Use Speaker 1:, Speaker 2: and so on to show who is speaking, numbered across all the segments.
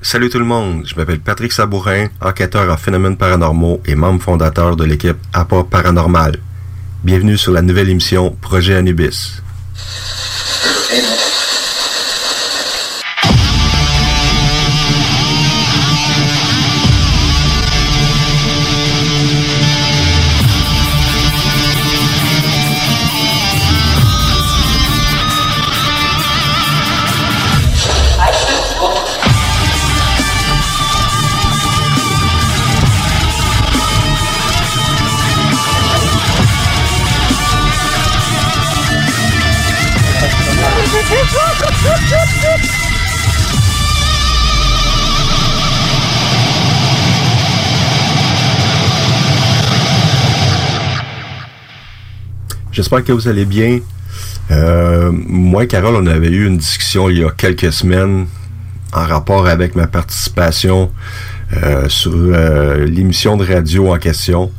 Speaker 1: Salut tout le monde, je m'appelle Patrick Sabourin, enquêteur en phénomènes paranormaux et membre fondateur de l'équipe Apport Paranormal. Bienvenue sur la nouvelle émission Projet Anubis. J'espère que vous allez bien. Euh, moi et Carole, on avait eu une discussion il y a quelques semaines en rapport avec ma participation euh, sur euh, l'émission de radio en question.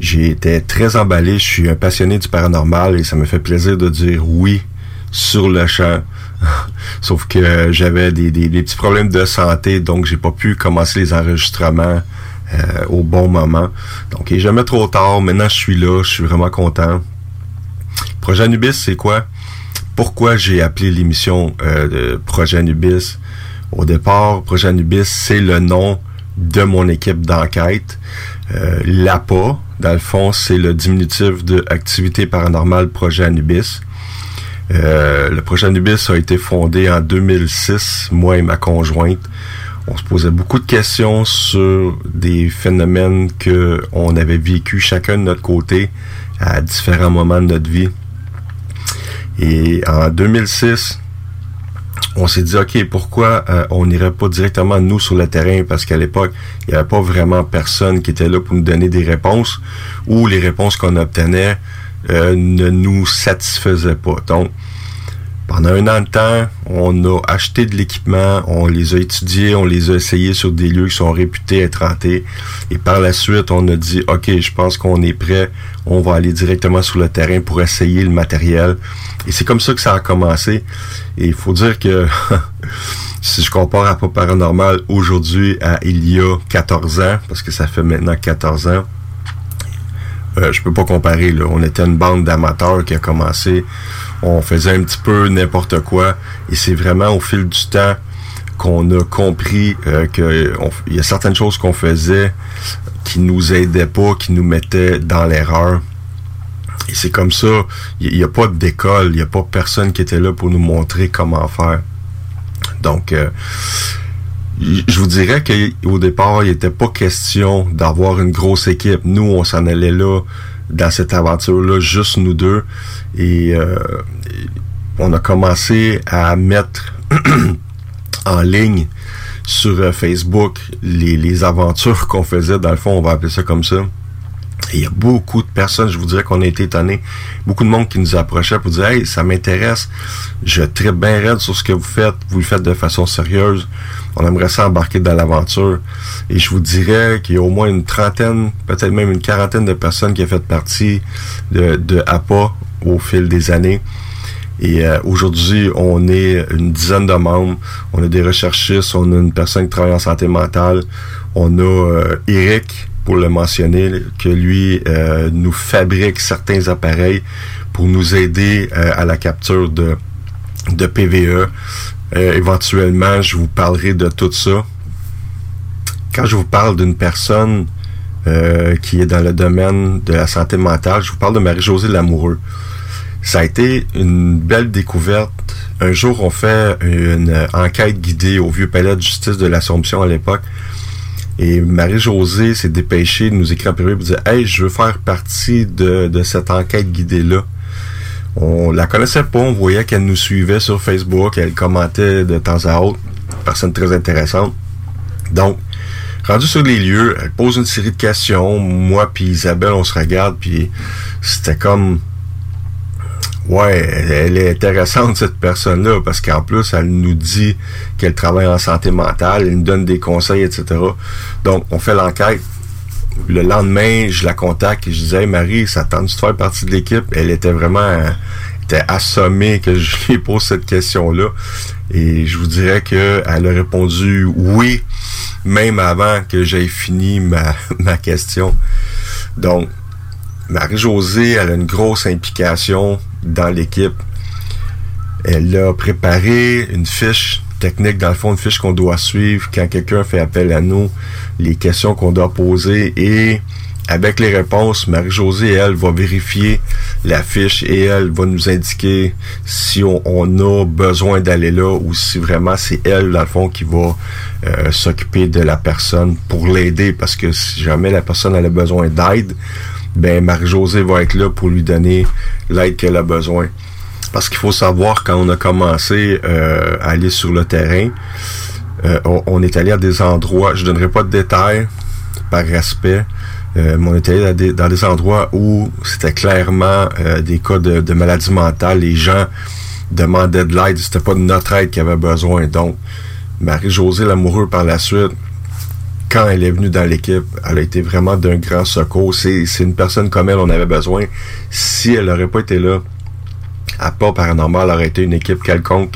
Speaker 1: J'ai été très emballé, je suis un passionné du paranormal et ça me fait plaisir de dire oui sur le champ. Sauf que j'avais des, petits problèmes de santé, donc j'ai pas pu commencer les enregistrements au bon moment. Donc il est jamais trop tard. Maintenant je suis là, je suis vraiment content. Projet Anubis, c'est quoi? Pourquoi j'ai appelé l'émission euh, Projet Anubis? Au départ, Projet Anubis, c'est le nom de mon équipe d'enquête. Euh, L'APA, dans le fond, c'est le diminutif de Activité Paranormale Projet Anubis. Euh, le projet Anubis a été fondé en 2006, moi et ma conjointe. On se posait beaucoup de questions sur des phénomènes que on avait vécu chacun de notre côté à différents moments de notre vie. Et en 2006, on s'est dit, OK, pourquoi euh, on n'irait pas directement nous sur le terrain? Parce qu'à l'époque, il n'y avait pas vraiment personne qui était là pour nous donner des réponses ou les réponses qu'on obtenait euh, ne nous satisfaisaient pas. Donc, Pendant un an de temps, on a acheté de l'équipement, on les a étudiés, on les a essayés sur des lieux qui sont réputés être hantés. Et par la suite, on a dit, OK, je pense qu'on est prêt, on va aller directement sur le terrain pour essayer le matériel. Et c'est comme ça que ça a commencé. Et il faut dire que si je compare à pas paranormal aujourd'hui à il y a 14 ans, parce que ça fait maintenant 14 ans, euh, je peux pas comparer. Là. On était une bande d'amateurs qui a commencé. On faisait un petit peu n'importe quoi. Et c'est vraiment au fil du temps qu'on a compris euh, qu'il y a certaines choses qu'on faisait qui nous aidaient pas, qui nous mettaient dans l'erreur. Et c'est comme ça. Il n'y a, pas d'école, il n'y a pas personne qui était là pour nous montrer comment faire. Donc, euh, je vous dirais qu'au départ, il n'était pas question d'avoir une grosse équipe. Nous, on s'en allait là, dans cette aventure-là, juste nous deux. Et euh, on a commencé à mettre en ligne sur euh, Facebook les, les aventures qu'on faisait. Dans le fond, on va appeler ça comme ça il y a beaucoup de personnes, je vous dirais qu'on a été étonnés, beaucoup de monde qui nous approchait pour dire Hey, ça m'intéresse, je très bien raide sur ce que vous faites, vous le faites de façon sérieuse, on aimerait s'embarquer dans l'aventure. Et je vous dirais qu'il y a au moins une trentaine, peut-être même une quarantaine de personnes qui ont fait partie de, de APA au fil des années. Et euh, aujourd'hui, on est une dizaine de membres. On a des recherchistes, on a une personne qui travaille en santé mentale. On a euh, Eric, pour le mentionner, que lui euh, nous fabrique certains appareils pour nous aider euh, à la capture de, de PVE. Euh, éventuellement, je vous parlerai de tout ça. Quand je vous parle d'une personne qui est dans le domaine de la santé mentale, je vous parle de Marie-Josée Lamoureux. Ça a été une belle découverte. Un jour, on fait une enquête guidée au vieux palais de justice de l'Assomption à l'époque. Et Marie-Josée s'est dépêchée de nous écrire pour dire Hey, je veux faire partie de, de cette enquête guidée-là. On la connaissait pas, on voyait qu'elle nous suivait sur Facebook, elle commentait de temps à autre. Personne très intéressante. Donc, rendu sur les lieux, elle pose une série de questions. Moi puis Isabelle, on se regarde, puis c'était comme Ouais, elle est intéressante cette personne-là parce qu'en plus, elle nous dit qu'elle travaille en santé mentale, elle nous donne des conseils, etc. Donc, on fait l'enquête. Le lendemain, je la contacte et je disais, Marie, ça tente de faire partie de l'équipe? Elle était vraiment était assommée que je lui pose cette question-là. Et je vous dirais qu'elle a répondu oui, même avant que j'aie fini ma, ma question. Donc, Marie-Josée, elle a une grosse implication dans l'équipe. Elle a préparé une fiche technique, dans le fond, une fiche qu'on doit suivre quand quelqu'un fait appel à nous, les questions qu'on doit poser et avec les réponses, Marie-Josée, elle, va vérifier la fiche et elle va nous indiquer si on, a besoin d'aller là ou si vraiment c'est elle, dans le fond, qui va euh, s'occuper de la personne pour l'aider parce que si jamais la personne a besoin d'aide, ben Marie-Josée va être là pour lui donner l'aide qu'elle a besoin. Parce qu'il faut savoir, quand on a commencé euh, à aller sur le terrain, euh, on, est allé à des endroits, je donnerai pas de détails par respect, euh, mais on est allé dans des, endroits où c'était clairement des cas de, de, maladie mentale. Les gens demandaient de l'aide, c'était pas de notre aide qu'ils avaient besoin. Donc, Marie-Josée l'amoureux par la suite, quand elle est venue dans l'équipe, elle a été vraiment d'un grand secours. C'est, une personne comme elle, on avait besoin. Si elle n'aurait pas été là, à part paranormal, elle aurait été une équipe quelconque.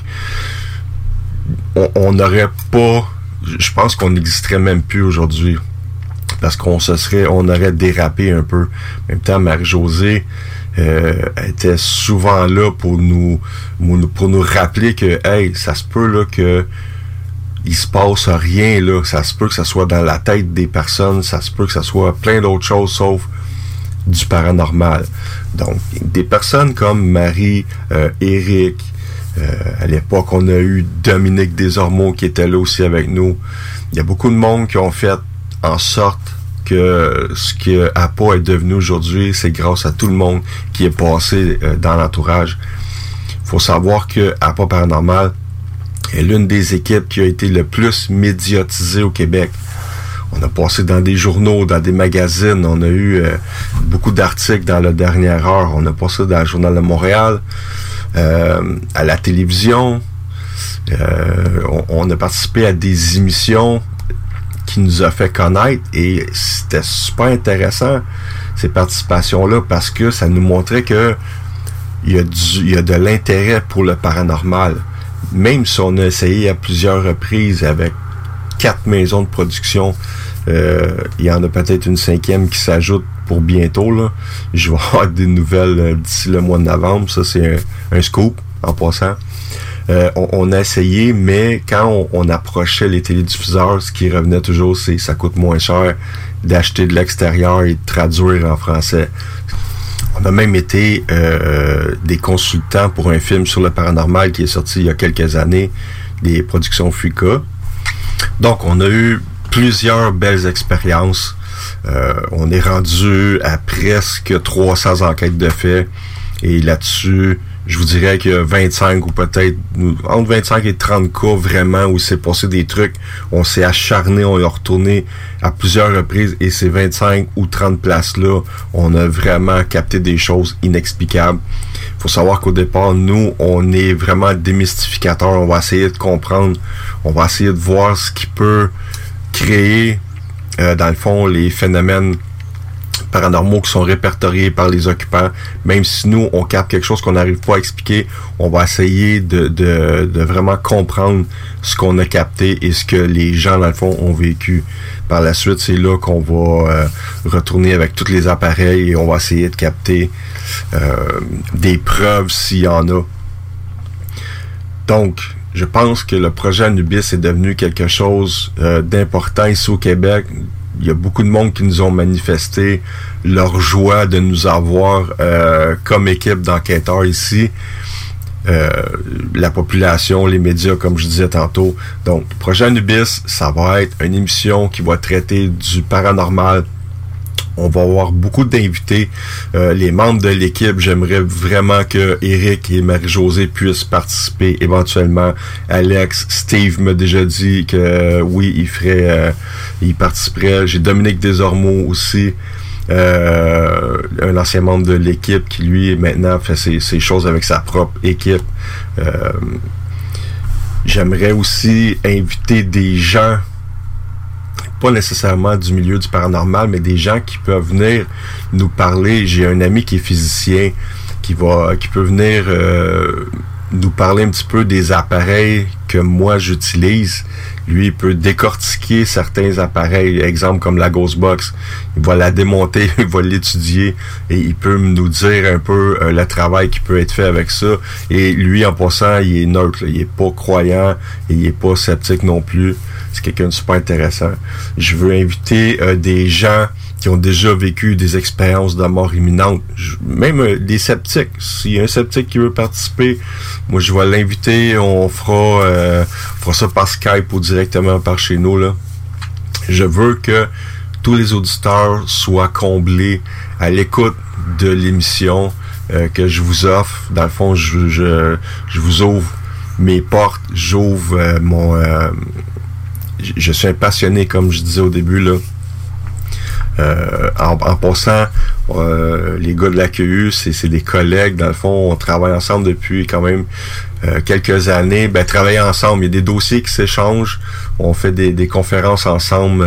Speaker 1: On n'aurait pas, je pense qu'on n'existerait même plus aujourd'hui. Parce qu'on se serait, on aurait dérapé un peu. En même temps, Marie-Josée, euh, était souvent là pour nous, pour nous rappeler que, hey, ça se peut là que il se passe rien là. Ça se peut que ça soit dans la tête des personnes, ça se peut que ça soit plein d'autres choses sauf du paranormal. Donc, des personnes comme Marie, euh, Eric, euh, à l'époque, on a eu Dominique Desormeaux qui était là aussi avec nous. Il y a beaucoup de monde qui ont fait en sorte que ce que APA est devenu aujourd'hui, c'est grâce à tout le monde qui est passé euh, dans l'entourage. Faut savoir que APA Paranormal, est l'une des équipes qui a été le plus médiatisée au Québec. On a passé dans des journaux, dans des magazines, on a eu euh, beaucoup d'articles dans la dernière heure. On a passé dans le Journal de Montréal, euh, à la télévision. Euh, on, a participé à des émissions qui nous a fait connaître et c'était super intéressant ces participations-là parce que ça nous montrait que il y a, du, il y a de l'intérêt pour le paranormal. Même si on a essayé à plusieurs reprises avec quatre maisons de production, euh, il y en a peut-être une cinquième qui s'ajoute pour bientôt. Là. Je vais avoir des nouvelles euh, d'ici le mois de novembre. Ça, c'est un, scoop en passant. Euh, on, a essayé, mais quand on, on, approchait les télédiffuseurs, ce qui revenait toujours, c'est ça coûte moins cher d'acheter de l'extérieur et de traduire en français. On a même été euh, des consultants pour un film sur le paranormal qui est sorti il y a quelques années, des productions Fuka. Donc, on a eu plusieurs belles expériences. Euh, on est rendu à presque 300 enquêtes de fait. Et là-dessus, je vous dirais y a 25 ou peut-être entre 25 et 30 cas vraiment où c'est passé des trucs. On s'est acharné, on est retourné à plusieurs reprises et ces 25 ou 30 places-là, on a vraiment capté des choses inexplicables. faut savoir qu'au départ, nous, on est vraiment démystificateur. On va essayer de comprendre, on va essayer de voir ce qui peut créer, euh, dans le fond, les phénomènes paranormaux qui sont répertoriés par les occupants. Même si nous, on capte quelque chose qu'on n'arrive pas à expliquer, on va essayer de, de, vraiment comprendre ce qu'on a capté et ce que les gens, dans le fond, ont vécu. Par la suite, c'est là qu'on va euh, retourner avec tous les appareils et on va essayer de capter euh, des preuves s'il y en a. Donc, je pense que le projet Anubis est devenu quelque chose euh, d'important ici au Québec, il y a beaucoup de monde qui nous ont manifesté leur joie de nous avoir euh, comme équipe d'enquêteurs ici. Euh, la population, les médias, comme je disais tantôt. Donc, projet Anubis, ça va être une émission qui va traiter du paranormal. On va avoir beaucoup d'invités. Euh, les membres de l'équipe, j'aimerais vraiment que Eric et Marie-Josée puissent participer éventuellement. Alex, Steve m'a déjà dit que euh, oui, il ferait, euh, il participerait. J'ai Dominique Desormeaux aussi. Euh, un ancien membre de l'équipe qui lui maintenant fait ses, ses, choses avec sa propre équipe. J'aimerais aussi inviter des gens, pas nécessairement du milieu du paranormal, mais des gens qui peuvent venir nous parler. J'ai un ami qui est physicien qui va, qui peut venir euh, nous parler un petit peu des appareils que moi j'utilise. Lui, il peut décortiquer certains appareils, exemple comme la Ghostbox. Il va la démonter, il va l'étudier et il peut nous dire un peu euh, le travail qui peut être fait avec ça. Et lui, en passant, il est neutre. Il est pas croyant et il est pas sceptique non plus. C'est quelqu'un de super intéressant. Je veux inviter euh, des gens qui ont déjà vécu des expériences de mort imminente, même euh, des sceptiques. S'il y a un sceptique qui veut participer, moi je vais l'inviter, on fera, euh, fera ça par Skype ou directement par chez nous. Là. Je veux que tous les auditeurs soient comblés à l'écoute de l'émission euh, que je vous offre. Dans le fond, je, je, je vous ouvre mes portes, j'ouvre euh, mon... je suis un passionné, comme je disais au début, là. Euh, en, en, passant, euh, les gars de la QU, c'est des collègues. Dans le fond, on travaille ensemble depuis quand même euh, quelques années. Ben, travailler ensemble, il y a des dossiers qui s'échangent. On fait des, conférences ensemble.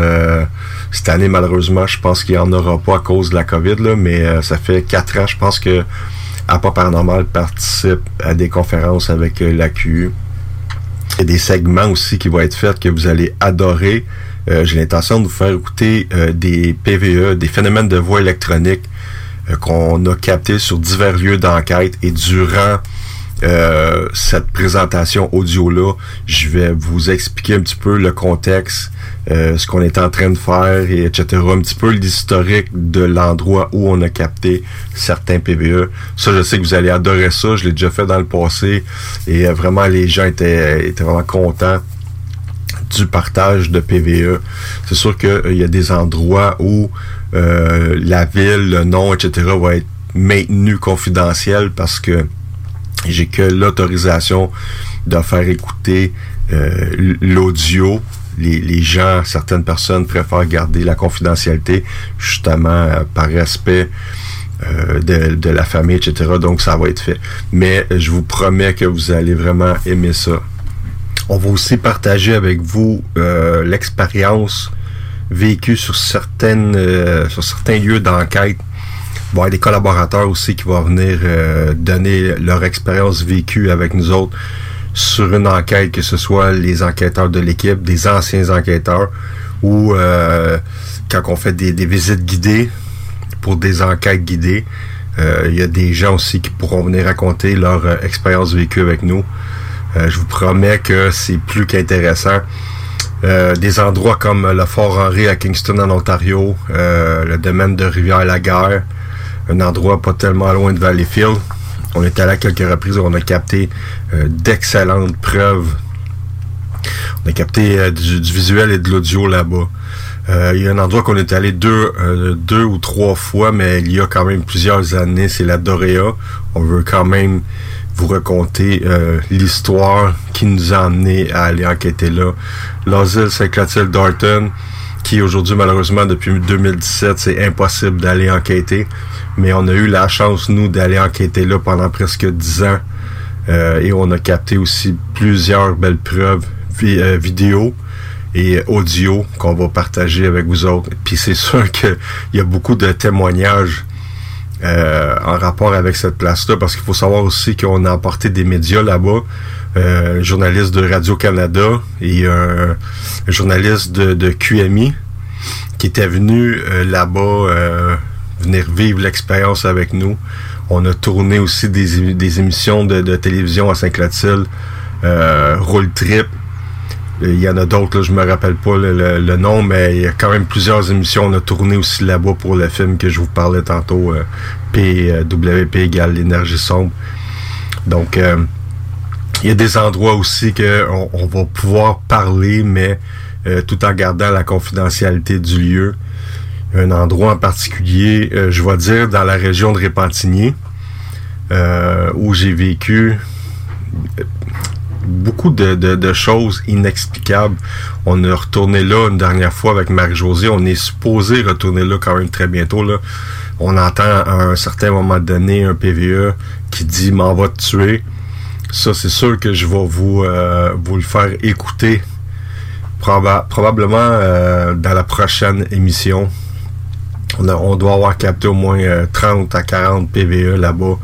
Speaker 1: Cette année, malheureusement, je pense qu'il n'y en aura pas à cause de la COVID, là, mais ça fait quatre ans, je pense que Pas Paranormal participe à des conférences avec la QU. Il y a des segments aussi qui vont être faits que vous allez adorer. Euh, j'ai l'intention de vous faire écouter euh, des PVE, des phénomènes de voix électronique euh, qu'on a captés sur divers lieux d'enquête et durant cette présentation audio-là, je vais vous expliquer un petit peu le contexte, ce qu'on est en train de faire, et etc. Un petit peu l'historique de l'endroit où on a capté certains PVE. Ça, je sais que vous allez adorer ça. Je l'ai déjà fait dans le passé et vraiment, les gens étaient, étaient vraiment contents du partage de PVE. C'est sûr qu'il euh, y a des endroits où euh, la ville, le nom, etc. va être maintenu confidentiel parce que j'ai que l'autorisation de faire écouter euh, l'audio. Les, les, gens, certaines personnes préfèrent garder la confidentialité justement par respect euh, de, de, la famille, etc. Donc, ça va être fait. Mais je vous promets que vous allez vraiment aimer ça. On va aussi partager avec vous euh, l'expérience vécue sur certaines euh, sur certains lieux d'enquête. Il va y avoir des collaborateurs aussi qui vont venir donner leur expérience vécue avec nous autres sur une enquête, que ce soit les enquêteurs de l'équipe, des anciens enquêteurs, ou quand on fait des, des visites guidées, pour des enquêtes guidées. Euh, il y a des gens aussi qui pourront venir raconter leur euh, expérience vécue avec nous. Euh, je vous promets que c'est plus qu'intéressant. des endroits comme le Fort Henry à Kingston en Ontario, le domaine de Rivière-la-Guerre, un endroit pas tellement loin de Valleyfield. On est allé à quelques reprises, on a capté d'excellentes preuves. On a capté du, visuel et de l'audio là-bas. Euh, il y a un endroit qu'on est allé deux, euh, deux ou trois fois, mais il y a quand même plusieurs années, c'est la Dorea. On veut quand même vous raconter euh, l'histoire qui nous a amené à aller enquêter là. L'asile Saint-Clotilde Darton, qui aujourd'hui, malheureusement, depuis 2017, c'est impossible d'aller enquêter. Mais on a eu la chance, nous, d'aller enquêter là pendant presque dix ans. et on a capté aussi plusieurs belles preuves vidéo et audio qu'on va partager avec vous autres. Puis c'est sûr qu'il y a beaucoup de témoignages euh, en rapport avec cette place-là, parce qu'il faut savoir aussi qu'on a emporté des médias là-bas, euh, journaliste de Radio-Canada et un, journaliste de, QMI qui était venu euh, là-bas venir vivre l'expérience avec nous. On a tourné aussi des, émissions de, télévision à Saint-Clotilde, Roll Trip, il y en a d'autres, je me rappelle pas le, nom, mais il y a quand même plusieurs émissions. On a tourné aussi là-bas pour le film que je vous parlais tantôt, euh, PWP égale l'énergie sombre. Donc, euh, il y a des endroits aussi qu'on on va pouvoir parler, mais euh, tout en gardant la confidentialité du lieu. Un endroit en particulier, je vais dire, dans la région de Répentigny, où j'ai vécu beaucoup de, choses inexplicables. On est retourné là une dernière fois avec Marie-Josée. On est supposé retourner là quand même très bientôt. Là. On entend à un certain moment donné un PVE qui dit m'en va te tuer. Ça, c'est sûr que je vais vous, euh, vous le faire écouter probablement euh, dans la prochaine émission. On, on, doit avoir capté au moins 30 euh, à 40 PVE là-bas.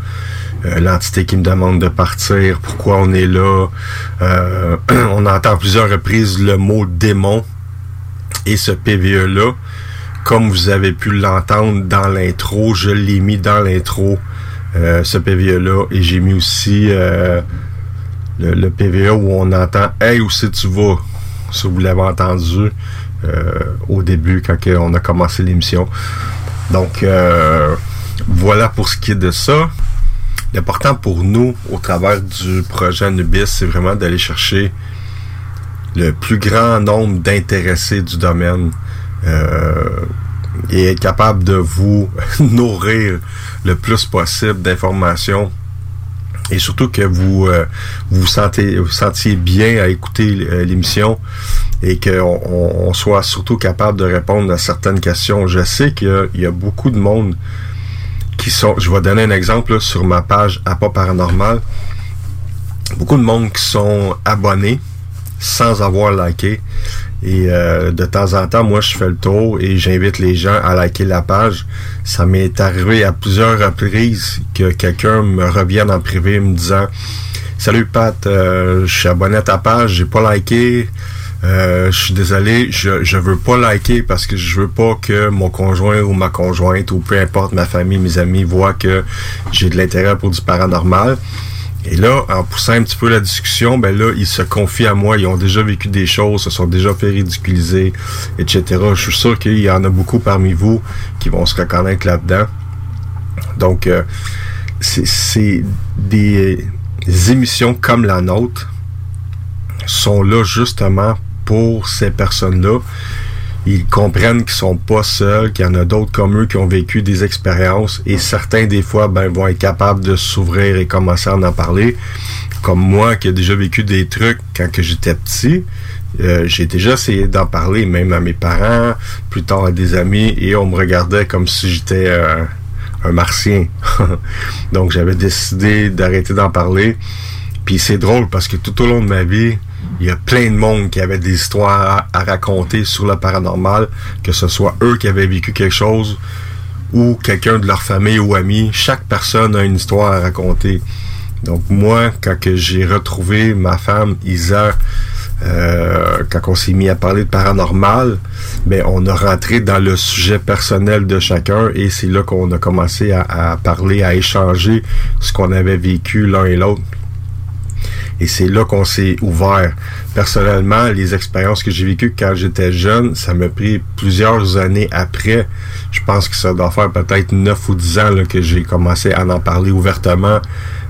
Speaker 1: Euh, l'entité qui me demande de partir, pourquoi on est là. Euh, on entend plusieurs reprises le mot démon et ce PVE-là. Comme vous avez pu l'entendre dans l'intro, je l'ai mis dans l'intro, euh, ce PVE-là, et j'ai mis aussi le, PVE où on entend Hey, où c'est tu vas? Si vous l'avez entendu au début quand on a commencé l'émission. Donc voilà pour ce qui est de ça. L'important pour nous, au travers du projet Anubis, c'est vraiment d'aller chercher le plus grand nombre d'intéressés du domaine euh, et être capable de vous nourrir le plus possible d'informations et surtout que vous euh, vous sentez vous sentiez bien à écouter euh, l'émission et qu'on on soit surtout capable de répondre à certaines questions. Je sais qu'il y, y, a beaucoup de monde Je vais donner un exemple sur ma page à pas paranormal. Beaucoup de monde qui sont abonnés sans avoir liké. Et euh, de temps en temps, moi, je fais le tour et j'invite les gens à liker la page. Ça m'est arrivé à plusieurs reprises que quelqu'un me revienne en privé me disant Salut Pat, euh, je suis abonné à ta page, j'ai pas liké. Euh, je suis désolé, je, je veux pas liker parce que je veux pas que mon conjoint ou ma conjointe ou peu importe ma famille, mes amis voient que j'ai de l'intérêt pour du paranormal. Et là, en poussant un petit peu la discussion, ben là, ils se confient à moi, ils ont déjà vécu des choses, se sont déjà fait ridiculiser, etc. Je suis sûr qu'il y en a beaucoup parmi vous qui vont se reconnaître là-dedans. Donc, euh, c'est des émissions comme la nôtre sont là justement pour ces personnes-là. Ils comprennent qu'ils sont pas seuls, qu'il y en a d'autres comme eux qui ont vécu des expériences et certains des fois ben, vont être capables de s'ouvrir et commencer à en parler. Comme moi qui ai déjà vécu des trucs quand que j'étais petit, euh, j'ai déjà essayé d'en parler même à mes parents, plus tard à des amis et on me regardait comme si j'étais un martien. Donc j'avais décidé d'arrêter d'en parler. Puis c'est drôle parce que tout au long de ma vie, il y a plein de monde qui avait des histoires à, raconter sur le paranormal, que ce soit eux qui avaient vécu quelque chose ou quelqu'un de leur famille ou ami. Chaque personne a une histoire à raconter. Donc moi, quand j'ai retrouvé ma femme Isa, euh, quand on s'est mis à parler de paranormal, ben on a rentré dans le sujet personnel de chacun et c'est là qu'on a commencé à, parler, à échanger ce qu'on avait vécu l'un et l'autre. Et c'est là qu'on s'est ouvert. Personnellement, les expériences que j'ai vécues quand j'étais jeune, ça m'a pris plusieurs années après. Je pense que ça doit faire peut-être 9 ou 10 ans que j'ai commencé à en parler ouvertement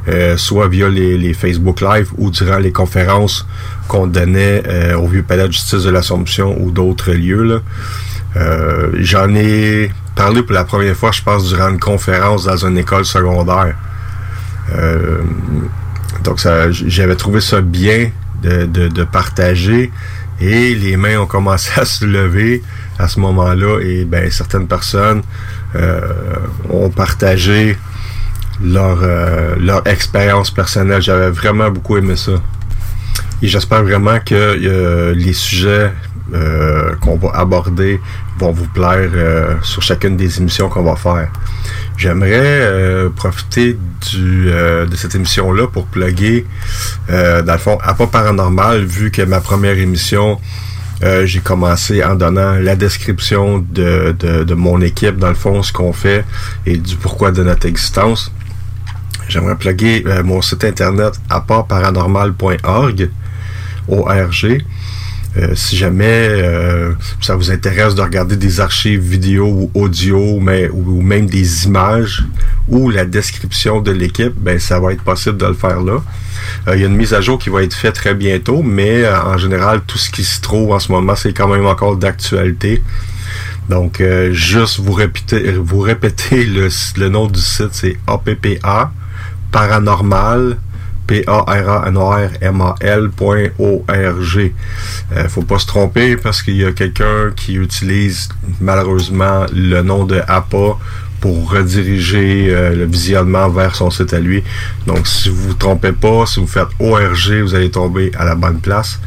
Speaker 1: euh, soit via les, Facebook Live ou durant les conférences qu'on donnait euh, au Vieux Palais de justice de l'Assomption ou d'autres lieux. Euh, j'en ai parlé pour la première fois, je pense, durant une conférence dans une école secondaire. Donc j'avais trouvé ça bien de, de, partager et les mains ont commencé à se lever à ce moment-là et ben certaines personnes ont partagé leur, euh, leur expérience personnelle. J'avais vraiment beaucoup aimé ça. Et j'espère vraiment que euh, les sujets euh, qu'on va aborder vont vous plaire sur chacune des émissions qu'on va faire. J'aimerais profiter du, de cette émission-là pour plugger, dans le fond, à pas paranormal, vu que ma première émission, j'ai commencé en donnant la description de, de, mon équipe, dans le fond, ce qu'on fait et du pourquoi de notre existence. J'aimerais plugger euh, mon site internet appartparanormal.org, ORG. Euh, si jamais euh, ça vous intéresse de regarder des archives vidéo ou audio, mais, ou, même des images ou la description de l'équipe, ben ça va être possible de le faire là. Il y a une mise à jour qui va être faite très bientôt, mais en général, tout ce qui se trouve en ce moment, c'est quand même encore d'actualité. Donc, juste vous répétez, vous répétez le, le nom du site, c'est APPA paranormal, p a r a n o r m a l.org. Euh, faut pas se tromper parce qu'il y a quelqu'un qui utilise malheureusement le nom de APA pour rediriger euh, le visionnement vers son site à lui. Donc, si vous vous trompez pas, si vous faites ORG, vous allez tomber à la bonne place.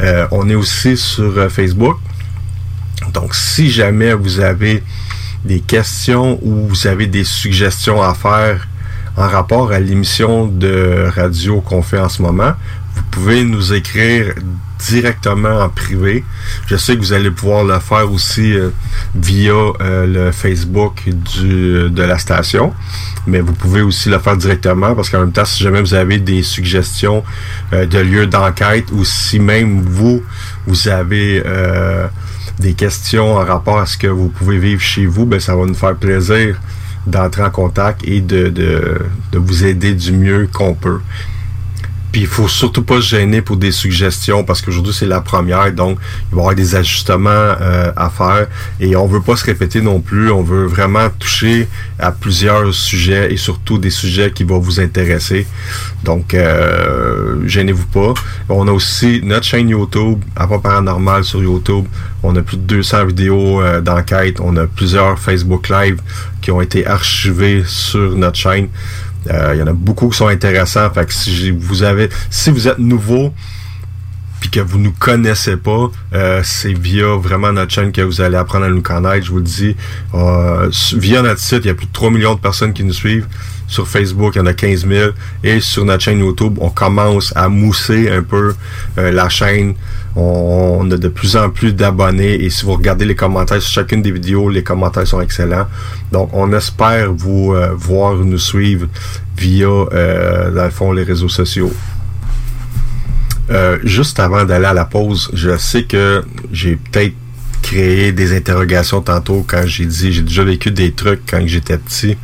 Speaker 1: Euh, on est aussi sur Facebook. Donc, si jamais vous avez des questions ou vous avez des suggestions à faire en rapport à l'émission de radio qu'on fait en ce moment, vous pouvez nous écrire directement en privé. Je sais que vous allez pouvoir le faire aussi euh, via euh, le Facebook du, de la station, mais vous pouvez aussi le faire directement parce qu'en même temps, si jamais vous avez des suggestions euh, de lieux d'enquête ou si même vous, vous avez des questions en rapport à ce que vous pouvez vivre chez vous, ben ça va nous faire plaisir d'entrer en contact et de, vous aider du mieux qu'on peut. Puis il faut surtout pas se gêner pour des suggestions parce qu'aujourd'hui c'est la première, donc il va y avoir des ajustements euh, à faire et on veut pas se répéter non plus. On veut vraiment toucher à plusieurs sujets et surtout des sujets qui vont vous intéresser. Donc euh, gênez-vous pas. On a aussi notre chaîne YouTube, pas Paranormal sur YouTube. On a plus de 200 vidéos euh, d'enquête. On a plusieurs Facebook Live qui ont été archivés sur notre chaîne. Euh, il y en a beaucoup qui sont intéressants. Fait que si vous avez, si vous êtes nouveau, puis que vous nous connaissez pas, euh, c'est via vraiment notre chaîne que vous allez apprendre à nous connaître. Je vous le dis, euh, via notre site, il y a plus de 3 millions de personnes qui nous suivent. Sur Facebook, il y en a 15 000. Et sur notre chaîne YouTube, on commence à mousser un peu la chaîne. On, a de plus en plus d'abonnés et si vous regardez les commentaires sur chacune des vidéos, les commentaires sont excellents. Donc, on espère vous euh, voir nous suivre via, euh, dans le fond, les réseaux sociaux. Euh, juste avant d'aller à la pause, je sais que j'ai peut-être créé des interrogations tantôt quand j'ai dit j'ai déjà vécu des trucs quand j'étais petit.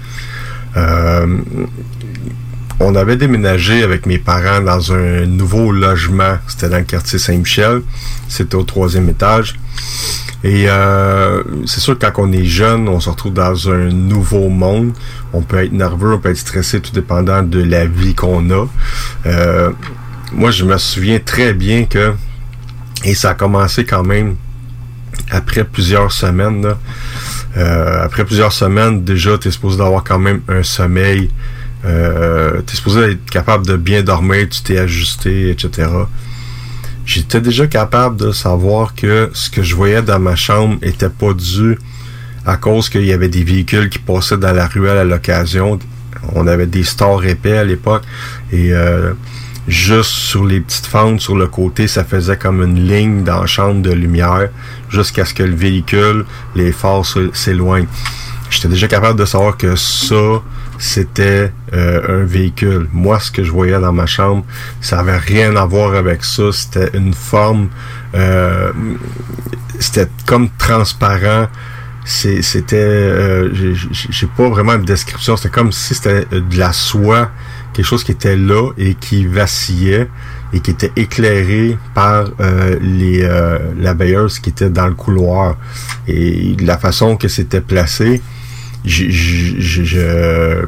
Speaker 1: Euh, on avait déménagé avec mes parents dans un nouveau logement. C'était dans le quartier Saint-Michel. C'était au troisième étage. Et euh, c'est sûr que quand on est jeune, on se retrouve dans un nouveau monde. On peut être nerveux, on peut être stressé, tout dépendant de la vie qu'on a. Euh, moi, je me souviens très bien que, et ça a commencé quand même après plusieurs semaines, Euh, après plusieurs semaines, déjà, tu es supposé d'avoir quand même un sommeil. Euh, tu es supposé être capable de bien dormir, tu t'es ajusté, etc. J'étais déjà capable de savoir que ce que je voyais dans ma chambre était pas dû à cause qu'il y avait des véhicules qui passaient dans la ruelle à l'occasion. On avait des stores épais à l'époque et euh, juste sur les petites fentes sur le côté, ça faisait comme une ligne dans de lumière jusqu'à ce que le véhicule, les phares s'éloignent. J'étais déjà capable de savoir que ça, c'était euh, un véhicule. Moi, ce que je voyais dans ma chambre, ça avait rien à voir avec ça. C'était une forme, euh, c'était comme transparent. C'était, euh, j'ai pas vraiment de description. C'était comme si c'était de la soie, quelque chose qui était là et qui vacillait et qui était éclairé par euh, les euh, la veilleuse qui était dans le couloir. Et la façon que c'était placé je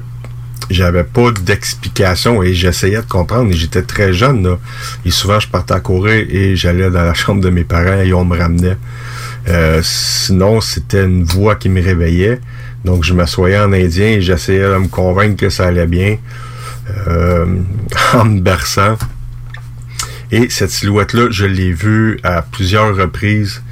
Speaker 1: j'avais pas d'explication et j'essayais de comprendre et j'étais très jeune là. et souvent je partais à courir et j'allais dans la chambre de mes parents et on me ramenait. Euh, sinon c'était une voix qui me réveillait. Donc je m'assoyais en indien et j'essayais de me convaincre que ça allait bien en me berçant et cette silhouette là je l'ai vue à plusieurs reprises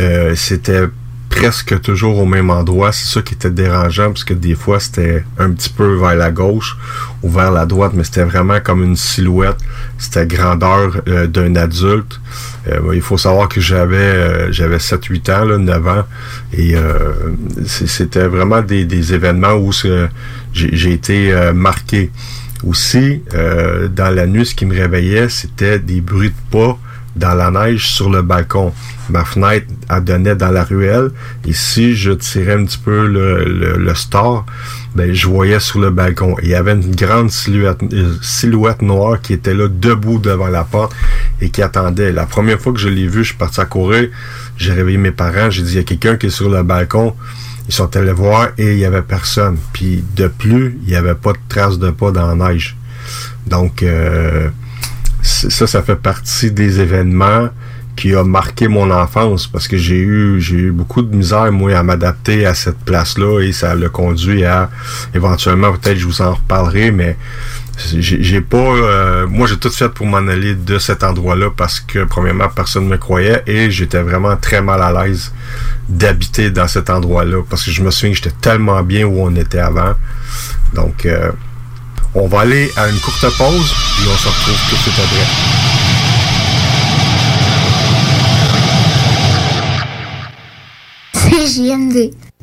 Speaker 1: euh, c'était presque toujours au même endroit. C'est ça qui était dérangeant, parce que des fois, c'était un petit peu vers la gauche ou vers la droite, mais c'était vraiment comme une silhouette. C'était grandeur euh, d'un adulte. Euh, il faut savoir que j'avais euh, j'avais 7-8 ans, là, 9 ans, et c'était vraiment des, des, événements où j'ai été marqué. Aussi, dans la nuit, ce qui me réveillait, c'était des bruits de pas dans la neige sur le balcon. Ma fenêtre a donnait dans la ruelle et si je tirais un petit peu le, le, store, ben, je voyais sur le balcon. Il y avait une grande silhouette, euh, silhouette noire qui était là debout devant la porte et qui attendait. La première fois que je l'ai vu, je suis parti à courir. J'ai réveillé mes parents. J'ai dit, il y a quelqu'un qui est sur le balcon. Ils sont allés voir et il y avait personne. Puis de plus, il n'y avait pas de traces de pas dans la neige. Donc, euh, ça, ça fait partie des événements qui a marqué mon enfance parce que j'ai eu j'ai eu beaucoup de misère moi à m'adapter à cette place là et ça l'a conduit à éventuellement peut-être je vous en reparlerai mais j'ai pas euh, moi j'ai tout fait pour m'en aller de cet endroit là parce que premièrement personne ne me croyait et j'étais vraiment très mal à l'aise d'habiter dans cet endroit là parce que je me souviens que j'étais tellement bien où on était avant donc euh, on va aller à une courte pause, et on se retrouve tout de suite après.
Speaker 2: CJMD.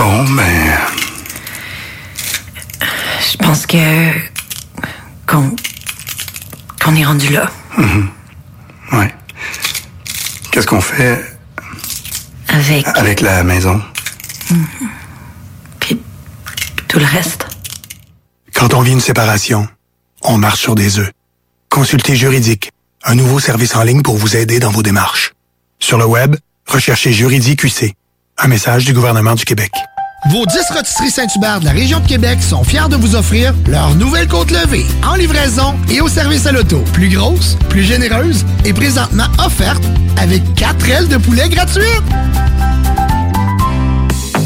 Speaker 3: Bon, ben...
Speaker 4: Je pense que... qu'on qu'on est rendu là.
Speaker 3: Mhm. Ouais. Qu'est-ce qu'on fait
Speaker 4: avec
Speaker 3: avec la maison?
Speaker 4: Mhm. Puis tout le reste.
Speaker 3: Quand on vit une séparation, on marche sur des œufs. Consultez Juridique, un nouveau service en ligne pour vous aider dans vos démarches. Sur le web, recherchez Juridique UC. Un message du gouvernement du Québec.
Speaker 5: Vos 10 rôtisseries Saint-Hubert de la région de Québec sont fiers de vous offrir leur nouvelle côte levée en livraison et au service à l'auto. Plus grosse, plus généreuse et présentement offerte avec 4 ailes de poulet gratuites.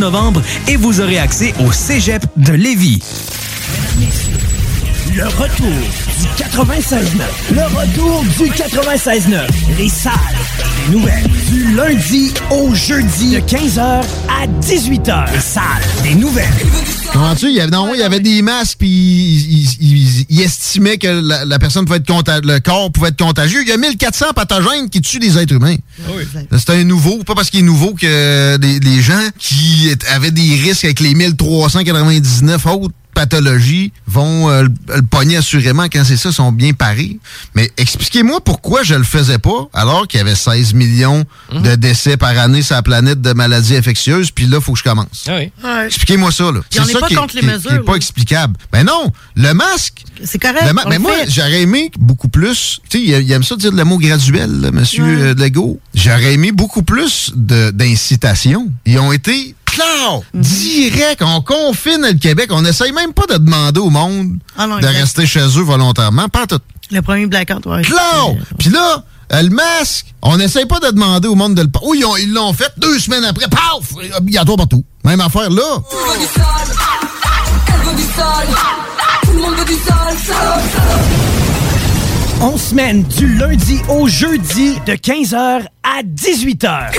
Speaker 6: novembre et vous aurez accès au Cégep de Lévis.
Speaker 7: Le retour du 96.9. Le retour du 96.9. Les salles des nouvelles. Du lundi au jeudi de 15h à 18h. Les salles des nouvelles.
Speaker 8: Comment-tu? Il y avait, non, il y avait des masques, puis il, il- il- il estimait que la, la personne pouvait être le corps pouvait être contagieux. Il y a 1400 pathogènes qui tuent des êtres humains. C'est un nouveau, pas parce qu'il est nouveau que des, des gens qui avaient des risques avec les 1399 autres pathologies vont euh, le- pogner assurément quand c'est ça, sont bien parés. Mais expliquez-moi pourquoi je le faisais pas alors qu'il y avait 16 millions de décès par année sur la planète de maladies infectieuses, puis là, il faut que je commence.
Speaker 9: Ouais.
Speaker 8: Expliquez-moi ça, là. C'est
Speaker 9: n'est
Speaker 8: ça
Speaker 9: pas
Speaker 8: qui est-
Speaker 9: contre les
Speaker 8: qui est-
Speaker 9: mesures,
Speaker 8: qui est pas explicable. Ben non, le masque.
Speaker 9: C'est correct.
Speaker 8: le ma-
Speaker 9: on
Speaker 8: mais
Speaker 9: le
Speaker 8: moi,
Speaker 9: fait.
Speaker 8: j'aurais aimé beaucoup plus. Tu sais, il, aime ça dire le mot graduel, là, monsieur
Speaker 9: Ouais.
Speaker 8: euh, Legault. J'aurais aimé beaucoup plus de- d'incitation. Ils ont été clairs,
Speaker 9: Mhm.
Speaker 8: direct. On confine le Québec. On n'essaye même pas de demander au monde
Speaker 9: Ah non,
Speaker 8: de
Speaker 9: exact.
Speaker 8: rester chez eux volontairement. Pas tout.
Speaker 9: Le premier blackout, ouais.
Speaker 8: Claude! Puis là, euh, le masque, on n'essaye pas de demander au monde de le... Oh, ils ont- ils l'ont fait deux semaines après. Paf! Obligatoire partout. Même affaire là.
Speaker 7: On semaine du lundi au jeudi de 15h à 18h.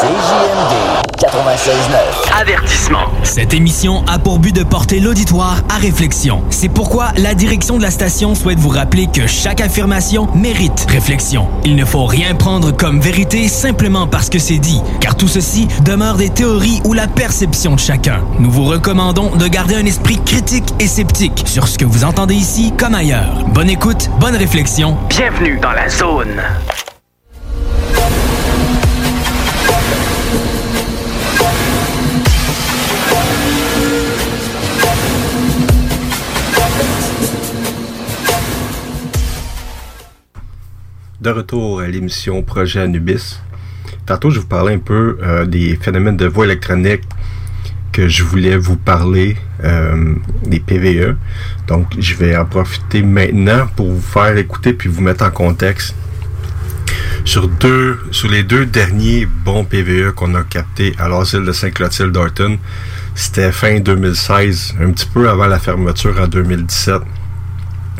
Speaker 10: CJMD 96.9. Avertissement.
Speaker 6: Cette émission a pour but de porter l'auditoire à réflexion. C'est pourquoi la direction de la station souhaite vous rappeler que chaque affirmation mérite réflexion. Il ne faut rien prendre comme vérité simplement parce que c'est dit, car tout ceci demeure des théories ou la perception de chacun. Nous vous recommandons de garder un esprit critique et sceptique sur ce que vous entendez ici comme ailleurs. Bonne écoute, bonne réflexion.
Speaker 10: Bienvenue dans la zone.
Speaker 1: De retour à l'émission Projet Anubis. Tantôt, je vous parlais un peu euh, des phénomènes de voix électronique que je voulais vous parler, euh, des PVE. Donc, je vais en profiter maintenant pour vous faire écouter puis vous mettre en contexte sur deux, sur les deux derniers bons PVE qu'on a captés à l'asile de Saint-Clotilde d'Orton. C'était fin 2016, un petit peu avant la fermeture en 2017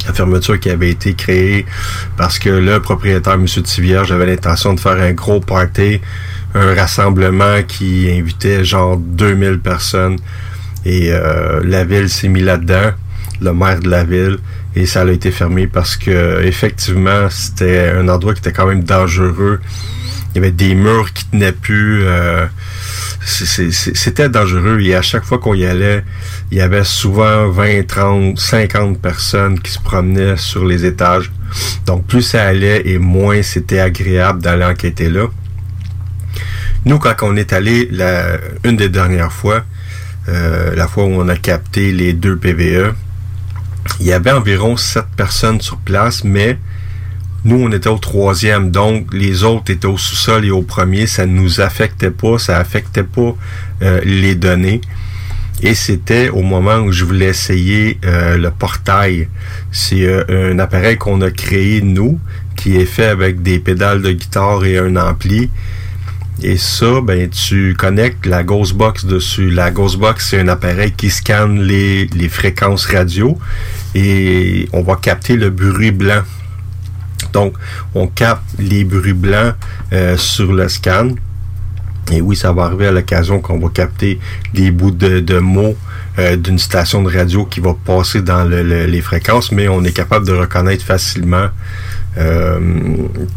Speaker 1: la fermeture qui avait été créée parce que le propriétaire, M. Tivierge, avait l'intention de faire un gros party, un rassemblement qui invitait genre 2000 personnes. Et euh, la ville s'est mis là-dedans, le maire de la ville, et ça a été fermé parce que effectivement, c'était un endroit qui était quand même dangereux. Il y avait des murs qui tenaient plus. euh, c'était dangereux et à chaque fois qu'on y allait, il y avait souvent 20, 30, 50 personnes qui se promenaient sur les étages. Donc plus ça allait et moins c'était agréable d'aller enquêter là. Nous, quand on est allé la, une des dernières fois, euh, la fois où on a capté les deux PVE, il y avait environ 7 personnes sur place, mais nous, on était au troisième, donc les autres étaient au sous-sol et au premier. Ça ne nous affectait pas, ça affectait pas euh, les données. Et c'était au moment où je voulais essayer euh, le portail. C'est un appareil qu'on a créé, nous, qui est fait avec des pédales de guitare et un ampli. Et ça, ben, tu connectes la Ghostbox dessus. La Ghostbox, c'est un appareil qui scanne les, les fréquences radio et on va capter le bruit blanc. Donc, on capte les bruits blancs euh, sur le scan. Et oui, ça va arriver à l'occasion qu'on va capter des bouts de, de mots euh, d'une station de radio qui va passer dans le- le- les fréquences, mais on est capable de reconnaître facilement euh,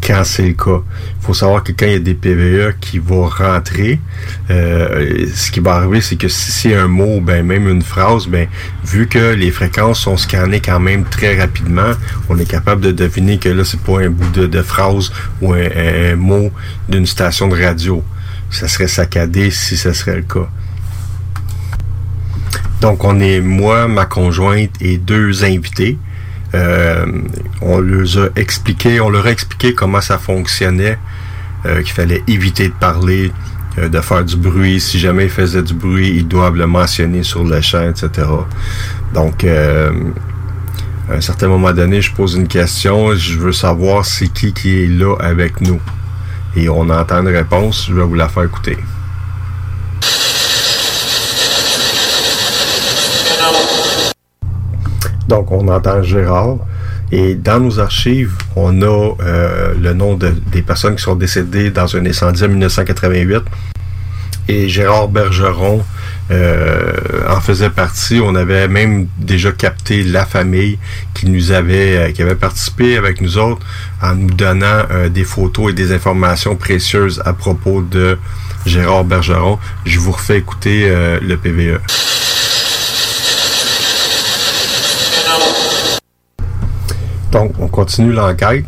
Speaker 1: quand c'est le cas. Il faut savoir que quand il y a des PVE qui vont rentrer, euh, ce qui va arriver, c'est que si c'est un mot, ben même une phrase, ben vu que les fréquences sont scannées quand même très rapidement, on est capable de deviner que là, c'est pas un bout de, phrase ou un, un mot d'une station de radio. ça serait saccadé si ce serait le cas. Donc, on est moi, ma conjointe et deux invités. Euh, on leur a expliqué, on leur a expliqué comment ça fonctionnait, euh, qu'il fallait éviter de parler, euh, de faire du bruit. Si jamais ils faisaient du bruit, ils doivent le mentionner sur le champ, etc. Donc, à un certain moment donné, je pose une question, je veux savoir c'est qui qui est là avec nous. Et on entend une réponse, je vais vous la faire écouter. Donc, on entend Gérard. Et dans nos archives, on a euh, le nom de, des personnes qui sont décédées dans un incendie en 1988. Et Gérard Bergeron euh, en faisait partie. On avait même déjà capté la famille qui nous avait, euh, qui avait participé avec nous autres en nous donnant des photos et des informations précieuses à propos de Gérard Bergeron. Je vous refais écouter le PVE. Donc, on continue l'enquête.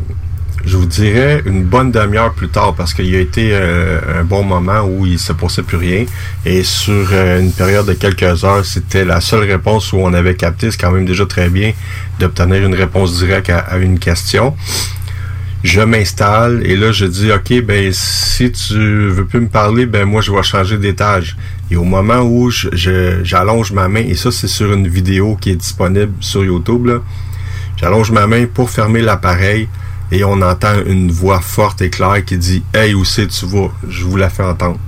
Speaker 1: Je vous dirais une bonne demi-heure plus tard parce qu'il y a été euh, un bon moment où il se passait plus rien. Et sur euh, une période de quelques heures, c'était la seule réponse où on avait capté. C'est quand même déjà très bien d'obtenir une réponse directe à, une question. Je m'installe et là je dis ok ben si tu veux plus me parler ben moi je vais changer d'étage et au moment où j'allonge ma main et ça c'est sur une vidéo qui est disponible sur YouTube là, J'allonge ma main pour fermer l'appareil et on entend une voix forte et claire qui dit Hey, où c'est tu vas Je vous la fais entendre.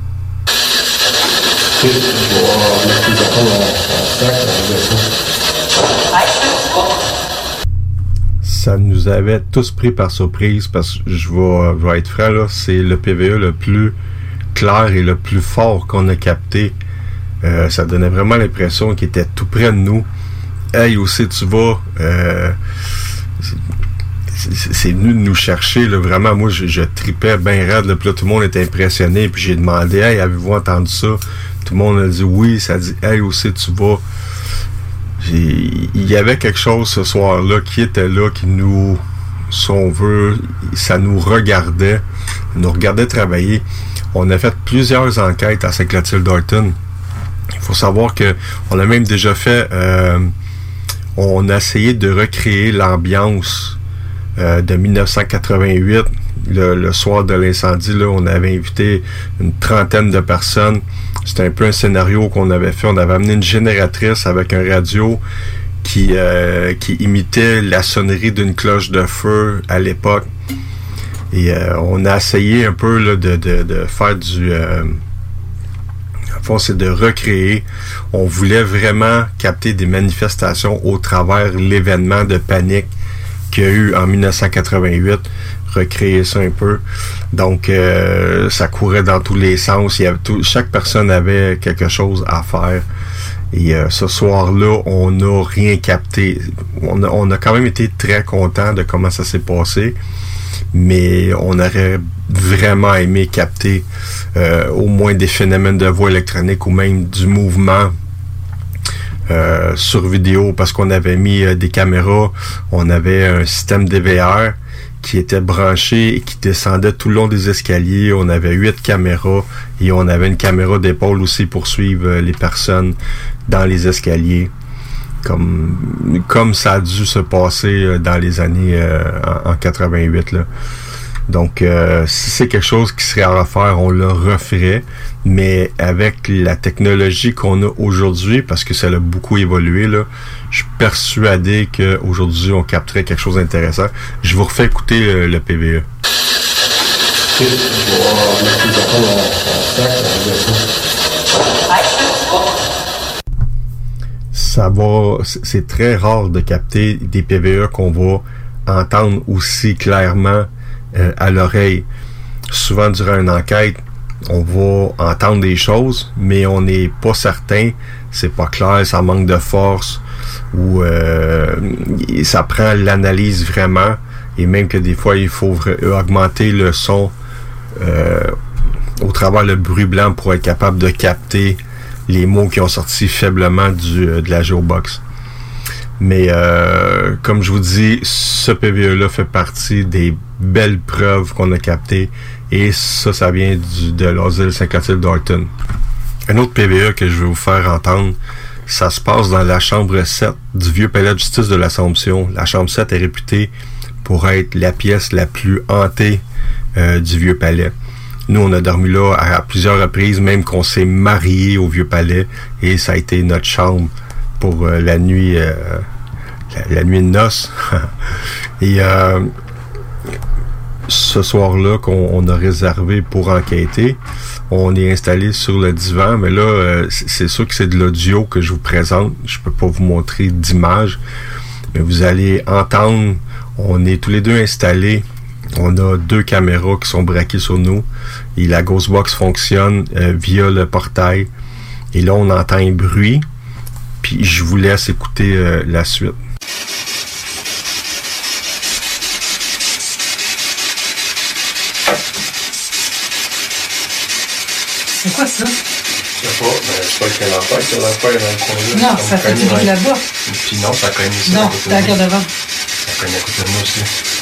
Speaker 1: Ça nous avait tous pris par surprise parce que je vais, être franc, là, c'est le PVE le plus clair et le plus fort qu'on a capté. Euh, ça donnait vraiment l'impression qu'il était tout près de nous Hey, aussi tu vas? Euh, c'est venu de nous chercher. Vraiment, moi, je, tripais bien raide. Là, puis tout le monde était impressionné. Puis j'ai demandé, hey, avez-vous entendu ça? Tout le monde a dit oui. Ça dit, hey, aussi tu vas? Il y avait quelque chose ce soir-là qui était là, qui nous, si on veut, ça nous regardait, nous regardait travailler. On a fait plusieurs enquêtes à Saint-Clotilde Dalton. Il faut savoir que on a même déjà fait euh, on a essayé de recréer l'ambiance euh, de 1988. Le, soir de l'incendie, on avait invité une trentaine de personnes. C'était un peu un scénario qu'on avait fait. On avait amené une génératrice avec un radio qui, euh, qui imitait la sonnerie d'une cloche de feu à l'époque. Et euh, on a essayé un peu là, de, de, de, faire du c'est de recréer. On voulait vraiment capter des manifestations au travers l'événement de panique qu'il y a eu en 1988 recréer ça un peu. Donc, euh, ça courait dans tous les sens. Il y avait chaque personne avait quelque chose à faire. Et euh, ce soir-là, on n'a rien capté. On a, on a quand même été très content de comment ça s'est passé mais on aurait vraiment aimé capter euh, au moins des phénomènes de voix électronique ou même du mouvement euh, sur vidéo. Parce qu'on avait mis euh, des caméras, on avait un système DVR qui était branché et qui descendait tout le long des escaliers. On avait huit caméras et on avait une caméra d'épaule aussi pour suivre les personnes dans les escaliers comme comme ça a dû se passer euh, dans les années euh, en, 88 là. Donc euh, si c'est quelque chose qui serait à refaire, on le referait, mais avec la technologie qu'on a aujourd'hui, parce que ça a beaucoup évolué là, je suis persuadé qu'aujourd'hui on capterait quelque chose d'intéressant. Je vous refais écouter le PVE ça va, c'est très rare de capter des PVE qu'on va entendre aussi clairement euh, à l'oreille. Souvent durant une enquête, on va entendre des choses, mais on n'est pas certain, c'est pas clair, ça manque de force ou euh, ça prend l'analyse vraiment et même que des fois il faut augmenter le son euh, au travers le bruit blanc pour être capable de capter les mots qui ont sorti faiblement du, euh, de la géobox. Mais euh, comme je vous dis, ce PVE-là fait partie des belles preuves qu'on a captées. Et ça, ça vient du, de l'asile Saint-Clotilde d'Orton. Un autre PVE que je vais vous faire entendre, ça se passe dans la chambre 7 du vieux palais de justice de l'Assomption. La chambre 7 est réputée pour être la pièce la plus hantée euh, du vieux palais. Nous, on a dormi là à, plusieurs reprises, même qu'on s'est marié au vieux palais et ça a été notre chambre pour euh, la nuit euh, la, nuit de noces. et ce soir-là qu'on a réservé pour enquêter, on est installé sur le divan, mais là, euh, c'est sûr que c'est de l'audio que je vous présente. Je peux pas vous montrer d'image, mais vous allez entendre. On est tous les deux installés. On a deux caméras qui sont braquées sur nous et la Ghostbox fonctionne euh, via le portail. Et là, on entend un bruit. Puis je vous laisse écouter euh, la suite.
Speaker 9: C'est quoi ça?
Speaker 1: Je sais pas, mais je sais pas quel enfant, quel enfant est dans le coin
Speaker 9: là. Non, ça fait du bruit là-bas.
Speaker 1: Puis non, ça cogne ici.
Speaker 9: Non, c'est à cœur devant.
Speaker 1: Ça cogne à côté de moi aussi.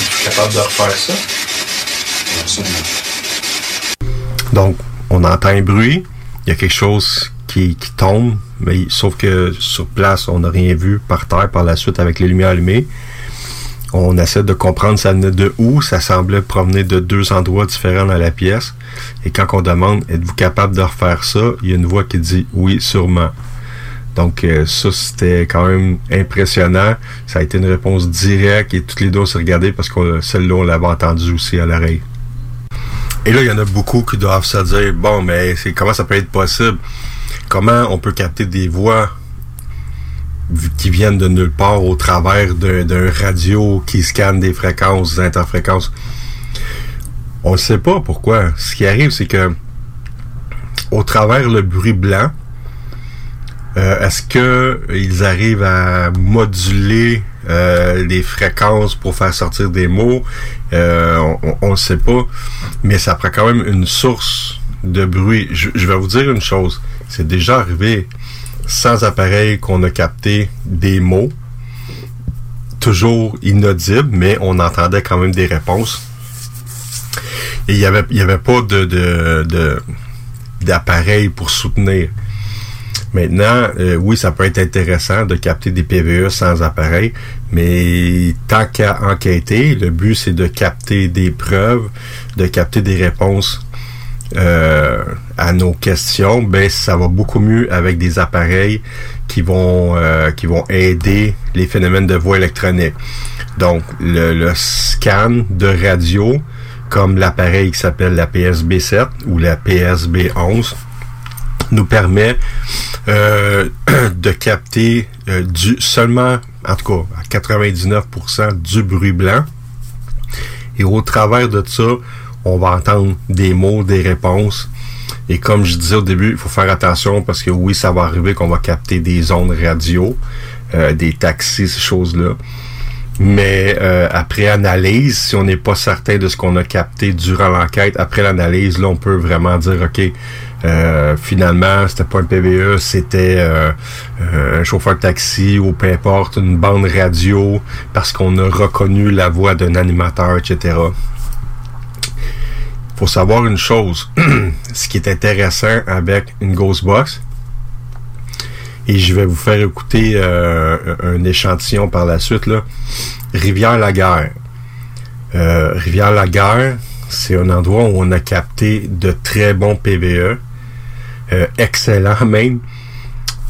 Speaker 1: Es-tu capable de refaire ça? Absolument. Donc, on entend un bruit, il y a quelque chose qui, qui tombe, mais sauf que sur place, on n'a rien vu par terre par la suite avec les lumières allumées. On essaie de comprendre ça venait de où. Ça semblait provenir de deux endroits différents dans la pièce. Et quand on demande êtes-vous capable de refaire ça, il y a une voix qui dit oui, sûrement. Donc euh, ça, c'était quand même impressionnant. Ça a été une réponse directe et toutes les deux on s'est regardé parce que celle-là, on l'avait entendu aussi à l'oreille. Et là, il y en a beaucoup qui doivent se dire, bon, mais comment ça peut être possible? Comment on peut capter des voix qui viennent de nulle part au travers d'un radio qui scanne des fréquences, des interfréquences? On ne sait pas pourquoi. Ce qui arrive, c'est que au travers le bruit blanc, euh, est-ce que ils arrivent à moduler euh, les fréquences pour faire sortir des mots? Euh, On ne sait pas, mais ça prend quand même une source de bruit. je vais vous dire une chose. C'est déjà arrivé sans appareil qu'on a capté des mots, toujours inaudibles, mais on entendait quand même des réponses. Et il n'y avait, y avait pas de, de, d'appareil pour soutenir. Maintenant, euh, oui, ça peut être intéressant de capter des PVE sans appareil, mais tant qu'à enquêter, le but c'est de capter des preuves, de capter des réponses euh, à nos questions, ben ça va beaucoup mieux avec des appareils qui vont euh, qui vont aider les phénomènes de voix électronique. Donc le, scan de radio, comme l'appareil qui s'appelle la PSB 7 ou la PSB 11, nous permet euh, de capter du seulement, en tout cas à 99% du bruit blanc. Et au travers de ça, on va entendre des mots, des réponses. Et comme je disais au début, il faut faire attention parce que oui, ça va arriver qu'on va capter des ondes radio, euh, des taxis, ces choses-là. Mais euh, après analyse, si on n'est pas certain de ce qu'on a capté durant l'enquête, après l'analyse, là, on peut vraiment dire, OK, euh, finalement, c'était pas un PVE, c'était un chauffeur de taxi ou peu importe, une bande radio, parce qu'on a reconnu la voix d'un animateur, etc faut savoir une chose. ce qui est intéressant avec une Ghostbox, et je vais vous faire écouter euh, un échantillon par la suite, là. Rivière-la-Guerre. Euh, Rivière-la-Guerre, c'est un endroit où on a capté de très bons PVE. Euh, excellent même.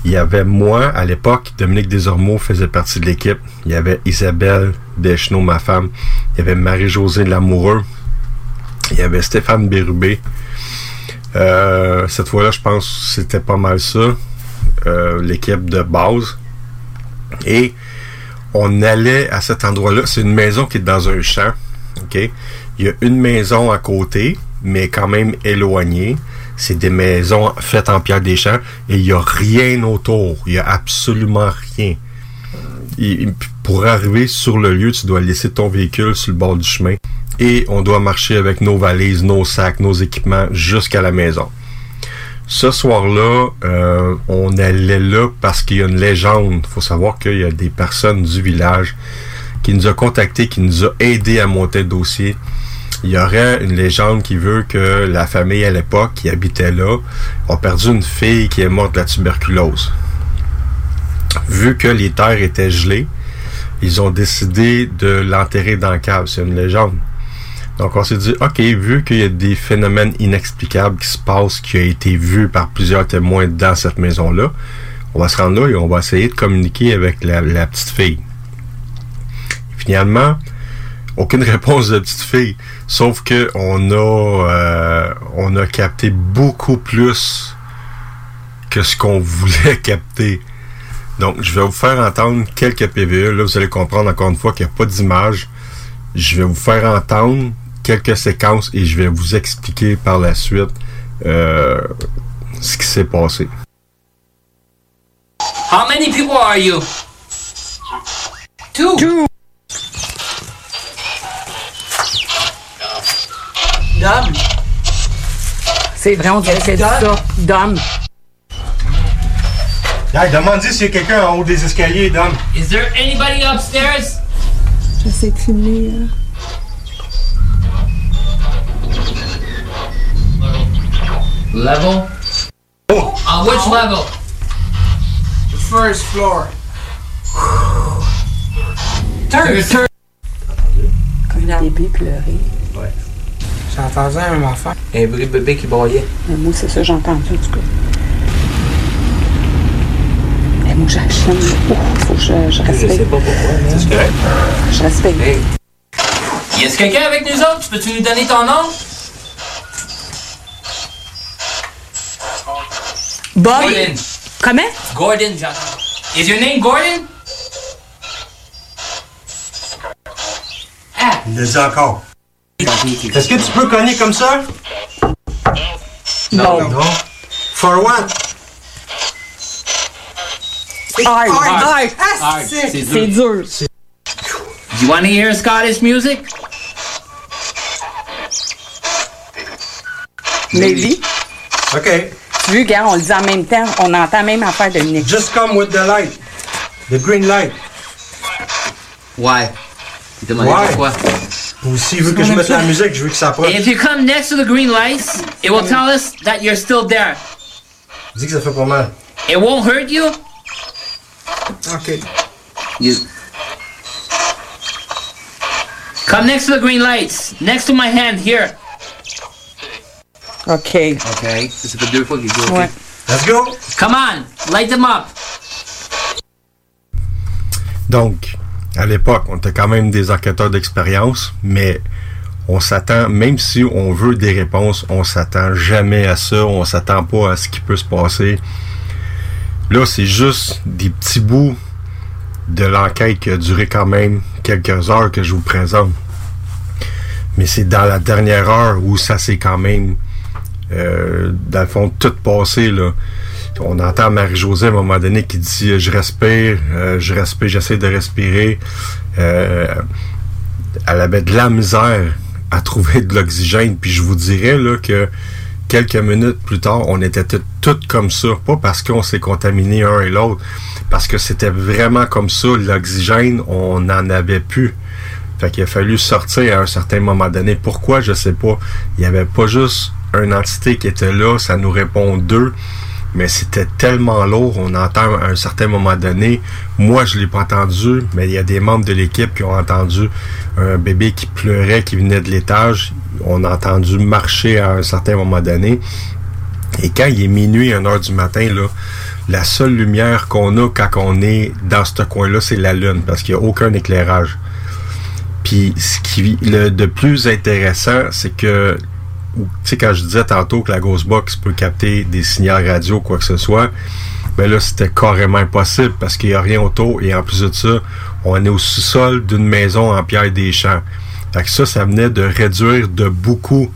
Speaker 1: Il y avait moi, à l'époque, Dominique Desormeaux faisait partie de l'équipe. Il y avait Isabelle Deschenaux, ma femme. Il y avait Marie-Josée Lamoureux, il y avait Stéphane Bérubé. Euh, cette fois-là, je pense que c'était pas mal ça. Euh, l'équipe de base. Et on allait à cet endroit-là. C'est une maison qui est dans un champ. Il y a une maison à côté, mais quand même éloignée. C'est des maisons faites en pierre des champs et il n'y a rien autour. Il n'y a absolument rien. pour arriver sur le lieu, tu dois laisser ton véhicule sur le bord du chemin et on doit marcher avec nos valises, nos sacs, nos équipements jusqu'à la maison. Ce soir-là, euh, on allait là parce qu'il y a une légende. Il faut savoir qu'il y a des personnes du village qui nous a contactés, qui nous a aidés à monter le dossier. Il y aurait une légende qui veut que la famille à l'époque qui habitait là a perdu une fille qui est morte de la tuberculose. Vu que les terres étaient gelées, ils ont décidé de l'enterrer dans la cave. C'est une légende. Donc on s'est dit, OK, vu qu'il y a des phénomènes inexplicables qui se passent, qui a été vu par plusieurs témoins dans cette maison-là, on va se rendre là et on va essayer de communiquer avec la, la petite fille. Finalement, aucune réponse de petite fille, sauf que on a euh, on a capté beaucoup plus que ce qu'on voulait capter. Donc, je vais vous faire entendre quelques PVE. Là, vous allez comprendre encore une fois qu'il n'y a pas d'image. Je vais vous faire entendre quelques séquences et je vais vous expliquer par la suite euh, ce qui s'est passé.
Speaker 11: How many people are you? Two. Two.
Speaker 12: C'est vrai, on dirait que c'est ça? Dom.
Speaker 13: Hey, demande s'il y a quelqu'un en haut des escaliers, Dom.
Speaker 11: Is there anybody upstairs?
Speaker 12: J'essaie de filmer.
Speaker 11: Level?
Speaker 13: Oh.
Speaker 11: On which level?
Speaker 14: The first floor.
Speaker 11: Third. Third.
Speaker 12: Quand le bébé pleurait.
Speaker 14: Entendu un enfant.
Speaker 11: Un bruit de bébé qui broyait.
Speaker 12: Mais moi, c'est ça que j'ai entendu, en tout cas. Mais moi, j'achète. Oh, faut que je, je respecte.
Speaker 11: Je sais pas pourquoi, mais...
Speaker 13: C'est correct.
Speaker 12: Je respecte.
Speaker 11: Hey. Y a quelqu'un avec nous autres? Peux-tu nous donner ton nom?
Speaker 12: Bob?
Speaker 11: Gordon.
Speaker 12: Comment?
Speaker 11: Gordon, j'entends. Is your name Gordon? Ah.
Speaker 13: Il le dit encore. Est-ce que tu peux cogner comme ça?
Speaker 12: Non.
Speaker 13: Non. For what?
Speaker 12: C'est
Speaker 11: dur. you want to hear Scottish music?
Speaker 12: Maybe.
Speaker 13: OK.
Speaker 12: Tu veux, gars, on le dit en même temps. On entend la même affaire de Nick.
Speaker 13: Just come with the light. The green light.
Speaker 11: Why? Il demandait
Speaker 13: Why?
Speaker 11: Pourquoi.
Speaker 13: Ou s'il veut que je mette la musique, je veux que ça approche.
Speaker 11: If you come next to the green lights, it will tell us that you're still there.
Speaker 13: Dis que ça fait pas mal.
Speaker 11: It won't hurt you.
Speaker 14: OK.
Speaker 11: You. Come next to the green lights. Next to my hand here.
Speaker 12: OK.
Speaker 11: Okay. Ça fait deux fois qu'il dit
Speaker 12: Ouais.
Speaker 13: Let's go.
Speaker 11: Come on, light them up.
Speaker 1: Donc, à l'époque, on était quand même des enquêteurs d'expérience, mais on s'attend, même si on veut des réponses, on s'attend jamais à ça, on s'attend pas à ce qui peut se passer. Là, c'est juste des petits bouts de l'enquête qui a duré quand même quelques heures que je vous présente. Mais c'est dans la dernière heure où ça s'est quand même, euh, dans le fond, tout passé, là. On entend Marie-Josée à un moment donné qui dit euh, Je respire, euh, je respire, j'essaie de respirer. Euh, elle avait de la misère à trouver de l'oxygène. Puis je vous dirais là que quelques minutes plus tard, on était tout- toutes comme ça. Pas parce qu'on s'est contaminé un et l'autre, parce que c'était vraiment comme ça. L'oxygène, on n'en avait plus. Fait qu'il a fallu sortir à un certain moment donné. Pourquoi, je sais pas. Il y avait pas juste une entité qui était là, ça nous répond deux. Mais c'était tellement lourd, on entend à un certain moment donné. Moi, je l'ai pas entendu, mais il y a des membres de l'équipe qui ont entendu un bébé qui pleurait, qui venait de l'étage. On a entendu marcher à un certain moment donné. Et quand il est minuit, 1 heure du matin, là, la seule lumière qu'on a quand on est dans ce coin-là, c'est la lune, parce qu'il n'y a aucun éclairage. Puis ce qui le de plus intéressant, c'est que tu sais quand je disais tantôt que la Ghost Box peut capter des signaux radio quoi que ce soit, ben là c'était carrément impossible parce qu'il y a rien autour et en plus de ça, on est au sous-sol d'une maison en pierre des champs. Fait que ça ça venait de réduire de beaucoup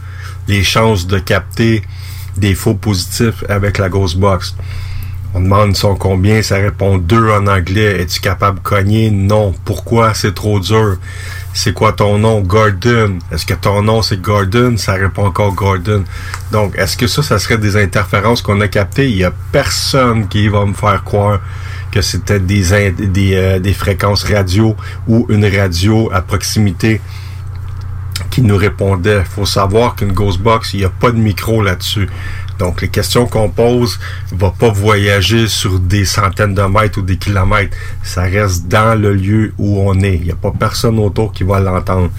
Speaker 1: les chances de capter des faux positifs avec la Ghost Box. On demande sont combien, ça répond deux en anglais. Es-tu capable de cogner? Non. Pourquoi? C'est trop dur. c'est quoi ton nom? Gordon. Est-ce que ton nom c'est Gordon? Ça répond encore Gordon. Donc, est-ce que ça, ça serait des interférences qu'on a captées? Il y a personne qui va me faire croire que c'était des, des, euh, des fréquences radio ou une radio à proximité qui nous répondait. faut savoir qu'une Ghostbox, il n'y a pas de micro là-dessus. Donc, les questions qu'on pose ne vont pas voyager sur des centaines de mètres ou des kilomètres. Ça reste dans le lieu où on est. Il n'y a pas personne autour qui va l'entendre.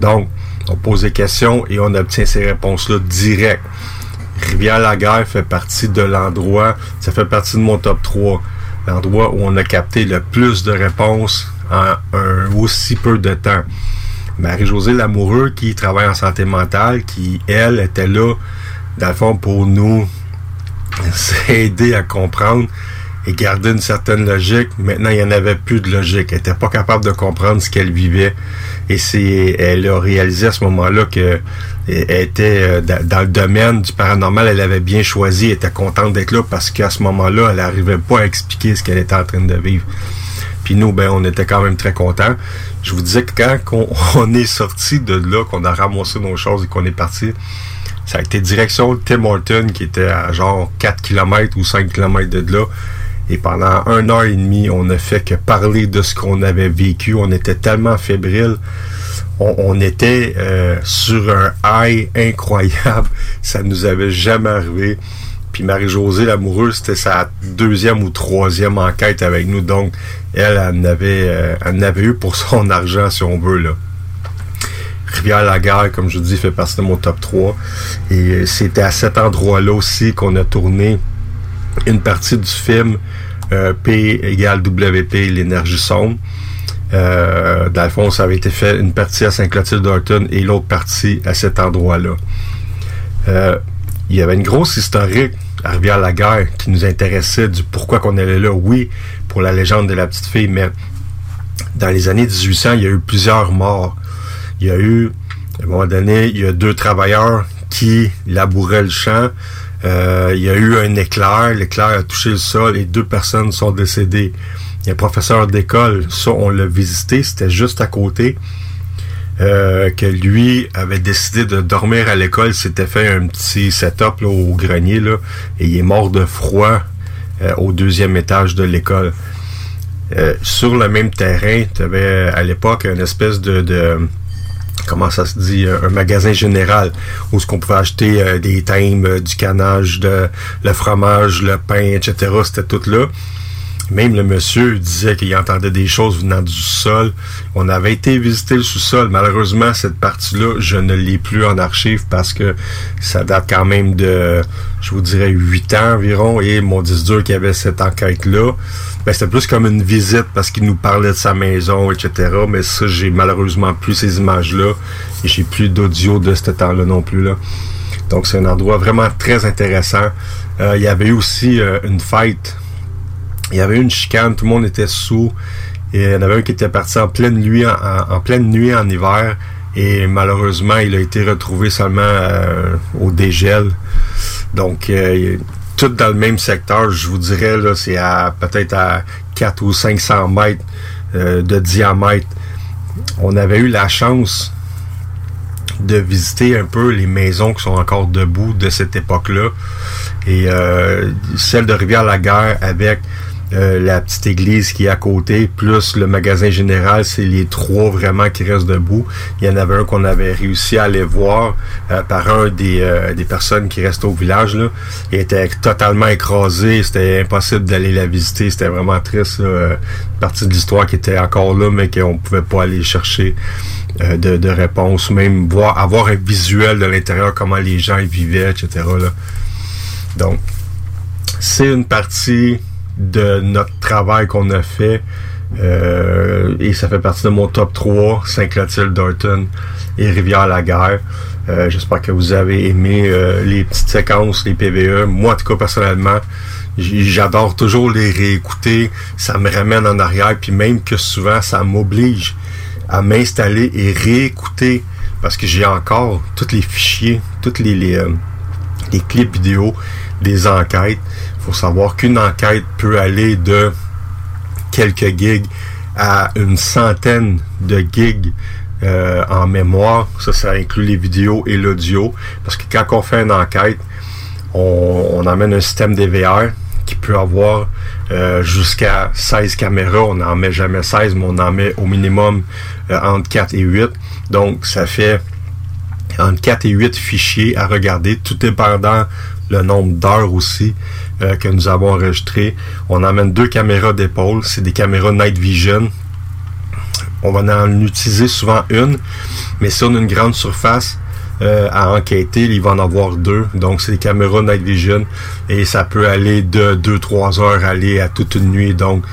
Speaker 1: Donc, on pose des questions et on obtient ces réponses-là direct. Rivière-la-Guerre fait partie de l'endroit, ça fait partie de mon top 3. L'endroit où on a capté le plus de réponses en un aussi peu de temps. Marie-Josée Lamoureux, qui travaille en santé mentale, qui, elle, était là dans le fond, pour nous aider à comprendre et garder une certaine logique. Maintenant, il n'y en avait plus de logique. Elle n'était pas capable de comprendre ce qu'elle vivait. Et c'est, elle a réalisé à ce moment-là que elle était euh, dans le domaine du paranormal, elle avait bien choisi, elle était contente d'être là parce qu'à ce moment-là, elle n'arrivait pas à expliquer ce qu'elle était en train de vivre. Puis nous, ben, on était quand même très contents. Je vous disais que quand on, est sorti de là, qu'on a ramassé nos choses et qu'on est parti, ça a été direction Tim Horton qui était à genre 4 km ou 5 km de là. Et pendant un heure et demie, on ne fait que parler de ce qu'on avait vécu. On était tellement fébrile. On, était euh, sur un high incroyable. Ça nous avait jamais arrivé. Puis Marie-Josée, l'amoureuse, c'était sa deuxième ou troisième enquête avec nous. Donc, elle, elle avait, euh, elle avait eu pour son argent, si on veut, là. Rivière-la-Guerre, comme je dis, fait partie de mon top 3. Et c'était à cet endroit-là aussi qu'on a tourné une partie du film euh, P égale WP, l'énergie sombre. Euh, dans le fond, ça avait été fait une partie à Saint-Clotilde-Dorton et l'autre partie à cet endroit-là. Euh, il y avait une grosse historique à Rivière-la-Guerre qui nous intéressait du pourquoi qu'on allait là. Oui, pour la légende de la petite fille, mais dans les années 1800, il y a eu plusieurs morts il y a eu, à un moment donné, il y a deux travailleurs qui labouraient le champ. Euh, il y a eu un éclair, l'éclair a touché le sol et deux personnes sont décédées. Il y a un professeur d'école, ça on l'a visité, c'était juste à côté. Euh, que lui avait décidé de dormir à l'école, s'était fait un petit setup au grenier là, et il est mort de froid euh, au deuxième étage de l'école. sur le même terrain, tu avais à l'époque une espèce de comment ça se dit, un magasin général où ce qu'on pouvait acheter euh, des thèmes, euh, du canage, de, le fromage, le pain, etc. C'était tout là. Même le monsieur disait qu'il entendait des choses venant du sol. On avait été visiter le sous-sol. Malheureusement, cette partie-là, je ne l'ai plus en archive parce que ça date quand même de, je vous dirais, huit ans environ. Et mon disque dur qui avait cette enquête-là, ben, c'était plus comme une visite parce qu'il nous parlait de sa maison, etc. Mais ça, j'ai malheureusement plus ces images-là. Et j'ai plus d'audio de ce temps-là non plus. Là. Donc, c'est un endroit vraiment très intéressant. Euh, il y avait aussi euh, une fête il y avait une chicane, tout le monde était sous. Et il y en avait un qui était parti en pleine nuit, en, pleine nuit en hiver. Et malheureusement, il a été retrouvé seulement euh, au dégel. Donc, euh, tout dans le même secteur, je vous dirais, là, c'est à peut-être à 4 ou 500 mètres euh, de diamètre. On avait eu la chance de visiter un peu les maisons qui sont encore debout de cette époque-là. Et celle de Rivière-la-Guerre avec euh, la petite église qui est à côté, plus le magasin général, c'est les trois vraiment qui restent debout. Il y en avait un qu'on avait réussi à aller voir euh, par un des, euh, des personnes qui restent au village. Là. Il était totalement écrasé, c'était impossible d'aller la visiter, c'était vraiment triste. Une partie de l'histoire qui était encore là, mais qu'on pouvait pas aller chercher de, de réponse, même voir avoir un visuel de l'intérieur, comment les gens y vivaient, etc. Là. Donc, c'est une partie de notre travail qu'on a fait. Euh, et ça fait partie de mon top 3, Saint-Clotilde, Dorton et Rivière-la-Guerre. Euh, j'espère que vous avez aimé euh, les petites séquences, les PVE. Moi, en tout cas, personnellement, j'adore toujours les réécouter. Ça me ramène en arrière, puis même que souvent, ça m'oblige à m'installer et réécouter parce que j'ai encore tous les fichiers, tous les, clips vidéo des enquêtes faut savoir qu'une enquête peut aller de quelques gigs à une centaine de gigs euh, en mémoire. Ça, ça inclut les vidéos et l'audio. Parce que quand on fait une enquête, on, on emmène un système DVR qui peut avoir euh, jusqu'à 16 caméras. On n'en met jamais 16, mais on en met au minimum euh, entre 4 et 8. Donc, ça fait entre 4 et 8 fichiers à regarder, tout dépendant le nombre d'heures aussi euh, que nous avons enregistré. On emmène deux caméras d'épaule, c'est des caméras Night Vision. On va en utiliser souvent une, mais si on a une grande surface, euh, à enquêter, il va en avoir deux. Donc, c'est des caméras Night Vision et ça peut aller de 2-3 heures aller à toute une nuit. Donc,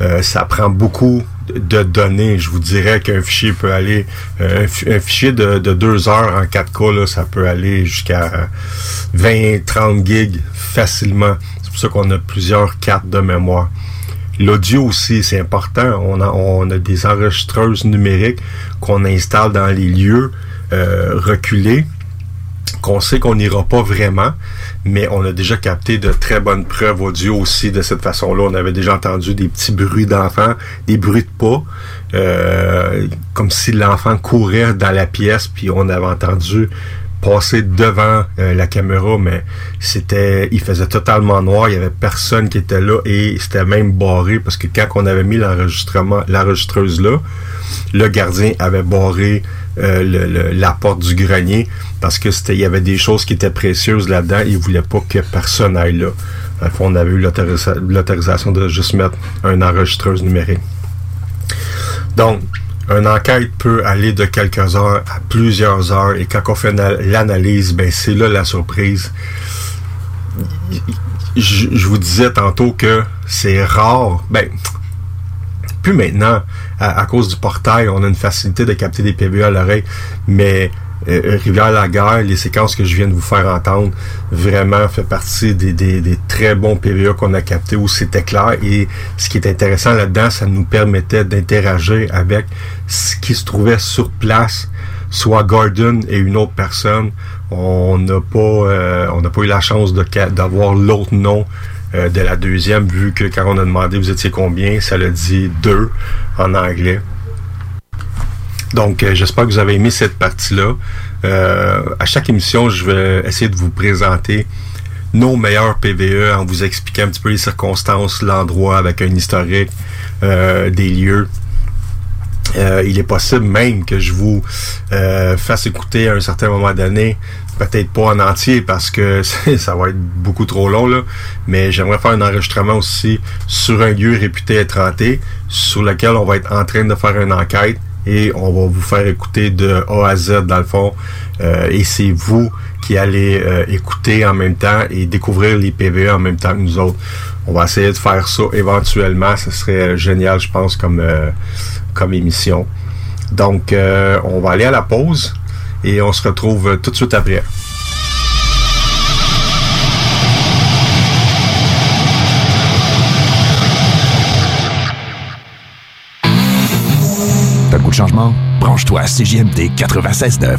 Speaker 1: euh, ça prend beaucoup de données. Je vous dirais qu'un fichier peut aller, euh, un, fichier de, de 2 heures en 4K, là, ça peut aller jusqu'à 20-30 gigs facilement. C'est pour ça qu'on a plusieurs cartes de mémoire. L'audio aussi, c'est important. On a, on a des enregistreuses numériques qu'on installe dans les lieux euh, reculés qu'on sait qu'on n'ira pas vraiment, mais on a déjà capté de très bonnes preuves audio aussi de cette façon-là. On avait déjà entendu des petits bruits d'enfants, des bruits de pas, euh, comme si l'enfant courait dans la pièce, puis on avait entendu passer devant euh, la caméra, mais c'était, il faisait totalement noir, il y avait personne qui était là et c'était même barré parce que quand on avait mis l'enregistrement, l'enregistreuse là, le gardien avait barré euh, la porte du grenier parce que c'était il y avait des choses qui étaient précieuses là-dedans. Il voulait pas que personne aille là. on avait eu l'autorisation de juste mettre un enregistreuse numérique. Donc, une enquête peut aller de quelques heures à plusieurs heures et quand on fait l'analyse, ben c'est là la surprise. Je, vous disais tantôt que c'est rare. Ben, maintenant, à, cause du portail, on a une facilité de capter des PVE à l'oreille, mais euh, Rivière-la-Guerre, les séquences que je viens de vous faire entendre, vraiment fait partie des, très bons PVA qu'on a captés où c'était clair. Et ce qui est intéressant là-dedans, ça nous permettait d'interagir avec ce qui se trouvait sur place, soit Gordon et une autre personne. On n'a pas, euh, on n'a pas eu la chance d'avoir l'autre nom euh, de la deuxième, vu que quand on a demandé vous étiez combien, ça l'a dit deux en anglais. Donc, euh, j'espère que vous avez aimé cette partie-là. Euh, à chaque émission, je vais essayer de vous présenter nos meilleurs PVE en vous expliquant un petit peu les circonstances, l'endroit avec un historique des lieux. il est possible même que je vous fasse écouter à un certain moment donné peut-être pas en entier parce que ça va être beaucoup trop long, là. mais j'aimerais faire un enregistrement aussi sur un lieu réputé être hanté, sur lequel on va être en train de faire une enquête et on va vous faire écouter de A à Z dans le fond. Euh, et c'est vous qui allez euh, écouter en même temps et découvrir les PVE en même temps que nous autres. On va essayer de faire ça éventuellement. Ce serait génial, je pense, comme, euh, comme émission. Donc, on va aller à la pause et on se retrouve tout de suite après.
Speaker 15: T'as le goût de changement? Branche-toi à CJMD 96.9,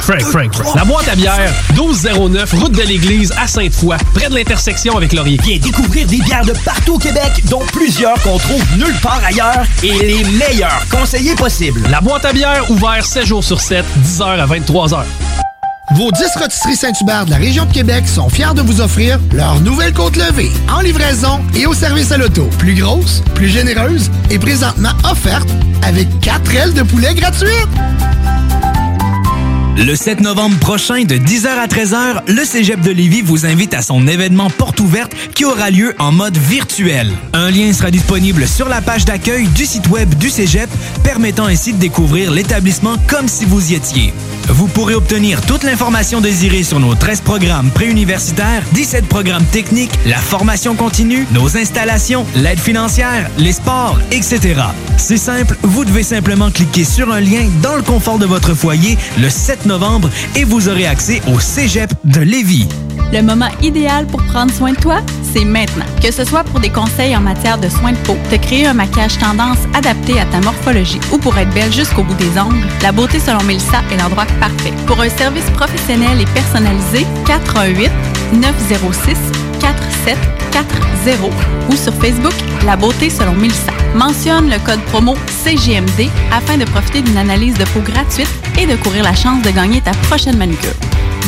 Speaker 16: Frank, Frank, Frank. La boîte à bière, 1209, route de l'église à Sainte-Foy, près de l'intersection avec Laurier.
Speaker 7: Viens découvrir des bières de partout au Québec, dont plusieurs qu'on trouve nulle part ailleurs et les meilleurs conseillers possibles.
Speaker 16: La boîte à bière, ouvert 7 jours sur 7, 10h à 23h.
Speaker 5: Vos 10 rôtisseries Saint-Hubert de la région de Québec sont fiers de vous offrir leur nouvelle côte levée en livraison et au service à l'auto. Plus grosse, plus généreuse et présentement offerte avec 4 ailes de poulet gratuites.
Speaker 6: Le 7 novembre prochain, de 10h à 13h, le Cégep de Lévis vous invite à son événement porte ouverte qui aura lieu en mode virtuel. Un lien sera disponible sur la page d'accueil du site web du Cégep, permettant ainsi de découvrir l'établissement comme si vous y étiez. Vous pourrez obtenir toute l'information désirée sur nos 13 programmes préuniversitaires, 17 programmes techniques, la formation continue, nos installations, l'aide financière, les sports, etc. C'est simple, vous devez simplement cliquer sur un lien dans le confort de votre foyer le 7 novembre et vous aurez accès au Cégep de Lévis.
Speaker 17: Le moment idéal pour prendre soin de toi, c'est maintenant. Que ce soit pour des conseils en matière de soins de peau, te créer un maquillage tendance adapté à ta morphologie ou pour être belle jusqu'au bout des ongles, la beauté selon Mélissa est l'endroit parfait. Pour un service professionnel et personnalisé, 418 906 4740 ou sur Facebook La Beauté selon Mélissa. Mentionne le code promo CGMD afin de profiter d'une analyse de peau gratuite et de courir la chance de gagner ta prochaine manucure.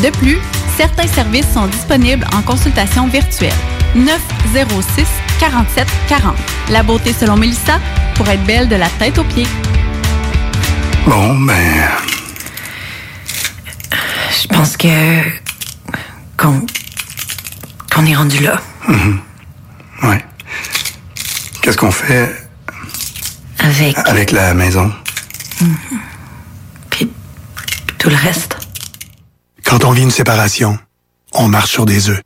Speaker 17: De plus, certains services sont disponibles en consultation virtuelle. 906 47 40. La beauté selon Mélissa pour être belle de la tête aux pieds.
Speaker 3: Bon, ben.
Speaker 4: Je pense que. qu'on. qu'on est rendu là.
Speaker 3: Mhm. Ouais. Qu'est-ce qu'on fait
Speaker 4: Avec.
Speaker 3: avec la maison?
Speaker 4: tout le reste.
Speaker 3: Quand on vit une séparation, on marche sur des œufs.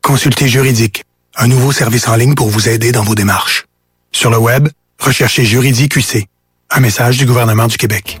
Speaker 3: Consultez Juridique, un nouveau service en ligne pour vous aider dans vos démarches. Sur le web, recherchez Juridique UC. Un message du gouvernement du Québec.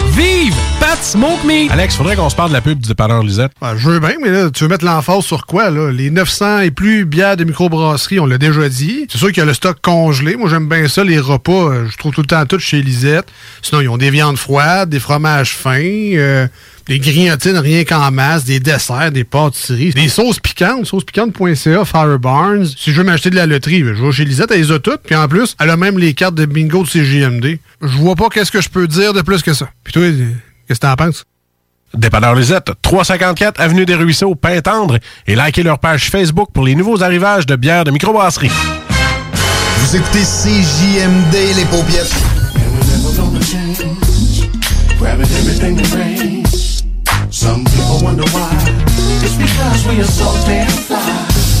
Speaker 16: Vive Pat Smoke Meat!
Speaker 18: Alex, faudrait qu'on se parle de la pub du dépanneur Lisette.
Speaker 19: Ben, je veux bien, mais là, tu veux mettre l'emphase sur quoi, là? Les 900 et plus bières de microbrasserie, on l'a déjà dit. C'est sûr qu'il y a le stock congelé. Moi, j'aime bien ça, les repas. euh, Je trouve tout le temps tout chez Lisette. Sinon, ils ont des viandes froides, des fromages fins, euh, des grignotines rien qu'en masse, des desserts, des pâtisseries, des sauces piquantes, saucespiquante.ca, Fire Barnes. Si je veux m'acheter de la loterie, je vais chez Lisette, elle les a toutes. Puis en plus, elle a même les cartes de bingo de CJMD. Je vois pas qu'est-ce que je peux dire de plus que ça. Puis toi, qu'est-ce que t'en penses?
Speaker 18: Dépanneur Lisette, 354 Avenue des Ruisseaux, Pintendre, et likez leur page Facebook pour les nouveaux arrivages de bières de microbrasserie.
Speaker 8: Vous écoutez CJMD, les paupiètes.
Speaker 20: Some people wonder why. It's because we are so damn fly.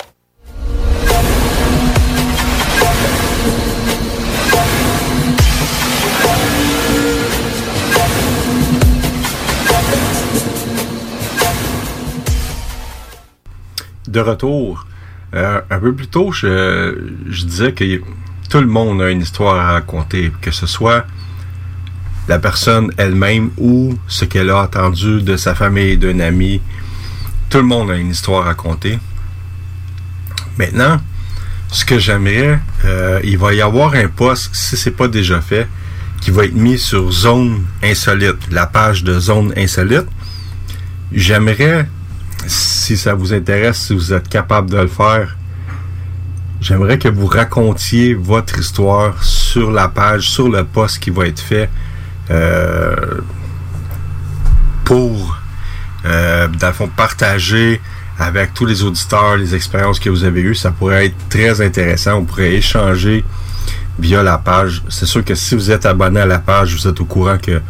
Speaker 1: De retour. Euh, un peu plus tôt, je, disais que tout le monde a une histoire à raconter, que ce soit la personne elle-même ou ce qu'elle a entendu de sa famille, d'un ami. Tout le monde a une histoire à raconter. Maintenant, ce que j'aimerais, euh, il va y avoir un post, si c'est pas déjà fait, qui va être mis sur Zone Insolite, la page de Zone Insolite. J'aimerais si ça vous intéresse, si vous êtes capable de le faire, j'aimerais que vous racontiez votre histoire sur la page, sur le post qui va être fait euh, pour, euh, dans le fond, partager avec tous les auditeurs les expériences que vous avez eues. Ça pourrait être très intéressant. On pourrait échanger via la page. C'est sûr que si vous êtes abonné à la page, vous êtes au courant que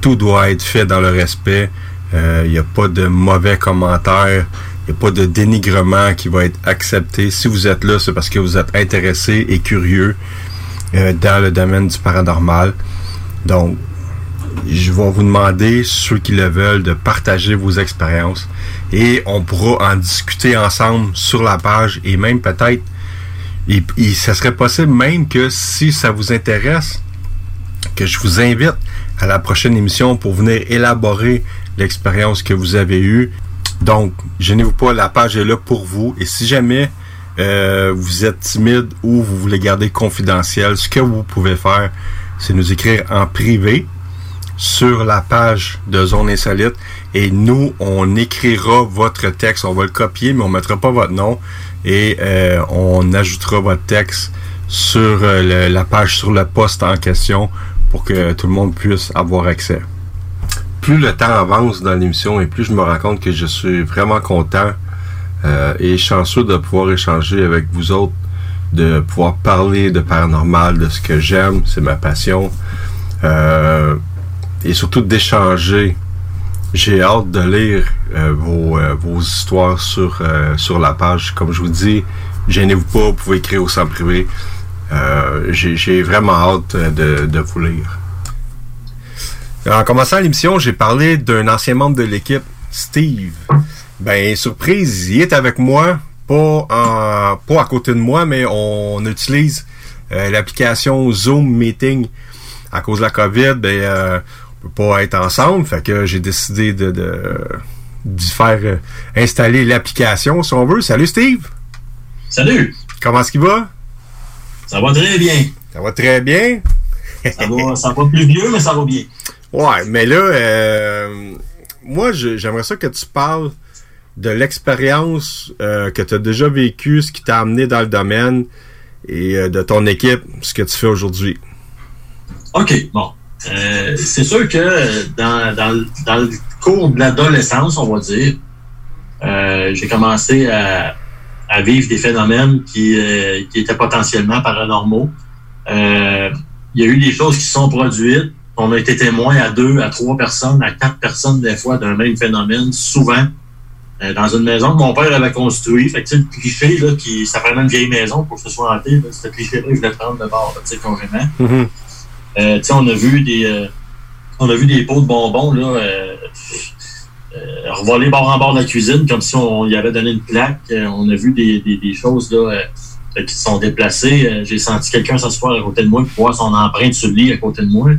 Speaker 1: tout doit être fait dans le respect. Il euh, n'y a pas de mauvais commentaires. Il n'y a pas de dénigrement qui va être accepté. Si vous êtes là, c'est parce que vous êtes intéressé et curieux euh, dans le domaine du paranormal. Donc, je vais vous demander, ceux qui le veulent, de partager vos expériences et on pourra en discuter ensemble sur la page et même peut-être, et, et ça serait possible même que si ça vous intéresse, que je vous invite à la prochaine émission pour venir élaborer l'expérience que vous avez eue. Donc, gênez-vous pas, la page est là pour vous. Et si jamais euh, vous êtes timide ou vous voulez garder confidentiel, ce que vous pouvez faire, c'est nous écrire en privé sur la page de Zone Insolite et nous, on écrira votre texte. On va le copier, mais on mettra pas votre nom et euh, on ajoutera votre texte sur euh, la page, sur le poste en question pour que tout le monde puisse avoir accès. Plus le temps avance dans l'émission et plus je me rends compte que je suis vraiment content euh, et chanceux de pouvoir échanger avec vous autres, de pouvoir parler de paranormal, de ce que j'aime, c'est ma passion, euh, et surtout d'échanger. J'ai hâte de lire euh, vos, histoires sur, la page. Comme je vous dis, gênez-vous pas, vous pouvez écrire au centre privé. J'ai vraiment hâte de vous lire. En commençant l'émission, j'ai parlé d'un ancien membre de l'équipe, Steve. Ben, surprise, il est avec moi, pas, en, pas à côté de moi, mais on utilise euh, l'application Zoom Meeting. À cause de la COVID, ben, euh, on peut pas être ensemble, fait que j'ai décidé de, de, faire euh, installer l'application, si on veut. Salut Steve!
Speaker 21: Salut!
Speaker 1: Comment est-ce qu'il va?
Speaker 21: Ça va très bien.
Speaker 1: Ça va très bien?
Speaker 21: Ça va, ça va plus vieux, mais ça va bien.
Speaker 1: Ouais, mais là, euh, moi, j'aimerais ça que tu parles de l'expérience euh, que tu as déjà vécue, ce qui t'a amené dans le domaine et euh, de ton équipe, ce que tu fais aujourd'hui.
Speaker 21: OK, bon. C'est sûr que dans, dans, dans le cours de l'adolescence, on va dire, j'ai commencé à, à vivre des phénomènes qui, qui étaient potentiellement paranormaux. Il y a eu des choses qui se sont produites. On a été témoin à deux, à trois personnes, à quatre personnes des fois d'un même phénomène, souvent. euh, dans une maison que mon père avait construite. Fait que, tu sais, le cliché, là, qui, ça prenait une vieille maison pour que ce soit hanté. Là, ce cliché-là, je voulais prendre de bord, tu sais, carrément. Sais, on a vu des euh, on a vu des pots de bonbons là revoler bord en bord de la cuisine comme si on y avait donné une plaque. On a vu des, des, des choses là qui se sont déplacées. J'ai senti quelqu'un s'asseoir à côté de moi et voir son empreinte sur le lit à côté de moi.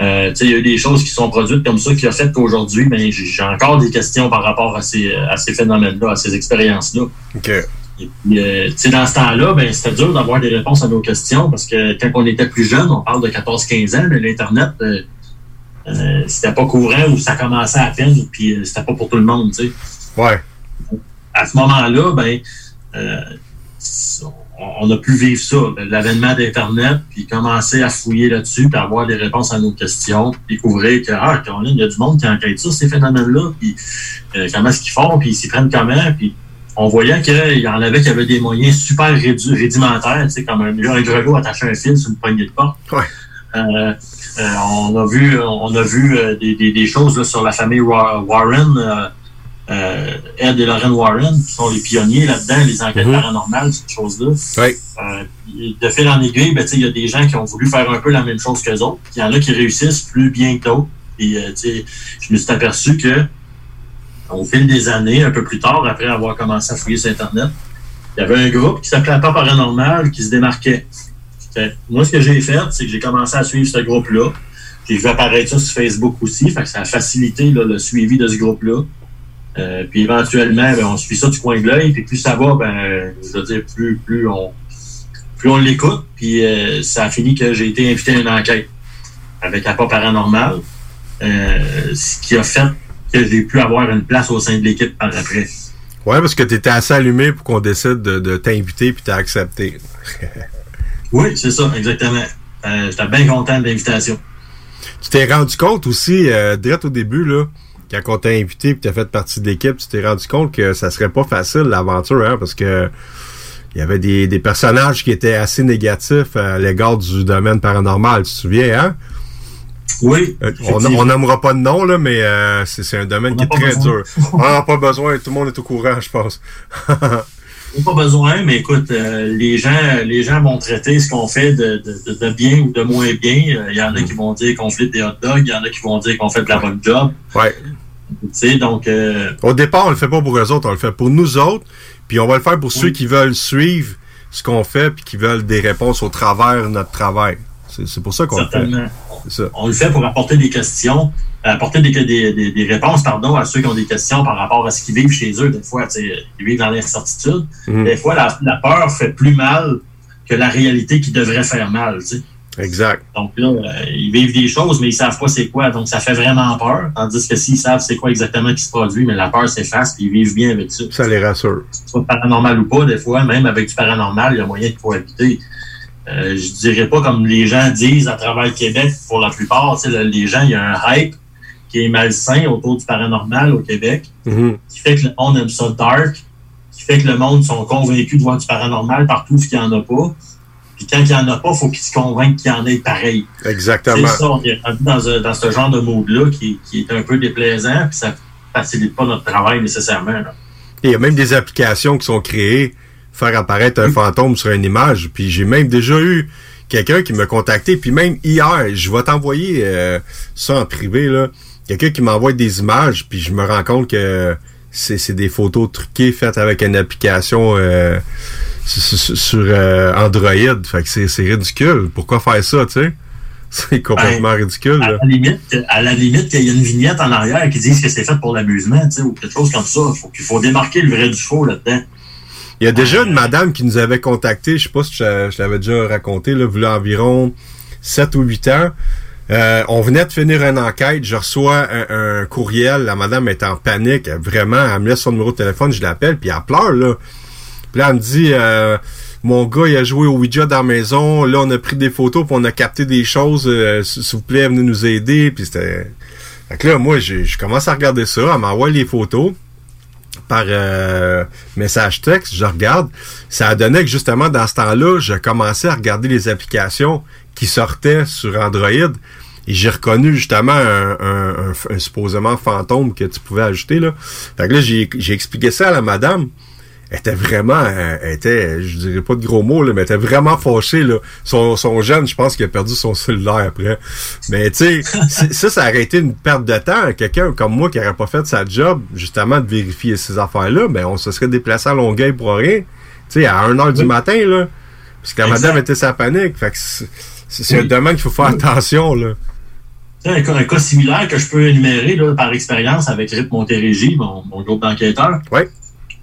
Speaker 21: Euh, il y a eu des choses qui sont produites comme ça qui a fait qu'aujourd'hui, mais j'ai j'ai encore des questions par rapport à ces, à ces phénomènes-là, à ces expériences-là.
Speaker 1: OK.
Speaker 21: Et puis, euh, tu sais, dans ce temps-là, ben, c'était dur d'avoir des réponses à nos questions parce que quand on était plus jeune, on parle de 14-15 ans, mais l'Internet, euh, euh, c'était pas courant ou ça commençait à peine, puis euh, c'était pas pour tout le monde, tu sais.
Speaker 1: Ouais.
Speaker 21: À ce moment-là, ben, euh, on, a pu vivre ça, l'avènement d'Internet, puis commencer à fouiller là-dessus, puis avoir des réponses à nos questions, découvrir que, ah, il y a du monde qui enquête ça, ces phénomènes-là, puis euh, comment est-ce qu'ils font, puis ils s'y prennent comment, puis on voyait qu'il y en avait qui avaient des moyens super rudimentaires, tu sais, comme un, un grelot attaché à un fil sur une poignée de porte. Euh, euh, on a vu, on a vu des, des- des choses là, sur la famille Wa- Warren, euh, Ed et Lorraine Warren, qui sont les pionniers là-dedans, les enquêtes
Speaker 1: Mhm.
Speaker 21: paranormales, ces choses-là.
Speaker 1: Oui.
Speaker 21: Euh, de fil en aiguille, ben, il y a des gens qui ont voulu faire un peu la même chose qu'eux autres. Il y en a qui réussissent plus bien que d'autres. Puis, euh, je me suis aperçu que au fil des années, un peu plus tard, après avoir commencé à fouiller sur Internet, il y avait un groupe qui s'appelait Pas Paranormal qui se démarquait. Fait moi, ce que j'ai fait, c'est que j'ai commencé à suivre ce groupe-là. J'ai vu apparaître ça sur Facebook aussi. Fait que ça a facilité là, le suivi de ce groupe-là. Euh, puis éventuellement, ben, on suit ça du coin de l'œil. Puis plus ça va, ben, je veux dire, plus, plus on plus on l'écoute. Puis euh, ça a fini que j'ai été invité à une enquête avec Appât Paranormal. Euh, ce qui a fait que j'ai pu avoir une place au sein de l'équipe par après.
Speaker 1: Ouais, parce que tu étais assez allumé pour qu'on décide de, de t'inviter puis t'as accepté.
Speaker 21: Oui, c'est ça, exactement. J'étais bien content de l'invitation.
Speaker 1: Tu t'es rendu compte aussi, direct au début, là, quand on t'a invité et tu as fait partie de l'équipe, tu t'es rendu compte que ça serait pas facile l'aventure, hein, parce que il y avait des, des personnages qui étaient assez négatifs à l'égard du domaine paranormal, tu te souviens, hein?
Speaker 21: Oui.
Speaker 1: Euh, on nommera pas de nom, là, mais euh, c'est un domaine
Speaker 21: On
Speaker 1: qui est très
Speaker 21: besoin.
Speaker 1: dur. On pas besoin, tout le monde est au courant, je pense.
Speaker 21: Pas besoin, mais écoute, euh, les gens les gens vont traiter ce qu'on fait de, de, de- de bien ou de moins bien. Euh, Il y en a qui vont dire qu'on fait des hot dogs, il y en a qui vont dire qu'on fait de la bonne job.
Speaker 1: Ouais.
Speaker 21: Tu sais, donc... euh,
Speaker 1: Au départ, on le fait pas pour eux autres, on le fait pour nous autres, puis on va le faire pour ceux qui veulent suivre ce qu'on fait puis qui veulent des réponses au travers de notre travail. C'est c'est pour ça qu'on le fait.
Speaker 21: On le fait pour apporter des questions, apporter des, des, des- des réponses pardon, à ceux qui ont des questions par rapport à ce qu'ils vivent chez eux. Des fois, ils vivent dans l'incertitude.
Speaker 1: Mhm.
Speaker 21: Des fois, la, la peur fait plus mal que la réalité qui devrait faire mal.
Speaker 1: Exact.
Speaker 21: Donc là, euh, ils vivent des choses, mais ils savent pas c'est quoi. Donc, ça fait vraiment peur. Tandis que s'ils savent c'est quoi exactement qui se produit, mais la peur s'efface, puis ils vivent bien avec ça.
Speaker 1: Ça les rassure.
Speaker 21: Soit paranormal ou pas, des fois, même avec du paranormal, il y a moyen de cohabiter. Euh, je dirais pas comme les gens disent à travers le Québec, pour la plupart, les gens, il y a un hype, qui est malsain autour du paranormal au Québec,
Speaker 1: Mhm.
Speaker 21: qui fait que le monde aime ça dark, qui fait que le monde sont convaincus de voir du paranormal partout ce qu'il n'y en a pas. Puis quand il n'y en a pas, il faut qu'ils se convainquent qu'il y en ait pareil.
Speaker 1: Exactement.
Speaker 21: C'est ça, on est rendu dans, dans ce genre de mode-là qui, qui est un peu déplaisant, puis ça facilite pas notre travail nécessairement. là.
Speaker 1: Il y a même des applications qui sont créées faire apparaître un fantôme sur une image. Puis j'ai même déjà eu quelqu'un qui m'a contacté. Puis même hier, je vais t'envoyer euh, ça en privé. là. Quelqu'un qui m'envoie des images. Puis je me rends compte que c'est c'est des photos truquées faites avec une application euh, sur, euh, Android. Fait que c'est c'est ridicule. Pourquoi faire ça, tu sais? C'est complètement ridicule.
Speaker 21: À
Speaker 1: là.
Speaker 21: la limite, à la limite, qu'il y a une vignette en arrière qui dit que c'est fait pour l'amusement, tu sais, ou quelque chose comme ça. Faut qu'il faut démarquer le vrai du faux là-dedans.
Speaker 1: Il y a déjà une madame qui nous avait contacté, je sais pas si je, l'avais déjà raconté, là, il environ 7 ou 8 ans. Euh, on venait de finir une enquête, je reçois un, courriel, la madame est en panique, vraiment, elle me laisse son numéro de téléphone, je l'appelle, puis elle pleure, là. Puis là, elle me dit, euh, mon gars, il a joué au Ouija dans la maison, là, on a pris des photos, puis on a capté des choses, euh, s'il vous plaît, venez nous aider, puis c'était... Fait que là, moi, je commence à regarder ça, elle m'envoie les photos par euh, message texte, je regarde. Ça a donné que justement, dans ce temps-là, je commençais à regarder les applications qui sortaient sur Android. Et j'ai reconnu justement un, un- un- supposément fantôme que tu pouvais ajouter. Là. Fait que là, j'ai j'ai expliqué ça à la madame. Elle était vraiment, euh, elle était, je dirais pas de gros mots, là, mais elle était vraiment fâchée. Là. Son, son jeune, je pense qu'il a perdu son cellulaire après. Mais tu sais, ça, ça aurait été une perte de temps. Quelqu'un comme moi qui n'aurait pas fait sa job, justement, de vérifier ces affaires-là, ben on se serait déplacé à Longueuil pour rien. Tu sais, à 1h du matin, là. Parce que la
Speaker 21: Exact.
Speaker 1: madame était sa panique. Fait que c'est un
Speaker 21: Oui.
Speaker 1: domaine qu'il faut faire attention, là.
Speaker 21: Tu sais, Un, cas- un cas similaire que je peux énumérer là, par expérience avec Rip Montérégie, mon, mon groupe d'enquêteurs.
Speaker 1: Ouais.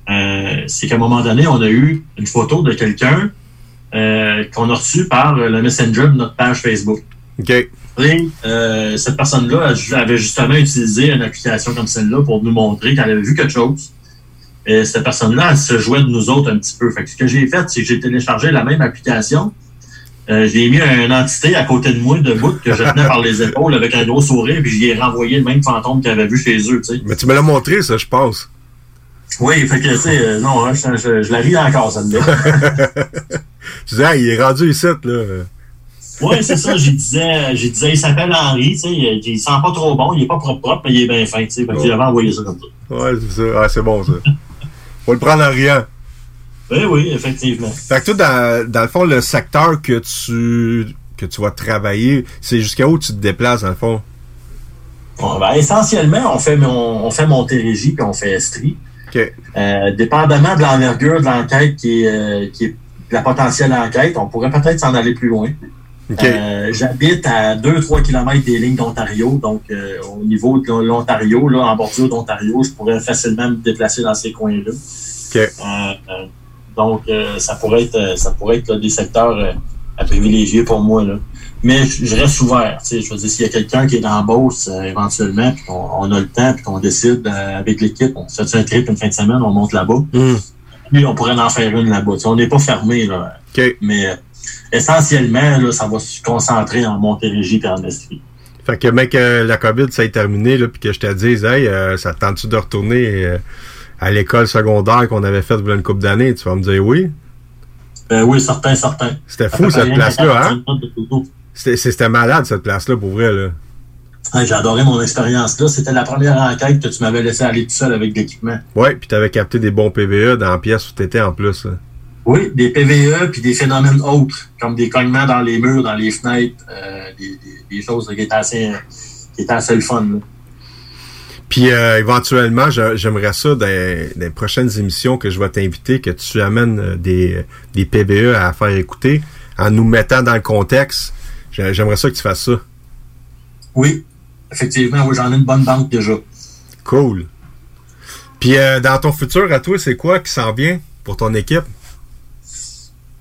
Speaker 21: Euh, c'est qu'à un moment donné, on a eu une photo de quelqu'un euh, qu'on a reçu par le Messenger de notre page Facebook.
Speaker 1: OK.
Speaker 21: Et euh, cette personne-là avait justement utilisé une application comme celle-là pour nous montrer qu'elle avait vu quelque chose. Et cette personne-là, elle se jouait de nous autres un petit peu. Fait que ce que j'ai fait, c'est que j'ai téléchargé la même application. Euh, j'ai mis une entité à côté de moi de bout que je tenais par les épaules avec un gros sourire, puis j'y ai renvoyé le même fantôme qu'il avait vu chez eux.
Speaker 1: Mais tu me l'as montré, ça, je pense.
Speaker 21: Oui, fait que, tu sais, euh, non, hein, je, je- je la ris encore, celle-là.
Speaker 1: Tu dis, ah, il est rendu ici, là.
Speaker 21: Oui, c'est ça, je disais, je disais, il s'appelle Henri, tu sais, il, il sent pas trop bon, il est pas propre propre, mais il est bien fin, tu sais, fait que j'avais envoyé ça comme ça.
Speaker 1: Ouais, c'est ça. Ah, c'est bon, ça. Faut le prendre en riant.
Speaker 21: Oui, oui, effectivement.
Speaker 1: Fait que toi, dans, dans le fond, le secteur que tu que tu vas travailler, c'est jusqu'à où tu te déplaces, dans le fond?
Speaker 21: Bon, ben, essentiellement, on fait, on, on fait Montérégie puis on fait Estrie. Euh, dépendamment de l'envergure de l'enquête qui est, euh, qui est de la potentielle enquête, on pourrait peut-être s'en aller plus loin. Euh, J'habite à 2-3 km des lignes d'Ontario, donc au niveau de l'Ontario, là, en bordure d'Ontario, je pourrais facilement me déplacer dans ces coins-là. Donc, ça pourrait être, ça pourrait être là, des secteurs à privilégier pour moi. Là. Mais je je reste ouvert. tu sais, Je veux dire, s'il y a quelqu'un qui est dans la Beauce euh, éventuellement, puis qu'on on a le temps, puis qu'on décide euh, avec l'équipe, on se fait un trip une fin de semaine, on monte là-bas? Puis on pourrait en faire une là-bas. Tu sais, On n'est pas fermé, là. Mais euh, essentiellement, là, ça va se concentrer en Montérégie et en Estrie.
Speaker 1: Fait que, mec, la COVID, ça est terminé, là, puis que je te dise, hey, ça te tente-tu de retourner à l'école secondaire qu'on avait faite une couple d'années? Tu vas me dire oui?
Speaker 21: Ben oui, certain, certain.
Speaker 1: C'était fou, cette place-là, hein?
Speaker 21: 40 minutes de Toto.
Speaker 1: C'était malade, cette place-là, pour vrai, là.
Speaker 21: Ouais, J'ai adoré mon expérience là. C'était la première enquête que tu m'avais laissé aller tout seul avec l'équipement.
Speaker 1: Ouais, puis t'avais capté des bons PVE dans la pièce où t'étais en plus, là.
Speaker 21: Oui, des PVE puis des phénomènes autres, comme des cognements dans les murs, dans les fenêtres, euh, des, des- des choses qui étaient assez, qui étaient assez le fun. là.
Speaker 1: Puis euh, éventuellement, j'aimerais ça dans, dans les prochaines émissions que je vais t'inviter, que tu amènes euh, des, des PVE à faire écouter en nous mettant dans le contexte. J'ai- J'aimerais ça que tu fasses ça.
Speaker 21: Oui, effectivement, oui, j'en ai une bonne banque déjà.
Speaker 1: Cool. Puis euh, dans ton futur à toi, c'est quoi qui s'en vient pour ton équipe?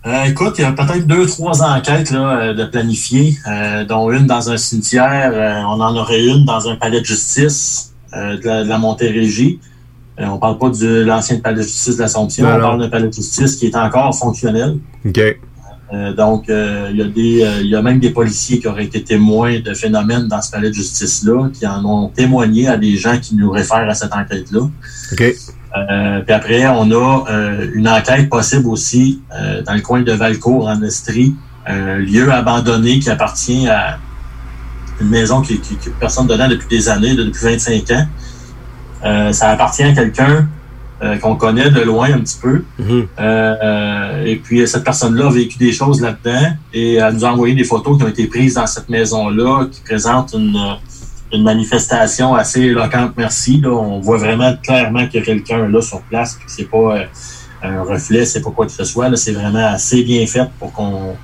Speaker 21: Euh, écoute, il y a peut-être deux, trois enquêtes là, euh, de planifier, euh, dont une dans un cimetière, on en aurait une dans un palais de justice de, la, de la Montérégie. On parle pas de l'ancien palais de justice de l'Assomption, on parle d'un palais de justice qui est encore fonctionnel.
Speaker 1: OK.
Speaker 21: Euh, donc, euh, il y a des, euh, il y a même des policiers qui auraient été témoins de phénomènes dans ce palais de justice-là, qui en ont témoigné à des gens qui nous réfèrent à cette enquête-là.
Speaker 1: OK.
Speaker 21: Puis après, on a une enquête possible aussi dans le coin de Valcourt, en Estrie, un lieu abandonné qui appartient à une maison qui, qui, qui personne dedans depuis des années, depuis 25 ans. Ça appartient à quelqu'un euh, qu'on connaît de loin un petit peu.
Speaker 1: Mhm.
Speaker 21: Euh, et puis, cette personne-là a vécu des choses là-dedans et elle nous a envoyé des photos qui ont été prises dans cette maison-là qui présentent une, euh, une manifestation assez éloquente. Merci. Là. On voit vraiment clairement qu'il y a quelqu'un là sur place puis que c'est pas euh, un reflet, c'est pas quoi que ce soit. C'est vraiment assez bien fait pour qu'on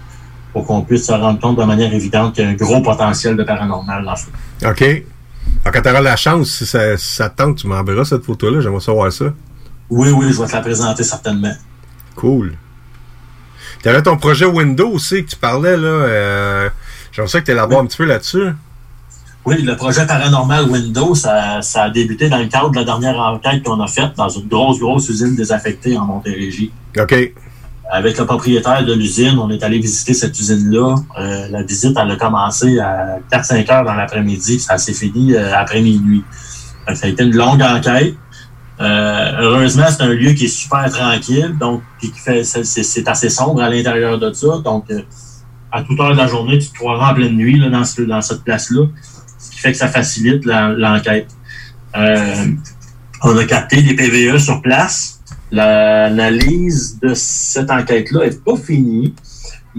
Speaker 21: pour qu'on puisse se rendre compte de manière évidente qu'il y a un gros potentiel de paranormal dans ça.
Speaker 1: OK. Alors, quand tu auras la chance, si ça, si ça te tente, tu m'enverras cette photo-là. J'aimerais savoir ça.
Speaker 21: Oui, oui, je vais te la présenter certainement.
Speaker 1: Cool. Tu avais ton projet Windows aussi que tu parlais, là. Euh, J'aimerais ça que tu élabores un petit peu là-dessus.
Speaker 21: Oui, le projet Paranormal Windows, ça, ça a débuté dans le cadre de la dernière enquête qu'on a faite dans une grosse, grosse usine désaffectée en Montérégie.
Speaker 1: OK.
Speaker 21: Avec le propriétaire de l'usine, on est allé visiter cette usine-là. Euh, la visite, elle a commencé à 4-5 heures dans l'après-midi, ça s'est fini euh, après minuit. Ça a été une longue enquête. Euh, heureusement, c'est un lieu qui est super tranquille, donc qui fait c'est- assez sombre à l'intérieur de ça. Donc, euh, à toute heure de la journée, tu te croiras en pleine nuit là, dans, ce- dans cette place-là, ce qui fait que ça facilite l'enquête. Euh, on a capté des PVE sur place. L'analyse de cette enquête-là est pas finie,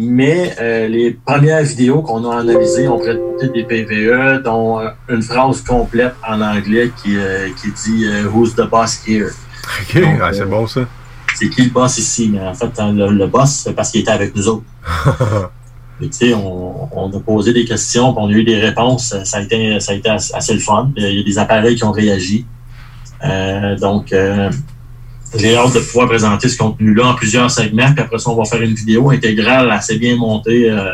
Speaker 21: mais euh, les premières vidéos qu'on a analysées ont présenté des PVE, dont euh, une phrase complète en anglais qui, euh, qui dit Who's the boss here?
Speaker 1: OK, ah, c'est bon ça.
Speaker 21: C'est qui le boss ici? Mais en fait, le, le boss, c'est parce qu'il était avec nous autres. Et tu sais, on, on a posé des questions, puis on a eu des réponses. Ça a été, ça a été assez assez le fun. Il y a des appareils qui ont réagi. Donc, euh, j'ai hâte de pouvoir présenter ce contenu-là en plusieurs segments. Puis après ça, on va faire une vidéo intégrale assez bien montée euh,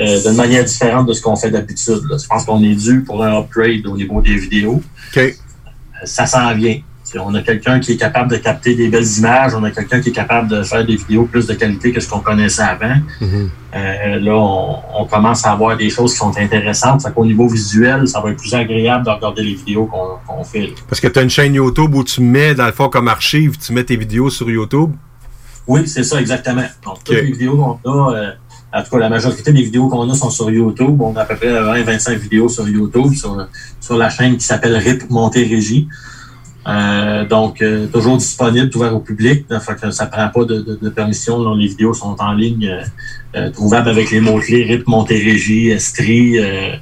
Speaker 21: euh, d'une manière différente de ce qu'on fait d'habitude. Je pense qu'on est dû pour un upgrade au niveau des vidéos.
Speaker 1: OK.
Speaker 21: Ça s'en vient. On a quelqu'un qui est capable de capter des belles images. On a quelqu'un qui est capable de faire des vidéos plus de qualité que ce qu'on connaissait avant.
Speaker 1: Mhm.
Speaker 21: Euh, là, on, on commence à avoir des choses qui sont intéressantes. Fait qu'au niveau visuel, ça va être plus agréable de regarder les vidéos qu'on fait. là.
Speaker 1: Parce que tu as une chaîne YouTube où tu mets, dans le fond, comme archive, tu mets tes vidéos sur YouTube?
Speaker 21: Oui, c'est ça, exactement. Donc, toutes les vidéos qu'on a, euh, en tout cas, la majorité des vidéos qu'on a sont sur YouTube. On a à peu près 20-25 vidéos sur YouTube, sur, sur la chaîne qui s'appelle RIP Montérégie. Euh, donc, euh, toujours disponible, ouvert au public. Là, fait que ça prend pas de, de- de permission. là. les vidéos sont en ligne, euh, euh, trouvables avec les mots-clés RIP Montérégie, Estrie, euh,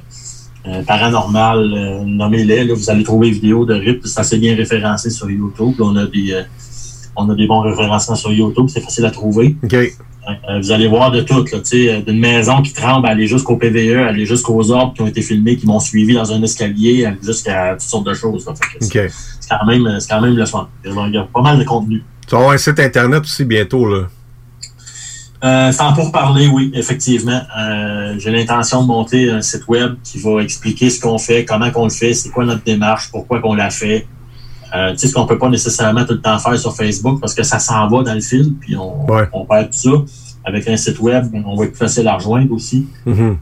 Speaker 21: euh, Paranormal, nommez-les. Là, vous allez trouver les vidéos de RIP. C'est assez bien référencé sur YouTube. On a des... on a des bons référencements sur YouTube, c'est facile à trouver.
Speaker 1: OK.
Speaker 21: Euh, vous allez voir de tout, euh, d'une maison qui tremble, aller jusqu'au PVE, aller jusqu'aux orbes qui ont été filmés, qui m'ont suivi dans un escalier, jusqu'à toutes sortes de choses. c'est- quand même, c'est quand même le fun. Il y a pas mal de contenu.
Speaker 1: Tu vas avoir un site internet aussi bientôt, là.
Speaker 21: Euh, sans pour parler, oui, effectivement. Euh, J'ai l'intention de monter un site web qui va expliquer ce qu'on fait, comment qu'on le fait, c'est quoi notre démarche, pourquoi qu'on l'a fait. Euh, tu sais, ce qu'on peut pas nécessairement tout le temps faire sur Facebook parce que ça s'en va dans le fil, puis on, on perd tout ça. Avec un site web, on va être plus facile à rejoindre aussi.
Speaker 1: Mhm.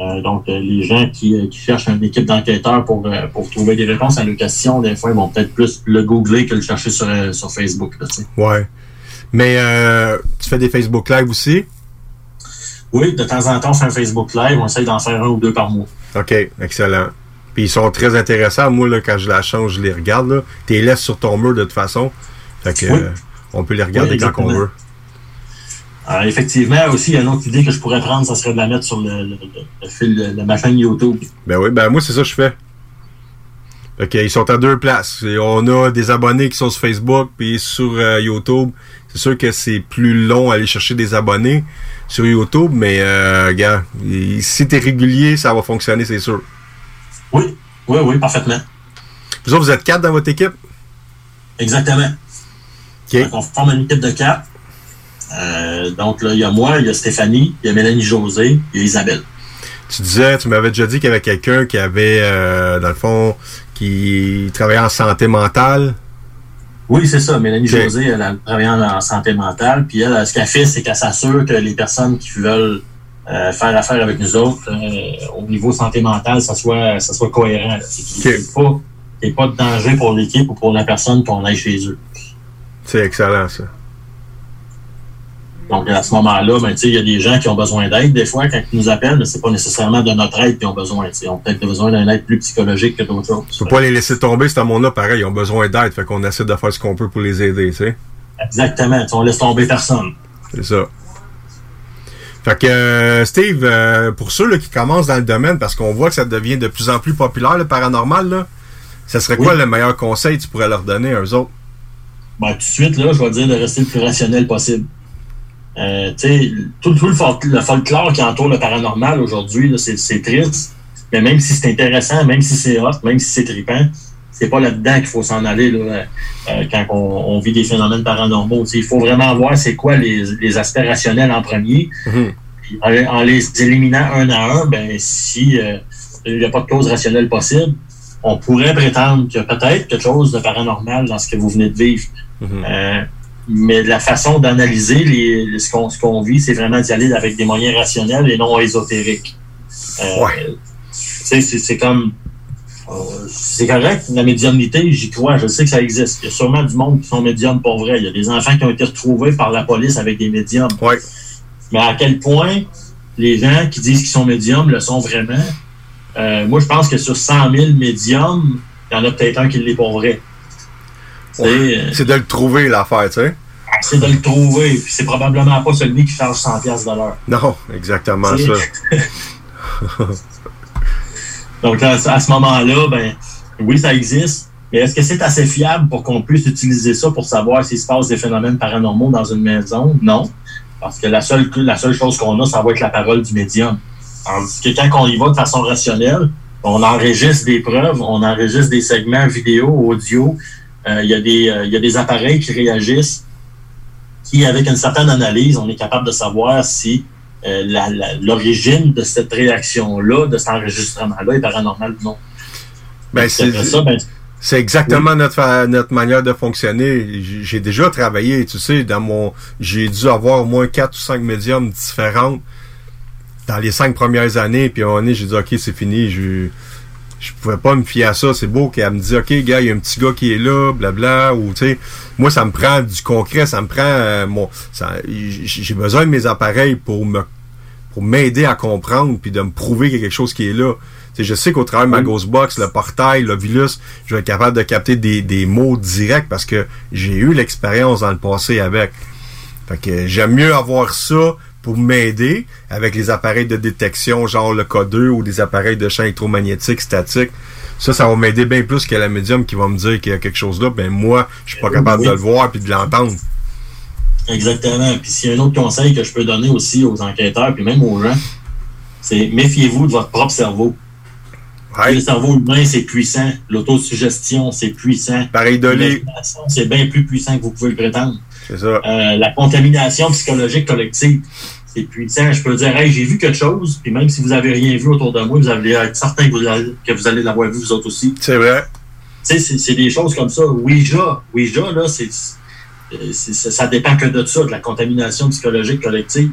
Speaker 21: Euh, donc, euh, les gens qui, euh, qui cherchent une équipe d'enquêteurs pour, pour trouver des réponses à leurs questions, des fois, ils vont peut-être plus le googler que le chercher sur, sur Facebook. Là.
Speaker 1: Ouais. Mais euh, tu fais des Facebook Live aussi?
Speaker 21: oui, de temps en temps, on fait un Facebook Live, on essaye d'en faire un ou deux par mois.
Speaker 1: OK, excellent. Puis ils sont très intéressants. Moi, là, quand je la change, je les regarde. Là. Tu les laisses sur ton mur de toute façon. Fait que
Speaker 21: Oui.
Speaker 1: euh, on peut les regarder
Speaker 21: Oui,
Speaker 1: quand on veut.
Speaker 21: Effectivement, aussi, il y a une autre idée que je pourrais prendre, ça serait de la mettre sur le, le- le- le fil de, ma chaîne YouTube.
Speaker 1: Ben oui, ben moi, c'est ça que je fais. OK, ils sont à deux places. Et on a des abonnés qui sont sur Facebook puis sur euh, YouTube. C'est sûr que c'est plus long à aller chercher des abonnés sur YouTube, mais euh, gars, si t'es régulier, ça va fonctionner, c'est sûr.
Speaker 21: Oui, oui, oui, parfaitement.
Speaker 1: Vous autres, vous êtes quatre dans votre équipe?
Speaker 21: Exactement. Donc, on forme une équipe de quatre. Euh, donc, là, il y a moi, il y a Stéphanie, il y a Mélanie José, il y a Isabelle.
Speaker 1: Tu disais, tu m'avais déjà dit qu'il y avait quelqu'un qui avait, euh, dans le fond, qui travaillait en santé mentale.
Speaker 21: Oui, c'est ça. Mélanie. José, elle, elle travaille en, en santé mentale. Puis elle, ce qu'elle fait, c'est qu'elle s'assure que les personnes qui veulent euh, faire affaire avec nous autres, euh, au niveau santé mentale, ça soit, ça soit cohérent. là. C'est qu'il n'y ait pas, pas de danger pour l'équipe ou pour la personne qu'on aille chez eux.
Speaker 1: C'est excellent, ça.
Speaker 21: Donc, à ce moment-là, ben, il y a des gens qui ont besoin d'aide des fois quand ils nous appellent, mais c'est pas nécessairement de notre aide qu'ils ont besoin. Ils ont peut-être besoin d'un aide plus psychologique que d'autres choses.
Speaker 1: Tu peux pas les laisser tomber, ce monde-là, pareil, ils ont besoin d'aide, fait qu'on essaie de faire ce qu'on peut pour les aider, sais.
Speaker 21: Exactement. Tu sais, On laisse tomber personne.
Speaker 1: C'est ça. Fait que, euh, Steve, euh, pour ceux là, qui commencent dans le domaine, parce qu'on voit que ça devient de plus en plus populaire, le paranormal, là, ça serait quoi le meilleur conseil que tu pourrais leur donner à eux autres?
Speaker 21: Ben, tout de suite, là, je vais dire de rester le plus rationnel possible. Euh, tu sais, tout, tout le, fol- le folklore qui entoure le paranormal aujourd'hui, c'est triste. Mais même si c'est intéressant, même si c'est hot, même si c'est trippant, c'est pas là-dedans qu'il faut s'en aller là, euh, quand on, on vit des phénomènes paranormaux. Il faut vraiment voir c'est quoi les, les aspects rationnels en premier. Puis en, en les éliminant un à un, ben si euh, il n'y a pas de cause rationnelle possible, on pourrait prétendre qu'il y a peut-être quelque chose de paranormal dans ce que vous venez de vivre. Euh, mais la façon d'analyser les, les- ce qu'on ce qu'on vit, c'est vraiment d'y aller avec des moyens rationnels et non ésotériques. Euh, c'est comme... euh, c'est correct, la médiumnité, j'y crois, je sais que ça existe. Il y a sûrement du monde qui sont médiums pour vrai. Il y a des enfants qui ont été retrouvés par la police avec des médiums. Mais à quel point les gens qui disent qu'ils sont médiums le sont vraiment? Euh, moi, je pense que sur 100 000 médiums, il y en a peut-être un qui l'est pour vrai. Euh,
Speaker 1: C'est de le trouver, l'affaire, tu sais.
Speaker 21: c'est de le trouver. Puis c'est probablement pas celui qui charge 100 pièces de l'heure.
Speaker 1: Non, exactement ça.
Speaker 21: Donc à, à ce moment-là, ben oui, ça existe. Mais est-ce que c'est assez fiable pour qu'on puisse utiliser ça pour savoir s'il se passe des phénomènes paranormaux dans une maison? Non. Parce que la seule, la seule chose qu'on a, ça va être la parole du médium. Tandis que quand on y va de façon rationnelle, on enregistre des preuves, on enregistre des segments vidéo, audio. Euh, Il y, a des, euh, y a des appareils qui réagissent, qui, avec une certaine analyse, on est capable de savoir si euh, l'origine de cette réaction-là, de cet enregistrement-là, est paranormal ou non.
Speaker 1: Ben, c'est
Speaker 21: ben,
Speaker 1: c'est exactement notre, notre manière de fonctionner. J'ai déjà travaillé, tu sais, dans mon. J'ai dû avoir au moins quatre ou cinq médiums différentes dans les cinq premières années. Puis à un moment donné, j'ai dit, OK, c'est fini. Je je pouvais pas me fier à ça. C'est beau qu'elle me dise, OK, gars, il y a un petit gars qui est là, blabla. Ou, tu sais, moi, ça me prend du concret. Ça me prend euh, mon. J'ai besoin de mes appareils pour me pour m'aider à comprendre puis de me prouver qu'il y a quelque chose qui est là. Tu sais, je sais qu'au travers de ma Ghostbox, le portail, l'Ovilus, je vais être capable de capter des, des mots directs parce que j'ai eu l'expérience dans le passé avec. Fait que j'aime mieux avoir ça pour m'aider avec les appareils de détection, genre le K2 ou des appareils de champ électromagnétique statique. Ça, ça va m'aider bien plus que la médium qui va me dire qu'il y a quelque chose là. Ben moi, je suis pas capable de le voir puis de l'entendre.
Speaker 21: Exactement. Puis s'il y a un autre conseil que je peux donner aussi aux enquêteurs, puis même aux gens, c'est méfiez-vous de votre propre cerveau. Le cerveau humain, c'est puissant. L'autosuggestion, c'est puissant.
Speaker 1: Pareil de
Speaker 21: C'est bien plus puissant que vous pouvez le prétendre.
Speaker 1: C'est ça.
Speaker 21: Euh, la contamination psychologique collective, c'est puissant. Je peux dire, hey, j'ai vu quelque chose, puis même si vous avez rien vu autour de moi, vous allez être certain que vous allez, l'avoir vu vous autres aussi.
Speaker 1: C'est vrai.
Speaker 21: Tu sais, c'est- des choses comme ça. Ouija, Ouija, là, c'est, ça, dépend que de ça, de la contamination psychologique collective.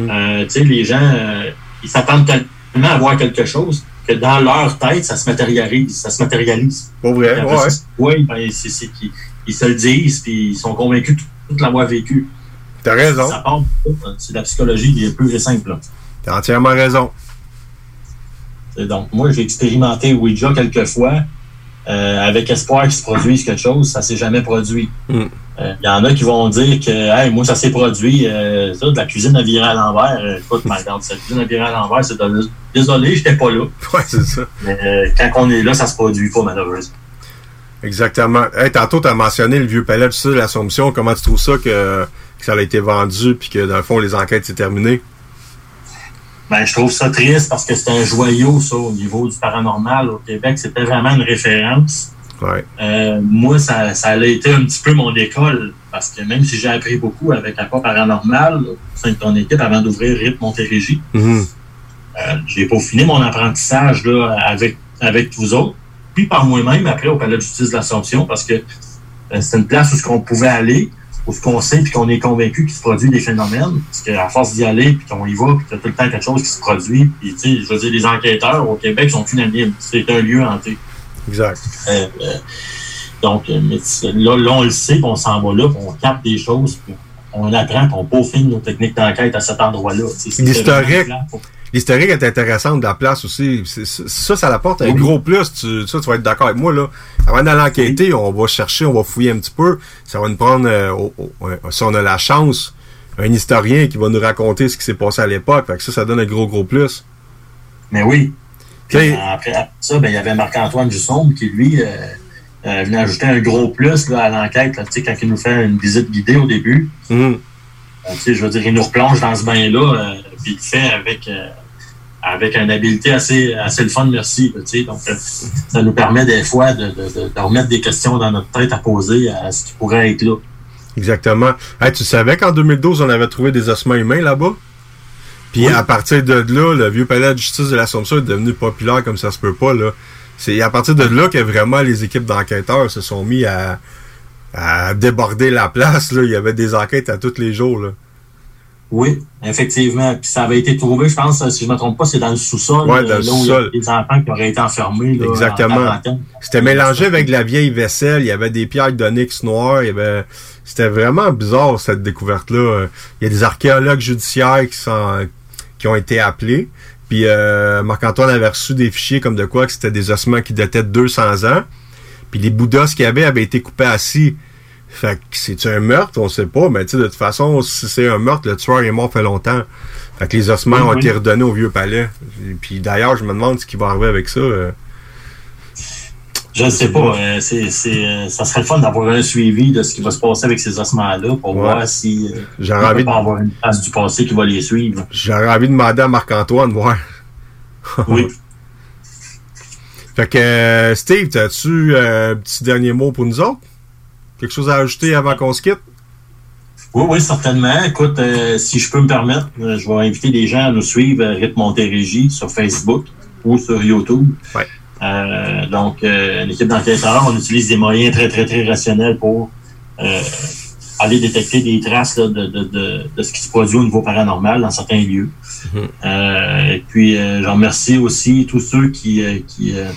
Speaker 21: Euh, tu sais, les gens, euh, ils s'attendent tellement à voir quelque chose que dans leur tête, ça se matérialise. Ça se matérialise.
Speaker 1: Vrai, ouais.
Speaker 21: Oui, ben, c'est, qu'ils ils se le disent, puis ils sont convaincus de l'avoir vécu.
Speaker 1: T'as raison.
Speaker 21: Ça part ça. C'est la psychologie qui est plus simple. là.
Speaker 1: T'as entièrement raison.
Speaker 21: Et Donc, moi, j'ai expérimenté Ouija quelques fois euh, avec espoir qu'il se produise quelque chose. Ça s'est jamais produit.
Speaker 1: Hmm.
Speaker 21: Euh, Il y en a qui vont dire que hey, moi, ça s'est produit. euh, ça, de la cuisine à virer à l'envers. Écoute, ma cette cuisine à virer à l'envers, c'est de... Désolé, j'étais pas là.
Speaker 1: Ouais, c'est ça.
Speaker 21: Mais quand on est là, ça se produit pas, malheureusement.
Speaker 1: Exactement. Hey, tantôt, tu as mentionné le vieux palais de l'Assomption. Comment tu trouves ça que, que ça a été vendu puis que, dans le fond, les enquêtes, c'est terminé?
Speaker 21: Ben, je trouve ça triste parce que c'est un joyau, ça, au niveau du paranormal au Québec. C'était vraiment une référence.
Speaker 1: Ouais.
Speaker 21: Euh, moi, ça, ça a été un petit peu mon école, parce que même si j'ai appris beaucoup avec Aqua Paranormal, au sein de ton équipe, avant d'ouvrir RIP Montérégie,
Speaker 1: Mhm.
Speaker 21: euh, j'ai peaufiné mon apprentissage là, avec, avec vous autres, puis par moi-même après au Palais de justice de l'Assomption, parce que euh, c'est une place où ce qu'on pouvait aller, ce qu'on sait puis qu'on est convaincu qu'il se produit des phénomènes. Parce qu'à force d'y aller, puis qu'on y va, puis qu'il y a tout le temps quelque chose qui se produit, puis tu sais, je veux dire, les enquêteurs au Québec sont unanimes. C'est un lieu hanté.
Speaker 1: Exact.
Speaker 21: Euh, euh, donc, euh, mais là, là, on le sait, puis on s'en va là, puis on capte des choses, puis on apprend, puis on peaufine nos techniques d'enquête à cet endroit-là.
Speaker 1: L'historique. L'historique est intéressante de la place aussi. Ça, ça apporte un gros plus. Tu, ça, tu vas être d'accord avec moi, là. Avant d'aller enquêter, on va chercher, on va fouiller un petit peu. Ça va nous prendre, euh, ouais, si on a la chance, un historien qui va nous raconter ce qui s'est passé à l'époque. Fait que ça, ça donne un gros, gros plus.
Speaker 21: Mais oui. Puis, après, après ça, ben, il y avait Marc-Antoine Dusson qui, lui, euh, euh, venait ajouter un gros plus là, à l'enquête. Quand il nous fait une visite guidée au début,
Speaker 1: hum,
Speaker 21: Euh, je veux dire, il nous replonge dans ce bain-là, euh, puis il le fait avec, euh, avec une habileté assez, assez le fun, merci. là, donc, euh, ça nous permet des fois de, de, de- de remettre des questions dans notre tête à poser à ce qui pourrait être là.
Speaker 1: Exactement. Hey, tu savais qu'en 2012, on avait trouvé des ossements humains là-bas? Puis à partir de là, le vieux palais de justice de l'Assomption est devenu populaire comme ça se peut pas. là. C'est à partir de là que vraiment les équipes d'enquêteurs se sont mis à, à déborder la place. Là. Il y avait des enquêtes à tous les jours. Là.
Speaker 21: Oui, effectivement. Puis ça avait été trouvé, je pense, si je ne me trompe pas, c'est dans le sous-sol.
Speaker 1: Ouais,
Speaker 21: euh,
Speaker 1: dans le sous-sol.
Speaker 21: des enfants qui auraient été enfermés. Là,
Speaker 1: Exactement. C'était mélangé avec de la vieille vaisselle. Il y avait des pierres d'onyx noires. Il y avait... C'était vraiment bizarre, cette découverte-là. Il y a des archéologues judiciaires qui sont qui ont été appelés. Puis euh, Marc-Antoine avait reçu des fichiers comme de quoi que c'était des ossements qui dataient de 200 ans. Puis les bouddhas qu'il y avait avaient été coupés assis. Fait que c'est un meurtre, on sait pas, mais tu sais, de toute façon, si c'est un meurtre, le tueur est mort fait longtemps. Fait que les ossements ont été redonnés au vieux palais. Et puis d'ailleurs, je me demande ce qui va arriver avec ça. euh.
Speaker 21: Je ne sais pas. euh, c'est, euh, ça serait le fun d'avoir un suivi de ce qui va se passer avec ces ossements-là pour
Speaker 1: Ouais.
Speaker 21: voir si euh,
Speaker 1: J'aurais
Speaker 21: peut
Speaker 1: envie
Speaker 21: pas
Speaker 1: de-
Speaker 21: avoir une trace du passé qui va les suivre.
Speaker 1: J'aurais envie de demander à Marc-Antoine, voir.
Speaker 21: Oui.
Speaker 1: Fait que, euh, Steve, as-tu euh, un petit dernier mot pour nous autres? Quelque chose à ajouter avant qu'on se quitte?
Speaker 21: Oui, oui, certainement. Écoute, euh, si je peux me permettre, euh, je vais inviter les gens à nous suivre à Rythme Montérégie sur Facebook ou sur YouTube. Euh, donc, euh, une équipe d'enquêteurs, on utilise des moyens très, très, très rationnels pour euh, aller détecter des traces là, de, de, de, de ce qui se produit au niveau paranormal dans certains lieux. Euh, et puis, euh, j'en remercie aussi tous ceux qui, euh, qui, euh,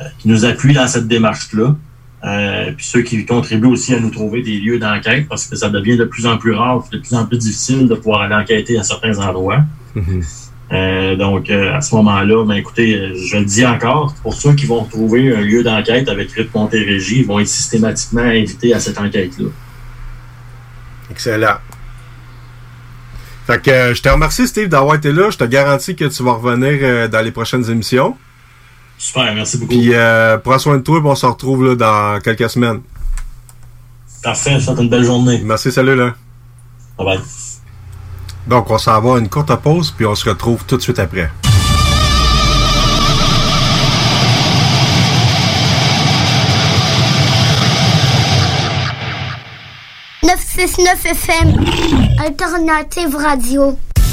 Speaker 21: euh, qui nous appuient dans cette démarche-là. Euh, puis ceux qui contribuent aussi à nous trouver des lieux d'enquête parce que ça devient de plus en plus rare, de plus en plus difficile de pouvoir aller enquêter à certains endroits. Euh, donc, euh, à ce moment-là, ben, écoutez, je le dis encore, pour ceux qui vont trouver un lieu d'enquête avec Rythme Montérégie, ils vont être systématiquement invités à cette enquête-là.
Speaker 1: Excellent. Fait que je te remercie, Steve, d'avoir été là. Je te garantis que tu vas revenir dans les prochaines émissions.
Speaker 21: Super, merci beaucoup.
Speaker 1: Puis euh, prends soin de toi, puis on se retrouve là, dans quelques semaines.
Speaker 21: Parfait, je une belle journée.
Speaker 1: Merci, salut là.
Speaker 21: Bye bye.
Speaker 1: Donc, on s'en va à une courte pause, puis on se retrouve tout de suite après.
Speaker 22: 969 FM, Alternative Radio.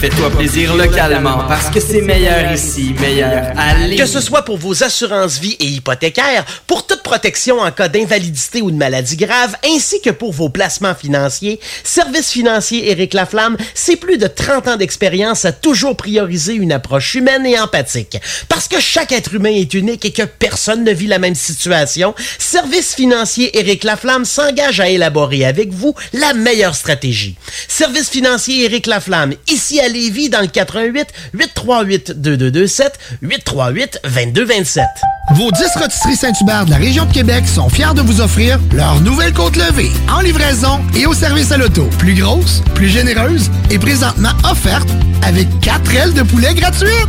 Speaker 23: Fais-toi plaisir localement parce que c'est meilleur ici, meilleur Lévis.
Speaker 24: Que ce soit pour vos assurances vie et hypothécaires, pour toute protection en cas d'invalidité ou de maladie grave, ainsi que pour vos placements financiers, Service financier Éric Laflamme, c'est plus de 30 ans d'expérience à toujours prioriser une approche humaine et empathique. Parce que chaque être humain est unique et que personne ne vit la même situation, Service financier Éric Laflamme s'engage à élaborer avec vous la meilleure stratégie. Service financier Éric Laflamme, ici à Lévis dans le 88 838 2227 838 2227.
Speaker 5: Vos 10 rôtisseries Saint-Hubert de la région de Québec sont fiers de vous offrir leur nouvelle côte levée en livraison et au service à l'auto. Plus grosse, plus généreuse et présentement offerte avec 4 ailes de poulet gratuites.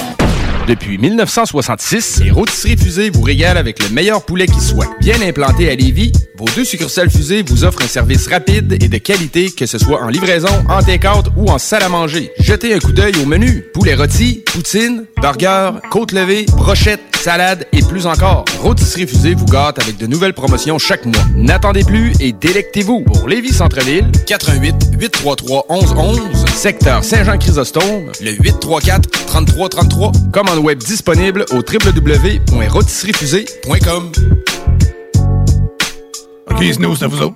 Speaker 25: Depuis 1966, les rôtisseries Fusées vous régalent avec le meilleur poulet qui soit. Bien implanté à Lévis, vos deux succursales Fusées vous offrent un service rapide et de qualité, que ce soit en livraison, en take-out ou en salle à manger. Jetez un coup d'œil au menu. Poulet rôti, poutine, burger, côte levée, brochette, salade et plus encore. Rôtisserie Fusée vous gâte avec de nouvelles promotions chaque mois. N'attendez plus et délectez-vous. Pour Lévis Centre-Ville, 88 833 1111, secteur Saint-Jean-Chrysostome, le 834 3333. Commande web disponible au www.rôtisseriefusée.com.
Speaker 18: OK, c'est à vous autres.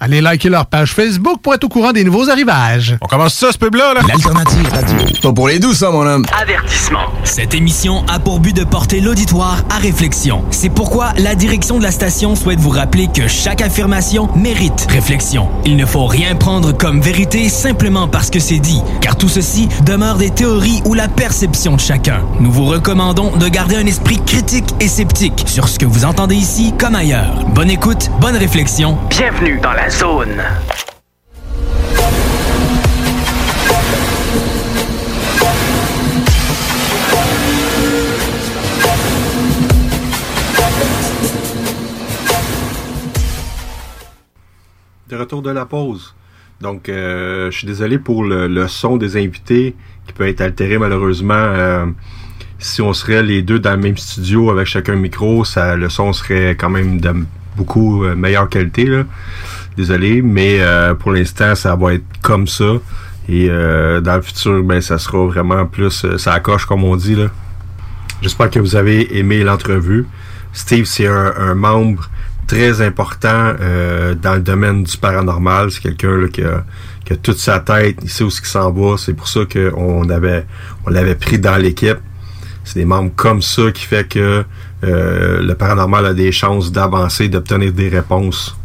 Speaker 19: Allez liker leur page Facebook pour être au courant des nouveaux arrivages.
Speaker 18: On commence ça, ce pub-là, là?
Speaker 6: L'alternative radio.
Speaker 8: Pas pour les douces, ça, mon homme.
Speaker 10: Avertissement.
Speaker 6: Cette émission a pour but de porter l'auditoire à réflexion. C'est pourquoi la direction de la station souhaite vous rappeler que chaque affirmation mérite réflexion. Il ne faut rien prendre comme vérité simplement parce que c'est dit, car tout ceci demeure des théories ou la perception de chacun. Nous vous recommandons de garder un esprit critique et sceptique sur ce que vous entendez ici comme ailleurs. Bonne écoute, bonne réflexion.
Speaker 10: Bienvenue dans la
Speaker 1: De retour de la pause. Donc, euh, je suis désolé pour le, le son des invités qui peut être altéré malheureusement. euh, si on serait les deux dans le même studio avec chacun un micro, ça, le son serait quand même de beaucoup euh, meilleure qualité. Là. Désolé, mais euh, pour l'instant, ça va être comme ça. Et euh, dans le futur, ben, ça sera vraiment plus euh, ça coche comme on dit. J'espère que vous avez aimé l'entrevue. Steve, c'est un, membre très important dans le domaine du paranormal. C'est quelqu'un qui, a, toute sa tête, il sait où ce qui s'en va. C'est pour ça qu'on avait on l'avait pris dans l'équipe. C'est des membres comme ça qui fait que le paranormal a des chances d'avancer, d'obtenir des réponses.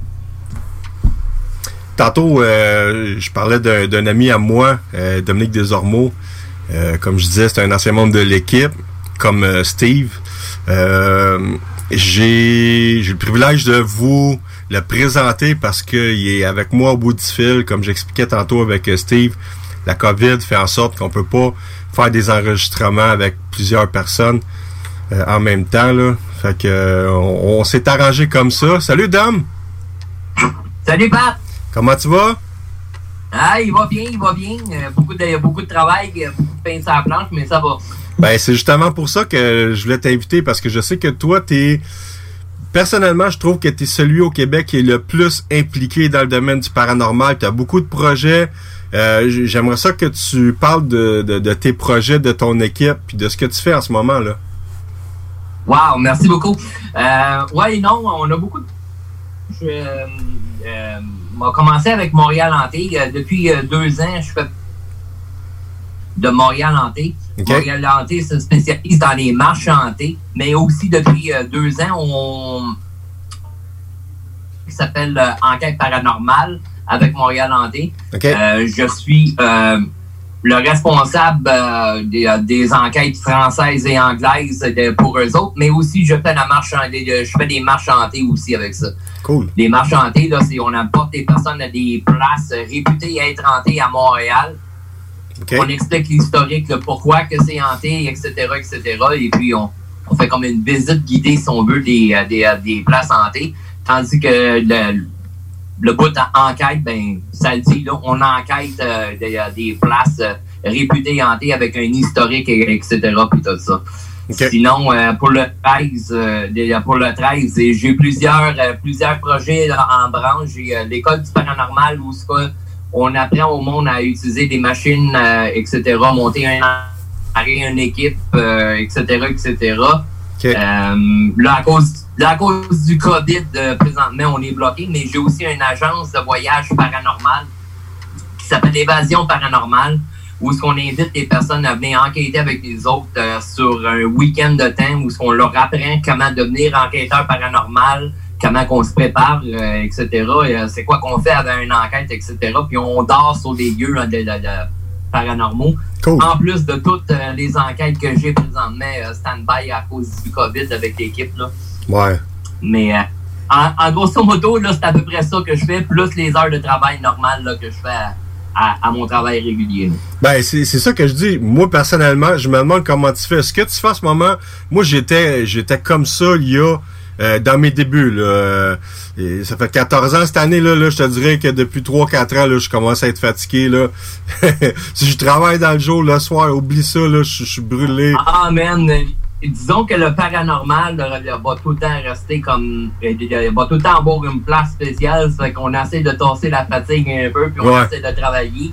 Speaker 1: Tantôt, euh, je parlais d'un ami à moi, euh, Dominique Desormeaux. Euh, comme je disais, c'est un ancien membre de l'équipe, comme Steve. J'ai le privilège de vous le présenter parce qu'il est avec moi au bout du fil, comme j'expliquais tantôt avec Steve. La COVID fait en sorte qu'on peut pas faire des enregistrements avec plusieurs personnes en même temps. Là. Fait que on, on s'est arrangé comme ça. Salut Dom!
Speaker 26: Salut Pat!
Speaker 1: Comment tu vas?
Speaker 26: Ah, il va bien, il va bien. Euh, beaucoup, de, beaucoup de travail, euh, beaucoup de pain sur la planche, mais ça va.
Speaker 1: Ben, c'est justement pour ça que je voulais t'inviter parce que je sais que toi, t'es. Personnellement, je trouve que tu es celui au Québec qui est le plus impliqué dans le domaine du paranormal. Tu as beaucoup de projets. Euh, J'aimerais ça que tu parles de, de, de tes projets, de ton équipe, puis de ce que tu fais en ce moment là.
Speaker 26: Wow, merci beaucoup. Euh, ouais, non, on a beaucoup de. Je, euh, euh, on a commencé avec Montréal Hanté. Euh, depuis euh, deux ans, je fais de Montréal Hanté. Montréal Hanté se spécialise dans les marches hantées, mais aussi depuis deux ans, on qui s'appelle Enquête paranormale avec Montréal Hanté. Euh, je suis euh, le responsable euh, des, euh, des enquêtes françaises et anglaises de- pour eux autres, mais aussi je fais la marche des- je fais des marches hantées aussi avec ça.
Speaker 1: Cool.
Speaker 26: Les marches hantées, là, c'est on apporte des personnes à des places euh, réputées être hantées à Montréal. On explique l'historique, le pourquoi que c'est hanté, etc., etc. Et puis on, on fait comme une visite guidée, si on veut, des, euh, des, euh, des places hantées. Tandis que le, le bout en- enquête, ben, ça le dit, là, on enquête euh, des, euh, des places euh, réputées hantées avec un historique, et- etc., puis tout ça. Sinon, euh, pour le 13, euh, de- pour le 13, et j'ai plusieurs, plusieurs projets en branche. J'ai l'école du paranormal où on apprend au monde à utiliser des machines, etc., monter un une équipe, etc., etc. Là, à cause, à cause du COVID, euh, présentement, on est bloqué, mais j'ai aussi une agence de voyage paranormal qui s'appelle Évasion paranormale, où est-ce qu'on invite les personnes à venir enquêter avec les autres euh, sur un week-end de temps, où est-ce qu'on leur apprend comment devenir enquêteur paranormal, comment qu'on se prépare, euh, etc. Et, c'est quoi qu'on fait avant une enquête, etc. Puis on dort sur des lieux là, de, de- de paranormaux. En plus de toutes les enquêtes que j'ai présentement stand-by à cause du COVID avec l'équipe. là.
Speaker 1: Ouais.
Speaker 26: Mais euh, en, en grosso modo, là, c'est à peu près ça que je fais, plus les heures de travail normales là, que je fais à, à- à mon travail régulier.
Speaker 1: Ben, c'est c'est ça que je dis. Moi, personnellement, je me demande comment tu fais. Ce que tu fais en ce moment, moi, j'étais j'étais comme ça il y a euh, dans mes débuts. Là, Euh, ça fait 14 ans cette année, là, là je te dirais que depuis 3-4 ans, là, je commence à être fatigué. Là. si je travaille dans le jour, le soir, oublie ça, là, je je suis brûlé.
Speaker 26: Ah, man, disons que le paranormal va tout le temps rester comme. euh, Il va tout le temps avoir une place spéciale. Ça fait qu'on essaie de tasser la fatigue un peu, puis on
Speaker 1: Ouais.
Speaker 26: essaie de travailler.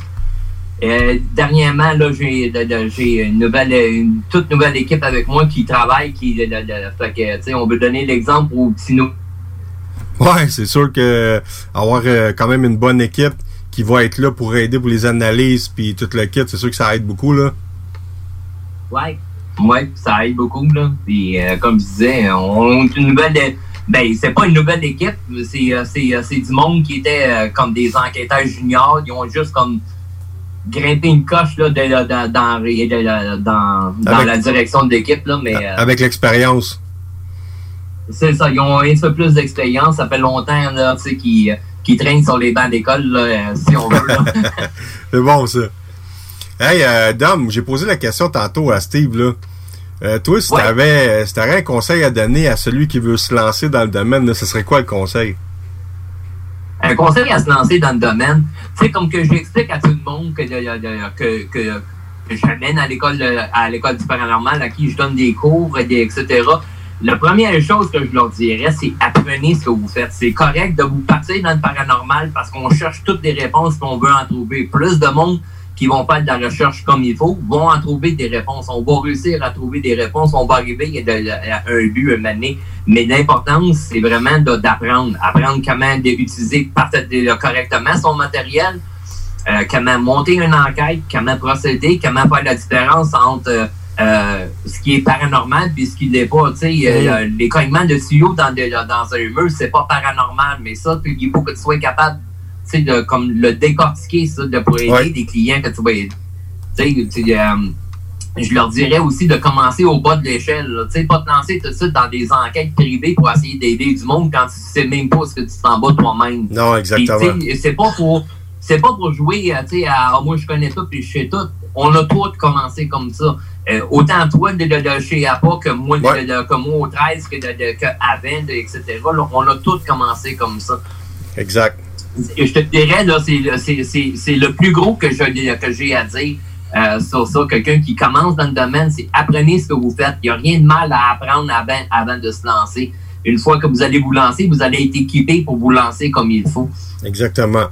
Speaker 26: Euh, dernièrement, là, j'ai une nouvelle, une toute nouvelle équipe avec moi qui travaille, qui, de- de- de- fait que, tu sais, on veut donner l'exemple aux petits nous.
Speaker 1: Ouais, c'est sûr que avoir euh, quand même une bonne équipe qui va être là pour aider pour les analyses puis tout le kit, c'est sûr que ça aide beaucoup là.
Speaker 26: Ouais. Ouais, ça aide beaucoup, là. Puis, euh, comme je disais, on une nouvelle. Ben, c'est pas une nouvelle équipe, c'est, euh, c'est, euh, c'est du monde qui était euh, comme des enquêteurs juniors. Ils ont juste comme grimpé une coche là, de, de- de- dans, de- dans, dans
Speaker 1: Avec-
Speaker 26: la direction de l'équipe, là. Mais
Speaker 1: Avec l'expérience.
Speaker 26: c'est ça, ils ont un peu plus d'expérience. Ça fait longtemps, là, qu'ils, qu'ils traînent sur les bancs d'école, là, si on veut, là.
Speaker 1: C'est bon ça. Hey euh, Dom, j'ai posé la question tantôt à Steve là. Euh, toi, si t'avais si t'avais un conseil à donner à celui qui veut se lancer dans le domaine, là, ce serait quoi le conseil?
Speaker 26: un conseil à se lancer dans le domaine, tu sais, comme que j'explique à tout le monde que, que, que, que j'amène à l'école à l'école du paranormal, à qui je donne des cours, des- etc. La première chose que je leur dirais, c'est apprenez ce que vous faites. C'est correct de vous partir dans le paranormal parce qu'on cherche toutes des réponses qu'on veut en trouver. Plus de monde qui vont faire de la recherche comme il faut vont en trouver des réponses. On va réussir à trouver des réponses. On va arriver à, un but, un donné. Mais l'importance, c'est vraiment d'apprendre. Apprendre comment utiliser correctement son matériel, euh, comment monter une enquête, comment procéder, comment faire la différence entre euh, euh, ce qui est paranormal et ce qui l'est pas. Tu sais, euh, les cognements de tuyaux dans, de- dans un mur, c'est pas paranormal, mais ça, il faut que tu sois capable sais, de comme le décortiquer, ça, de pour aider
Speaker 1: Ouais.
Speaker 26: des clients que tu vas aider. Tu sais, euh, je leur dirais aussi de commencer au bas de l'échelle. Tu sais, pas te lancer tout de suite dans des enquêtes privées pour essayer d'aider du monde quand tu sais même pas ce que tu t'en bats toi-même.
Speaker 1: Non, exactement.
Speaker 26: C'est pas pour c'est pas pour jouer euh, tu sais, à Ah, moi je connais tout puis je sais tout. On a tous commencé comme ça. Euh, autant toi de, de, de chez APA que moi, de- de, de- que moi au 13, que, de, que avant, etc. Là, on a tous commencé comme ça.
Speaker 1: Exact.
Speaker 26: Je te dirais, là, c'est, le- plus gros que, je, que j'ai à dire euh, sur ça. Quelqu'un qui commence dans le domaine, c'est apprenez ce que vous faites. Il n'y a rien de mal à apprendre avant, avant de se lancer. Une fois que vous allez vous lancer, vous allez être équipé pour vous lancer comme il faut.
Speaker 1: Exactement.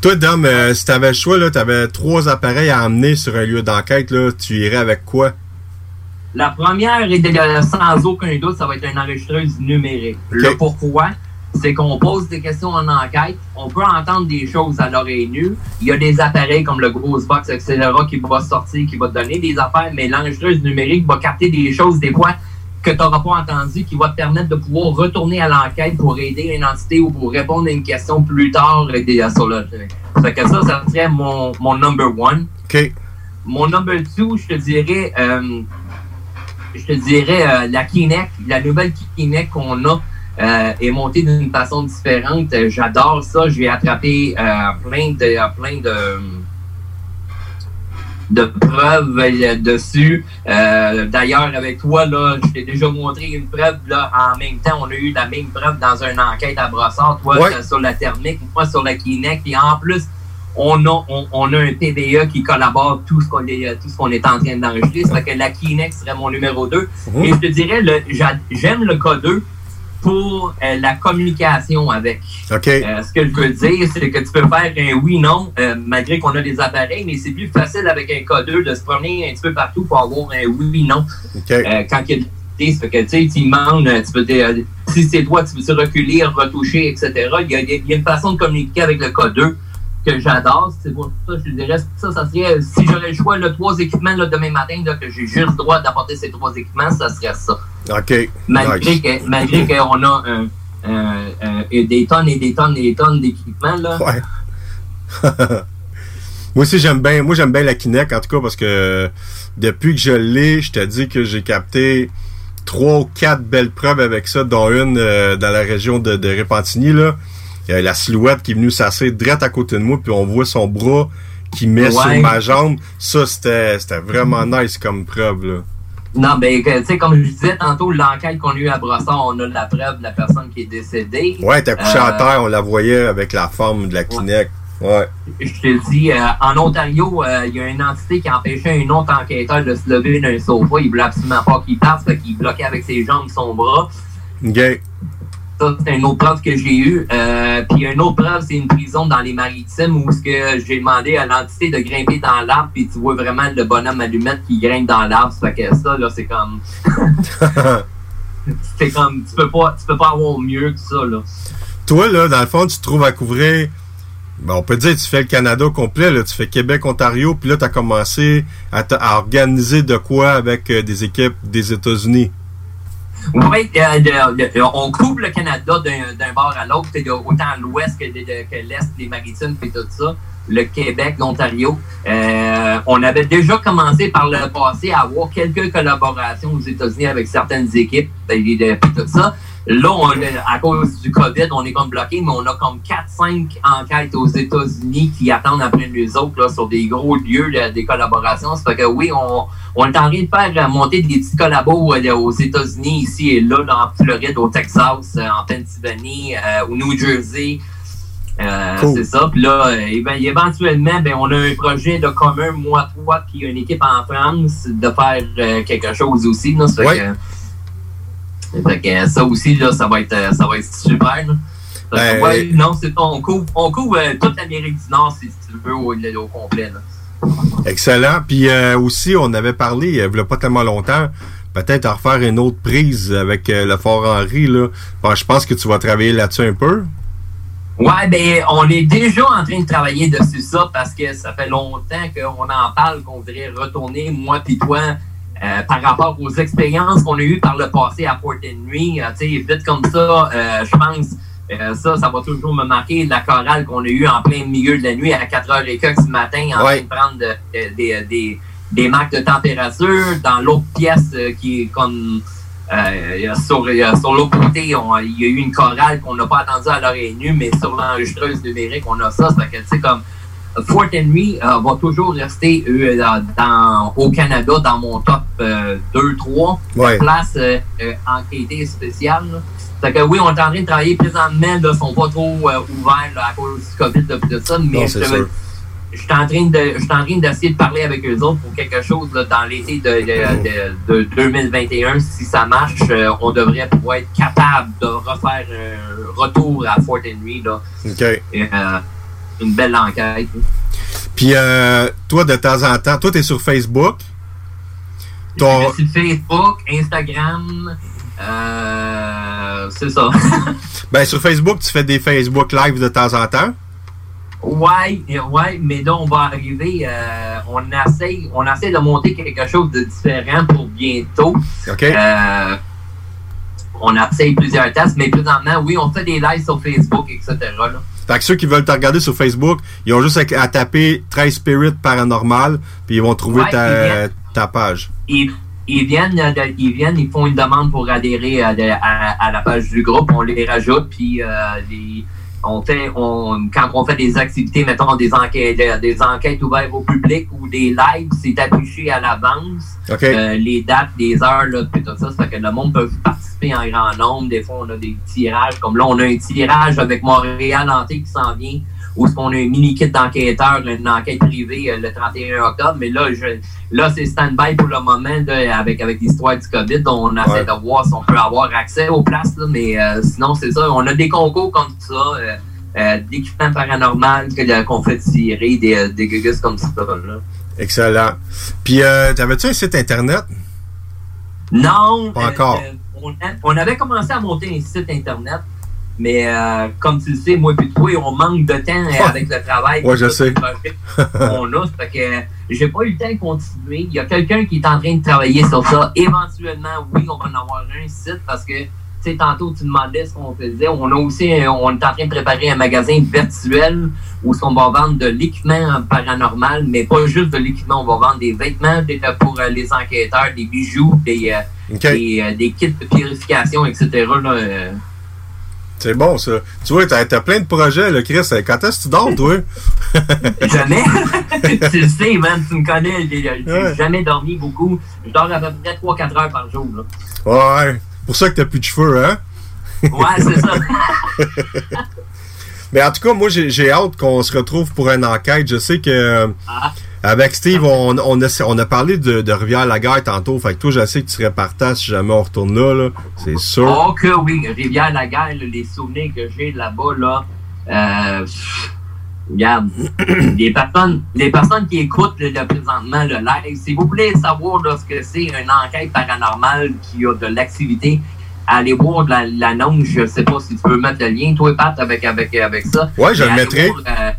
Speaker 1: Toi, Dom, euh, si t'avais le choix, là, t'avais trois appareils à emmener sur un lieu d'enquête, tu irais avec quoi?
Speaker 26: La première, de- de- sans aucun doute, ça va être une enregistreuse numérique. Le pourquoi, c'est qu'on pose des questions en enquête, on peut entendre des choses à l'oreille nue. Il y a des appareils comme le Box, etc., qui va sortir, qui va te donner des affaires, mais l'enregistreuse numérique va capter des choses, des fois, que tu n'auras pas entendu, qui va te permettre de pouvoir retourner à l'enquête pour aider une entité ou pour répondre à une question plus tard et des- sur le Fait que ça, ça serait mon, mon number one.
Speaker 1: OK.
Speaker 26: Mon number two, je te dirais, euh, je te dirais, euh, la Kinect, la nouvelle Kinect qu'on a euh, est montée d'une façon différente. J'adore ça. J'ai attrapé euh, plein de, plein de, de preuves dessus. Euh, D'ailleurs, avec toi, là, je t'ai déjà montré une preuve. Là, en même temps, on a eu la même preuve dans une enquête à Brossard. Toi,
Speaker 1: Ouais.
Speaker 26: sur la thermique, moi sur la Kinect. Et en plus, on a, on, on a un TBE qui collabore tout ce qu'on est, tout ce qu'on est en train d'enregistrer. Ça fait que la Kleenex serait mon numéro 2.
Speaker 1: Mhm.
Speaker 26: Et je te dirais, j'aime le K2 pour euh, la communication avec.
Speaker 1: OK.
Speaker 26: Euh, ce que je veux dire, c'est que tu peux faire un oui-non, euh, malgré qu'on a des appareils, mais c'est plus facile avec un K2 de se promener un petit peu partout pour avoir un oui-non. Euh, quand il y a des ça fait que tu sais, tu demandes, tu peux te- si c'est toi, tu veux reculer, retoucher, etc. Il y, a, il y a une façon de communiquer avec le K2 que j'adore. C'est pour ça que je dirais, ça, ça serait, si j'aurais le choix, le trois équipements là, demain matin, là, que j'ai juste le droit d'apporter ces trois équipements, ça serait ça.
Speaker 1: OK.
Speaker 26: Malgré
Speaker 1: Nice.
Speaker 26: que- malgré qu'on a un- des tonnes et des tonnes et des tonnes d'équipements, là.
Speaker 1: Ouais. moi aussi, j'aime bien, moi, j'aime bien la Kinect, en tout cas, parce que depuis que je l'ai, je te dis que j'ai capté trois ou quatre belles preuves avec ça, dont une euh, dans la région de, de Repentigny, là. Il y a la silhouette qui est venue s'asseoir direct à côté de moi, puis on voit son bras qui met
Speaker 26: Ouais.
Speaker 1: sur ma jambe. Ça, c'était, c'était vraiment nice comme preuve, là.
Speaker 26: Non, ben, que, tu sais, comme je disais tantôt, l'enquête qu'on a eue à Brossard, on a la preuve de la personne qui est décédée.
Speaker 1: Ouais, t'as couché à
Speaker 26: Euh,
Speaker 1: terre, on la voyait avec la forme de la Kinect. Ouais.
Speaker 26: Je te le dis, euh, en Ontario, euh, il y a une entité qui empêchait un autre enquêteur de se lever d'un sofa. Il voulait absolument pas qu'il passe, fait qu'il bloquait avec ses jambes son bras.
Speaker 1: OK.
Speaker 26: Ça, c'est une autre preuve que j'ai eue. Euh, puis une autre preuve, c'est une prison dans les maritimes où ce que j'ai demandé à l'entité de grimper dans l'arbre, puis tu vois vraiment le bonhomme allumette qui grimpe dans l'arbre. Ça fait que ça, là, c'est comme. c'est comme. Tu peux pas, tu peux pas avoir mieux que ça, là.
Speaker 1: Toi, là, dans le fond, tu te trouves à couvrir. ben, on peut dire tu fais le Canada au complet, là, tu fais Québec, Ontario, puis là, tu as commencé à organiser de quoi avec euh, des équipes des États-Unis?
Speaker 26: Oui, euh, on couvre le Canada d'un bord à l'autre, autant l'ouest que, l'est, les maritimes et tout ça, le Québec, l'Ontario. Euh, on avait déjà commencé par le passé à avoir quelques collaborations aux États-Unis avec certaines équipes et de- puis tout ça. Là, on, à cause du COVID, on est comme bloqué, mais on a comme 4-5 enquêtes aux États-Unis qui attendent après nous autres là, sur des gros lieux, là, des collaborations. Ça fait que oui, on, on est en train de faire euh, monter des petits collabos euh, aux États-Unis, ici et là, dans Floride, au Texas, euh, en Pennsylvanie, euh, au New Jersey. Euh,
Speaker 1: Cool.
Speaker 26: C'est ça. Puis là, éve- éventuellement, ben, on a un projet de commun, moi, toi, puis une équipe en France, de faire euh, quelque chose aussi. Là, ça fait que- fait que ça aussi, là, ça va être, euh, ça va être super. Là.
Speaker 1: Ben,
Speaker 26: ouais, non. On couvre, on couvre euh, toute l'Amérique du Nord, si tu veux, au, au complet. Là.
Speaker 1: Excellent. Puis euh, aussi, on avait parlé, euh, il n'y a pas tellement longtemps, peut-être à refaire une autre prise avec euh, le Fort Henry. Là. Bon, je pense que tu vas travailler là-dessus un peu.
Speaker 26: Ouais, ben, on est déjà en train de travailler dessus ça parce que ça fait longtemps qu'on en parle, qu'on voudrait retourner, moi puis toi, euh, par rapport aux expériences qu'on a eues par le passé à Port Henry. Euh, tu sais, vite comme ça, euh, je pense, euh, ça, ça va toujours me marquer la chorale qu'on a eue en plein milieu de la nuit à 4h et quelques ce matin en
Speaker 1: Ouais.
Speaker 26: train de prendre de- de- des- marques de température. Dans l'autre pièce qui est comme sur, sur l'autre côté, on- il y a eu une chorale qu'on n'a pas attendue à l'oreille nue, mais sur l'enregistreuse numérique, on a ça. Ça fait que, tu sais, comme Fort Henry euh, va toujours rester euh, dans, au Canada dans mon top 2-3
Speaker 1: Ouais.
Speaker 26: place euh, euh, enquêtée spéciale. là. Fait que oui, on est en train de travailler présentement, là, sont pas trop euh, ouverts là, à cause du COVID de tout ça, mais
Speaker 1: Non,
Speaker 26: je je suis en train de je suis en train d'essayer de parler avec eux autres pour quelque chose là, dans l'été de, de, de- de 2021 si ça marche euh, on devrait pouvoir être capable de refaire un retour à Fort Henry là. Et, euh, une belle enquête
Speaker 1: Puis euh, toi, de temps en temps, toi, tu es sur Facebook. Ton-
Speaker 26: Je suis sur Facebook Instagram euh, c'est ça
Speaker 1: Ben, sur Facebook, tu fais des Facebook Live de temps en temps.
Speaker 26: Ouais, ouais, mais là, on va arriver, euh, on essaie, on essaie de monter quelque chose de différent pour bientôt.
Speaker 1: OK.
Speaker 26: Euh, on essaie plusieurs tests, mais présentement, oui, on fait des lives sur Facebook, etc. là.
Speaker 1: Fait que ceux qui veulent te regarder sur Facebook, ils ont juste à, à taper 13 Spirit Paranormal, puis ils vont trouver
Speaker 26: Ouais,
Speaker 1: ta,
Speaker 26: ils viennent.
Speaker 1: ta page.
Speaker 26: Ils, ils viennent, euh, de- ils viennent, ils font une demande pour adhérer à, de- à- à la page du groupe, on les rajoute, puis euh, les- on quand on fait des activités, mettons des enquêtes, des enquêtes ouvertes au public ou des lives, c'est affiché à l'avance. Euh, les dates, les heures, là, puis tout ça, ça fait que le monde peut participer en grand nombre. Des fois, on a des tirages, comme là, on a un tirage avec Montréal Hanté qui s'en vient, où est-ce qu'on a un mini kit d'enquêteurs, une enquête privée euh, le 31 octobre. Mais là, je, là, c'est stand-by pour le moment, là, avec, avec l'histoire du COVID. On essaie de voir si on peut avoir accès aux places, là, mais euh, sinon, c'est ça. On a des concours comme ça. euh, euh, d'équipements paranormal qu'on fait tirer, des, euh, des gugus comme ça. Là.
Speaker 1: Excellent. Puis, euh, t'avais-tu un site internet?
Speaker 26: Non.
Speaker 1: Pas
Speaker 26: euh,
Speaker 1: encore.
Speaker 26: on, a- on avait commencé à monter un site Internet, mais euh, comme tu le sais, moi et toi, on manque de temps euh, avec le travail.
Speaker 1: Ouais, je sais.
Speaker 26: qu'on a, fait que euh, j'ai pas eu le temps de continuer. Il y a quelqu'un qui est en train de travailler sur ça. Éventuellement, oui, on va en avoir un site parce que, tu sais, tantôt, tu demandais ce qu'on faisait. On a aussi, on est en train de préparer un magasin virtuel où on va vendre de l'équipement paranormal, mais pas juste de l'équipement. On va vendre des vêtements des- pour euh, les enquêteurs, des bijoux, des, euh, des, euh, des kits de purification, etc. là, euh.
Speaker 1: C'est bon, ça. Tu vois, t'as as plein de projets, là, Chris. Quand est-ce que tu dors, toi?
Speaker 26: Jamais. tu le sais, man, tu me connais. J'ai j'ai
Speaker 1: Ouais.
Speaker 26: jamais dormi beaucoup. Je dors à peu près 3-4 heures par jour. Là.
Speaker 1: Ouais. Pour ça que t'as plus de cheveux, hein?
Speaker 26: Ouais, c'est ça.
Speaker 1: Mais en tout cas, moi, j'ai hâte qu'on se retrouve pour une enquête. Je sais que
Speaker 26: Ah.
Speaker 1: avec Steve, on, on, a, on a parlé de, de Rivière-la-Guerre tantôt. Fait que toi, je sais que tu serais partant si jamais on retourne là. là. C'est sûr.
Speaker 26: Oh que oui, Rivière-la-Guerre, les souvenirs que j'ai là-bas, là, euh, regarde, les personnes, les personnes qui écoutent là, présentement le live, si vous voulez savoir là, ce que c'est une enquête paranormale qui a de l'activité, allez voir l'annonce, je sais pas si tu peux mettre le lien, toi Pat, avec, avec, avec ça.
Speaker 1: Ouais, je le mettrai.
Speaker 26: voir, euh,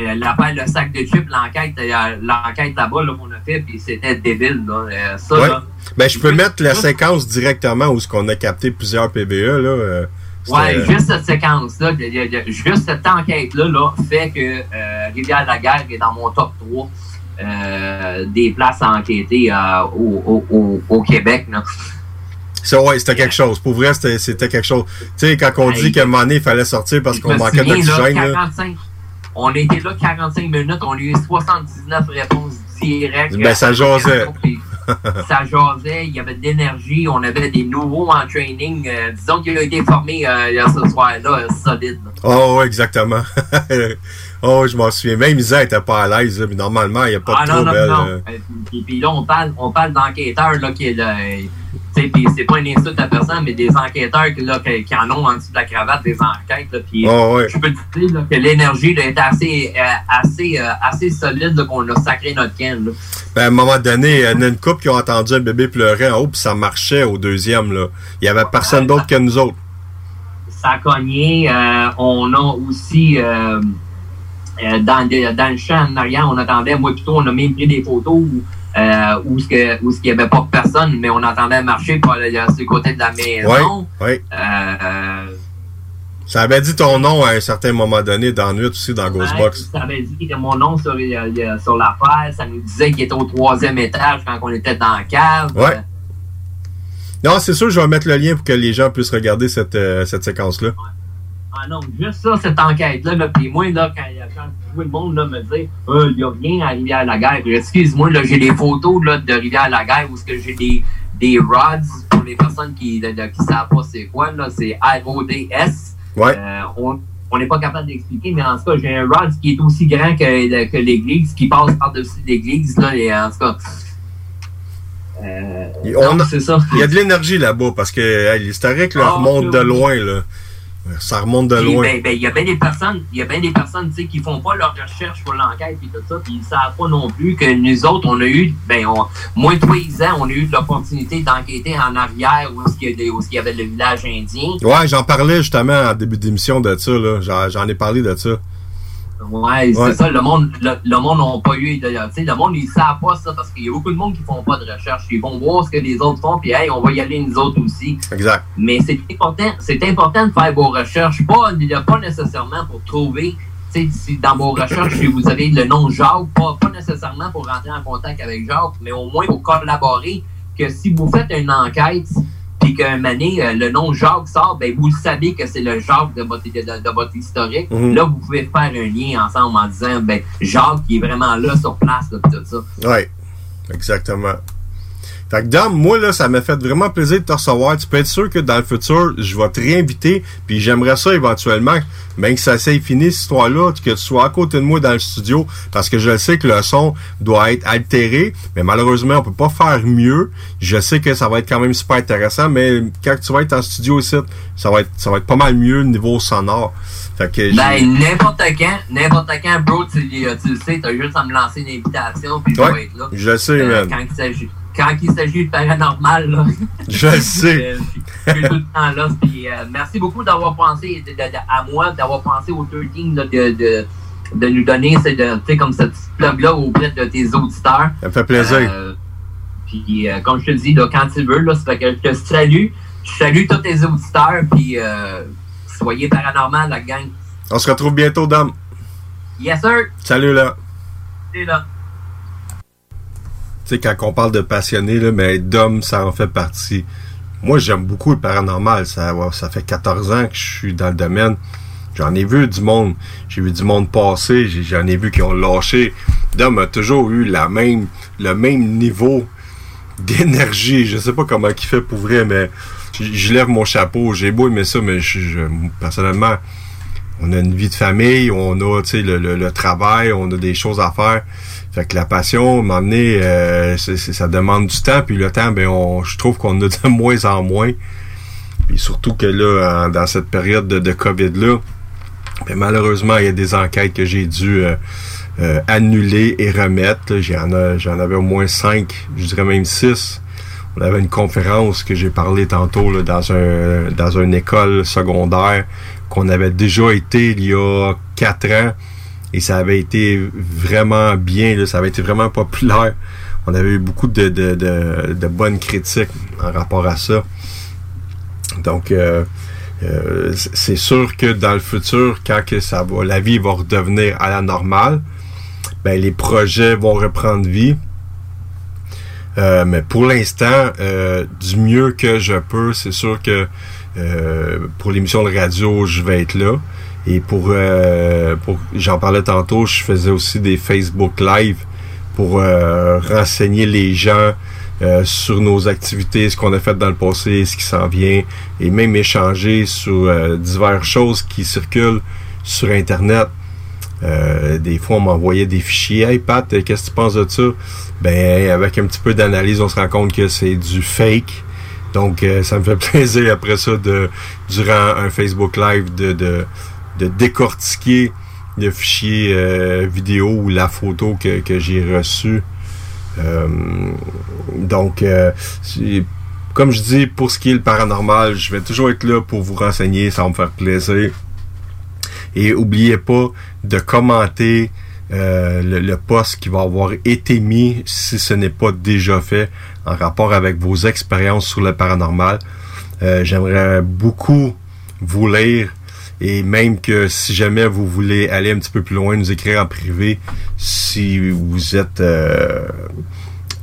Speaker 26: euh, L'appel le sac de chips, l'enquête, euh, l'enquête là-bas là, qu'on a fait, puis c'était débile. Là. Ça,
Speaker 1: Ouais.
Speaker 26: là,
Speaker 1: Ben, je peux mettre la séquence directement où ce qu'on a capté plusieurs PBE, là.
Speaker 26: Ouais, juste cette séquence-là, juste cette enquête-là là, fait que euh, Rivière-la-Guerre est dans mon top 3 euh, des places à enquêter euh, au, au, au, au Québec. Là.
Speaker 1: Ça, ouais, c'était quelque chose. Pour vrai, c'était quelque chose. Tu sais, quand on dit qu'à un moment donné, il fallait sortir parce qu'on manquait d'oxygène, là.
Speaker 26: 45, on été là 45 minutes, on a eu 79 réponses directes.
Speaker 1: Ben, ça jasait.
Speaker 26: ça jasait, il y avait de l'énergie, on avait des nouveaux en training. euh, disons qu'il a été formé euh, ce soir-là, euh, solide.
Speaker 1: Oh, exactement. oh, je m'en souviens. Même Isa était pas à l'aise, mais normalement, il n'y a pas
Speaker 26: Ah
Speaker 1: de
Speaker 26: non,
Speaker 1: trouble.
Speaker 26: non,
Speaker 1: elle,
Speaker 26: non.
Speaker 1: euh.
Speaker 26: Euh, Puis, puis là, on parle, on parle d'enquêteurs là, qui est euh, puis c'est pas une insulte à personne, mais des enquêteurs qui, là, qui, qui en ont en dessous de la cravate des enquêtes. Puis,
Speaker 1: Oh, ouais.
Speaker 26: Je peux te dire là, que l'énergie est assez, euh, assez, euh, assez solide qu'on a sacré notre can. Là.
Speaker 1: Ben, à un moment donné, il y en a une couple qui ont entendu un bébé pleurer en haut, puis ça marchait au deuxième. Là. Il y avait personne d'autre que nous autres.
Speaker 26: Ça a cogné. euh, on a aussi euh, dans, le- dans le champ en arrière, on attendait, moi plutôt, on a même pris des photos où, euh, où ce qu'il n'y avait pas personne, mais on entendait marcher par le, côté de la maison.
Speaker 1: Oui, oui.
Speaker 26: Euh, euh,
Speaker 1: Ça avait dit ton nom à un certain moment donné dans nuit aussi dans Ghostbox.
Speaker 26: Ça avait dit mon nom sur, sur l'affaire, ça nous disait qu'il était au troisième étage quand on était dans la cave.
Speaker 1: Non, c'est sûr, je vais mettre le lien pour que les gens puissent regarder cette, euh, cette séquence-là.
Speaker 26: Ah non, juste ça, cette enquête-là, là, puis moi, là, quand, vois le monde là, me dire Euh, il n'y a rien à Rivière-la-Guerre, excuse-moi, là, j'ai des photos là, de Rivière-la-Guerre où que j'ai des, des rods pour les personnes qui ne savent pas c'est quoi, là, c'est R-O-D-S.
Speaker 1: Ouais.
Speaker 26: Euh, on on n'est pas capable d'expliquer, mais en tout cas, j'ai un rod qui est aussi grand que, que l'église, qui passe par-dessus l'église, là, et en tout cas. Euh,
Speaker 1: On
Speaker 26: non,
Speaker 1: a-
Speaker 26: c'est ça.
Speaker 1: Il y a de l'énergie là-bas parce que hey, l'historique là,
Speaker 26: Ah,
Speaker 1: remonte de loin. Là. Ça remonte de loin.
Speaker 26: ben, ben, il y a bien des personnes, il y a bien des personnes, qui font pas leur recherche pour l'enquête et tout ça, puis ils savent pas non plus que nous autres, on a eu, ben, on, moins de trois ans, on a eu l'opportunité d'enquêter en arrière où qu'il y, y avait le village indien.
Speaker 1: Ouais, j'en parlais justement en début d'émission de ça. là. J'en ai parlé de ça.
Speaker 26: Ouais, c'est ça, le monde, le, le monde n'a pas eu, de- tu sais, le monde, ils savent pas ça parce qu'il y a beaucoup de monde qui font pas de recherche. Ils vont voir ce que les autres font, puis hey, on va y aller nous autres aussi.
Speaker 1: Exact.
Speaker 26: Mais c'est important, c'est important de faire vos recherches, pas, pas nécessairement pour trouver, tu sais, si dans vos recherches, si vous avez le nom Jacques, pas, pas nécessairement pour rentrer en contact avec Jacques, mais au moins pour collaborer, que si vous faites une enquête, puis qu'un mané, euh, le nom Jacques sort, ben vous le savez que c'est le Jacques de votre, de, de votre historique.
Speaker 1: Mhm.
Speaker 26: Là, vous pouvez faire un lien ensemble en disant, ben Jacques qui est vraiment là sur place, là, tout ça.
Speaker 1: Ouais, exactement. Fait que Dom, moi là, ça m'a fait vraiment plaisir de te recevoir. Tu peux être sûr que dans le futur, je vais te réinviter. Puis j'aimerais ça éventuellement, même que ça s'est fini cette histoire-là, que tu sois à côté de moi dans le studio, parce que je sais que le son doit être altéré, mais malheureusement, on peut pas faire mieux. Je sais que ça va être quand même super intéressant, mais quand tu vas être en studio ici, ça va être ça va être pas mal mieux niveau sonore. Fait que
Speaker 26: Ben, n'importe quand, n'importe quand, bro, tu, tu le sais, t'as juste à me lancer une invitation, puis je vais être là.
Speaker 1: je sais,
Speaker 26: Euh,
Speaker 1: man.
Speaker 26: Quand il s'agit, quand il s'agit de paranormal, là.
Speaker 1: Je le sais.
Speaker 26: Euh, je suis tout le temps là. Puis, euh, merci beaucoup d'avoir pensé de- de- de- à moi, d'avoir pensé au 13, là, de, de, nous donner sais, comme cette petite plug-là auprès de tes auditeurs.
Speaker 1: Ça me fait plaisir.
Speaker 26: Euh, puis, euh, comme je te dis, là, quand tu veux, là, c'est fait que je te salue. Je salue tous tes auditeurs, puis soyez paranormal, la gang.
Speaker 1: On se retrouve bientôt, Dom.
Speaker 26: Yes, sir!
Speaker 1: Salut là.
Speaker 26: C'est là.
Speaker 1: Quand on parle de passionné, là, mais Dom, ça en fait partie. Moi, j'aime beaucoup le paranormal. Ça, ça fait 14 ans que je suis dans le domaine. J'en ai vu du monde. J'ai vu du monde passer. J'en ai vu qui ont lâché. Dom a toujours eu la même, le même niveau d'énergie. Je sais pas comment il fait pour vrai, mais je, lève mon chapeau. J'ai beau aimer ça, mais je, personnellement, on a une vie de famille, on a le- le travail, on a des choses à faire. Fait que la passion, à un moment donné, euh, ça demande du temps, puis le temps, ben on, je trouve qu'on a de moins en moins. Puis surtout que là, dans cette période de, de COVID-là, ben malheureusement, il y a des enquêtes que j'ai dû euh, euh, annuler et remettre. J'en j'en avais au moins cinq, je dirais même six. On avait une conférence que j'ai parlé tantôt là, dans un dans une école secondaire qu'on avait déjà été il y a quatre ans et ça avait été vraiment bien, là, ça avait été vraiment populaire. On avait eu beaucoup de, de, de, de bonnes critiques en rapport à ça. Donc euh, euh, c'est sûr que dans le futur, quand que ça va, la vie va redevenir à la normale, ben les projets vont reprendre vie. Euh, mais pour l'instant, euh, du mieux que je peux, c'est sûr que euh, pour l'émission de radio, je vais être là. Et pour, euh, pour j'en parlais tantôt, je faisais aussi des Facebook Live pour euh, renseigner les gens euh, sur nos activités, ce qu'on a fait dans le passé, ce qui s'en vient, et même échanger sur euh, diverses choses qui circulent sur Internet. Euh, des fois, on m'envoyait des fichiers. Hey Pat, euh, qu'est-ce que tu penses de ça? Ben, avec un petit peu d'analyse, on se rend compte que c'est du fake. Donc, ça me fait plaisir après ça de, durant un Facebook Live, de, de, de décortiquer le fichier euh, vidéo ou la photo que, j'ai reçue. Euh, donc, euh, comme je dis, pour ce qui est le paranormal, je vais toujours être là pour vous renseigner, ça va me faire plaisir. Et oubliez pas de commenter le, le post qui va avoir été mis, si ce n'est pas déjà fait, en rapport avec vos expériences sur le paranormal. J'aimerais beaucoup vous lire et même que si jamais vous voulez aller un petit peu plus loin, nous écrire en privé si vous êtes euh,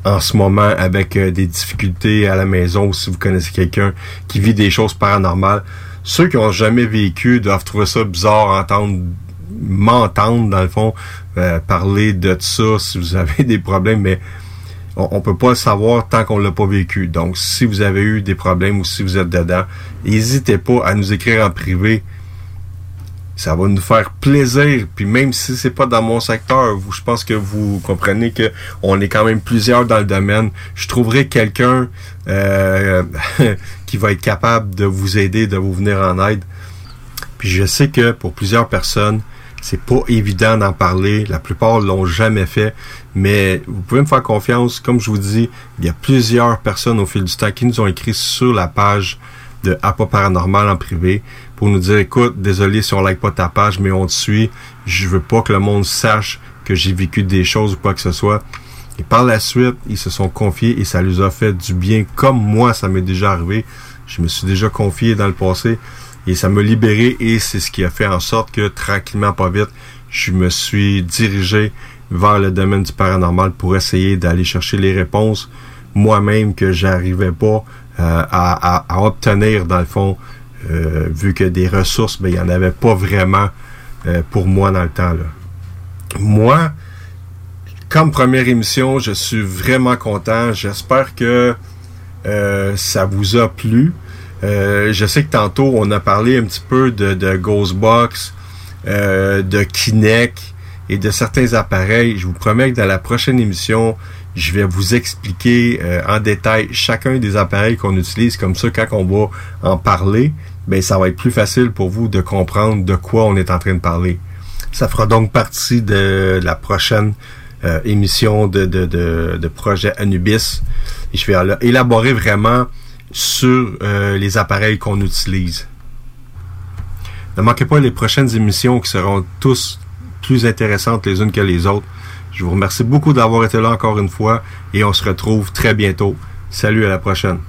Speaker 1: en ce moment avec euh, des difficultés à la maison ou si vous connaissez quelqu'un qui vit des choses paranormales. Ceux qui ont jamais vécu doivent trouver ça bizarre entendre m'entendre dans le fond euh, parler de ça si vous avez des problèmes mais on, on peut pas le savoir tant qu'on l'a pas vécu. Donc si vous avez eu des problèmes ou si vous êtes dedans, n'hésitez pas à nous écrire en privé ça va nous faire plaisir. Puis même si c'est pas dans mon secteur, vous, je pense que vous comprenez que on est quand même plusieurs dans le domaine. Je trouverai quelqu'un euh, qui va être capable de vous aider, de vous venir en aide. Puis je sais que pour plusieurs personnes, c'est pas évident d'en parler. La plupart l'ont jamais fait. Mais vous pouvez me faire confiance. Comme je vous dis, il y a plusieurs personnes au fil du temps qui nous ont écrit sur la page de Appa Paranormal en privé pour nous dire écoute, désolé si on like pas ta page, mais on te suit. Je veux pas que le monde sache que j'ai vécu des choses ou quoi que ce soit. Et par la suite, ils se sont confiés et ça les a fait du bien, comme moi, ça m'est déjà arrivé. Je me suis déjà confié dans le passé et ça m'a libéré et c'est ce qui a fait en sorte que tranquillement, pas vite, je me suis dirigé vers le domaine du paranormal pour essayer d'aller chercher les réponses moi-même que j'arrivais pas euh, à, obtenir, dans le fond, euh, vu que des ressources, ben, il n'y en avait pas vraiment euh, pour moi dans le temps. Là. Moi, comme première émission, je suis vraiment content. J'espère que euh, ça vous a plu. Euh, je sais que tantôt, on a parlé un petit peu de, de Ghostbox, euh, de Kinect et de certains appareils. Je vous promets que dans la prochaine émission, je vais vous expliquer euh, en détail chacun des appareils qu'on utilise. Comme ça, quand on va en parler, ben ça va être plus facile pour vous de comprendre de quoi on est en train de parler. Ça fera donc partie de la prochaine euh, émission de, de, de, de projet Anubis. Et je vais éla- élaborer vraiment sur euh, les appareils qu'on utilise. Ne manquez pas les prochaines émissions qui seront tous plus intéressantes les unes que les autres. Je vous remercie beaucoup d'avoir été là encore une fois et on se retrouve très bientôt. Salut à la prochaine.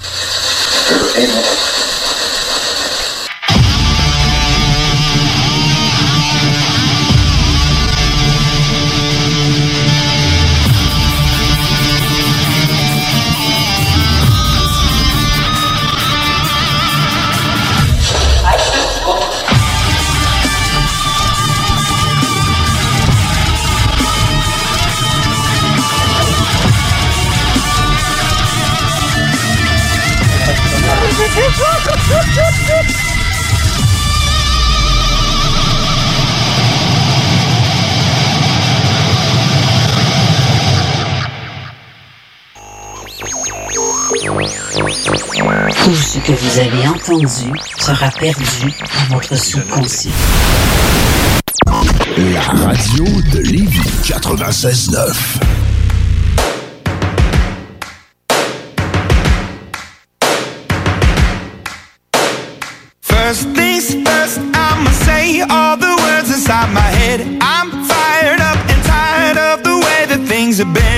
Speaker 27: Que vous avez entendu sera perdu dans votre subconscient.
Speaker 20: La radio de Lévis 96.9.
Speaker 28: First things first, I'ma say all the words inside my head. I'm fired up and tired of the way that things have been.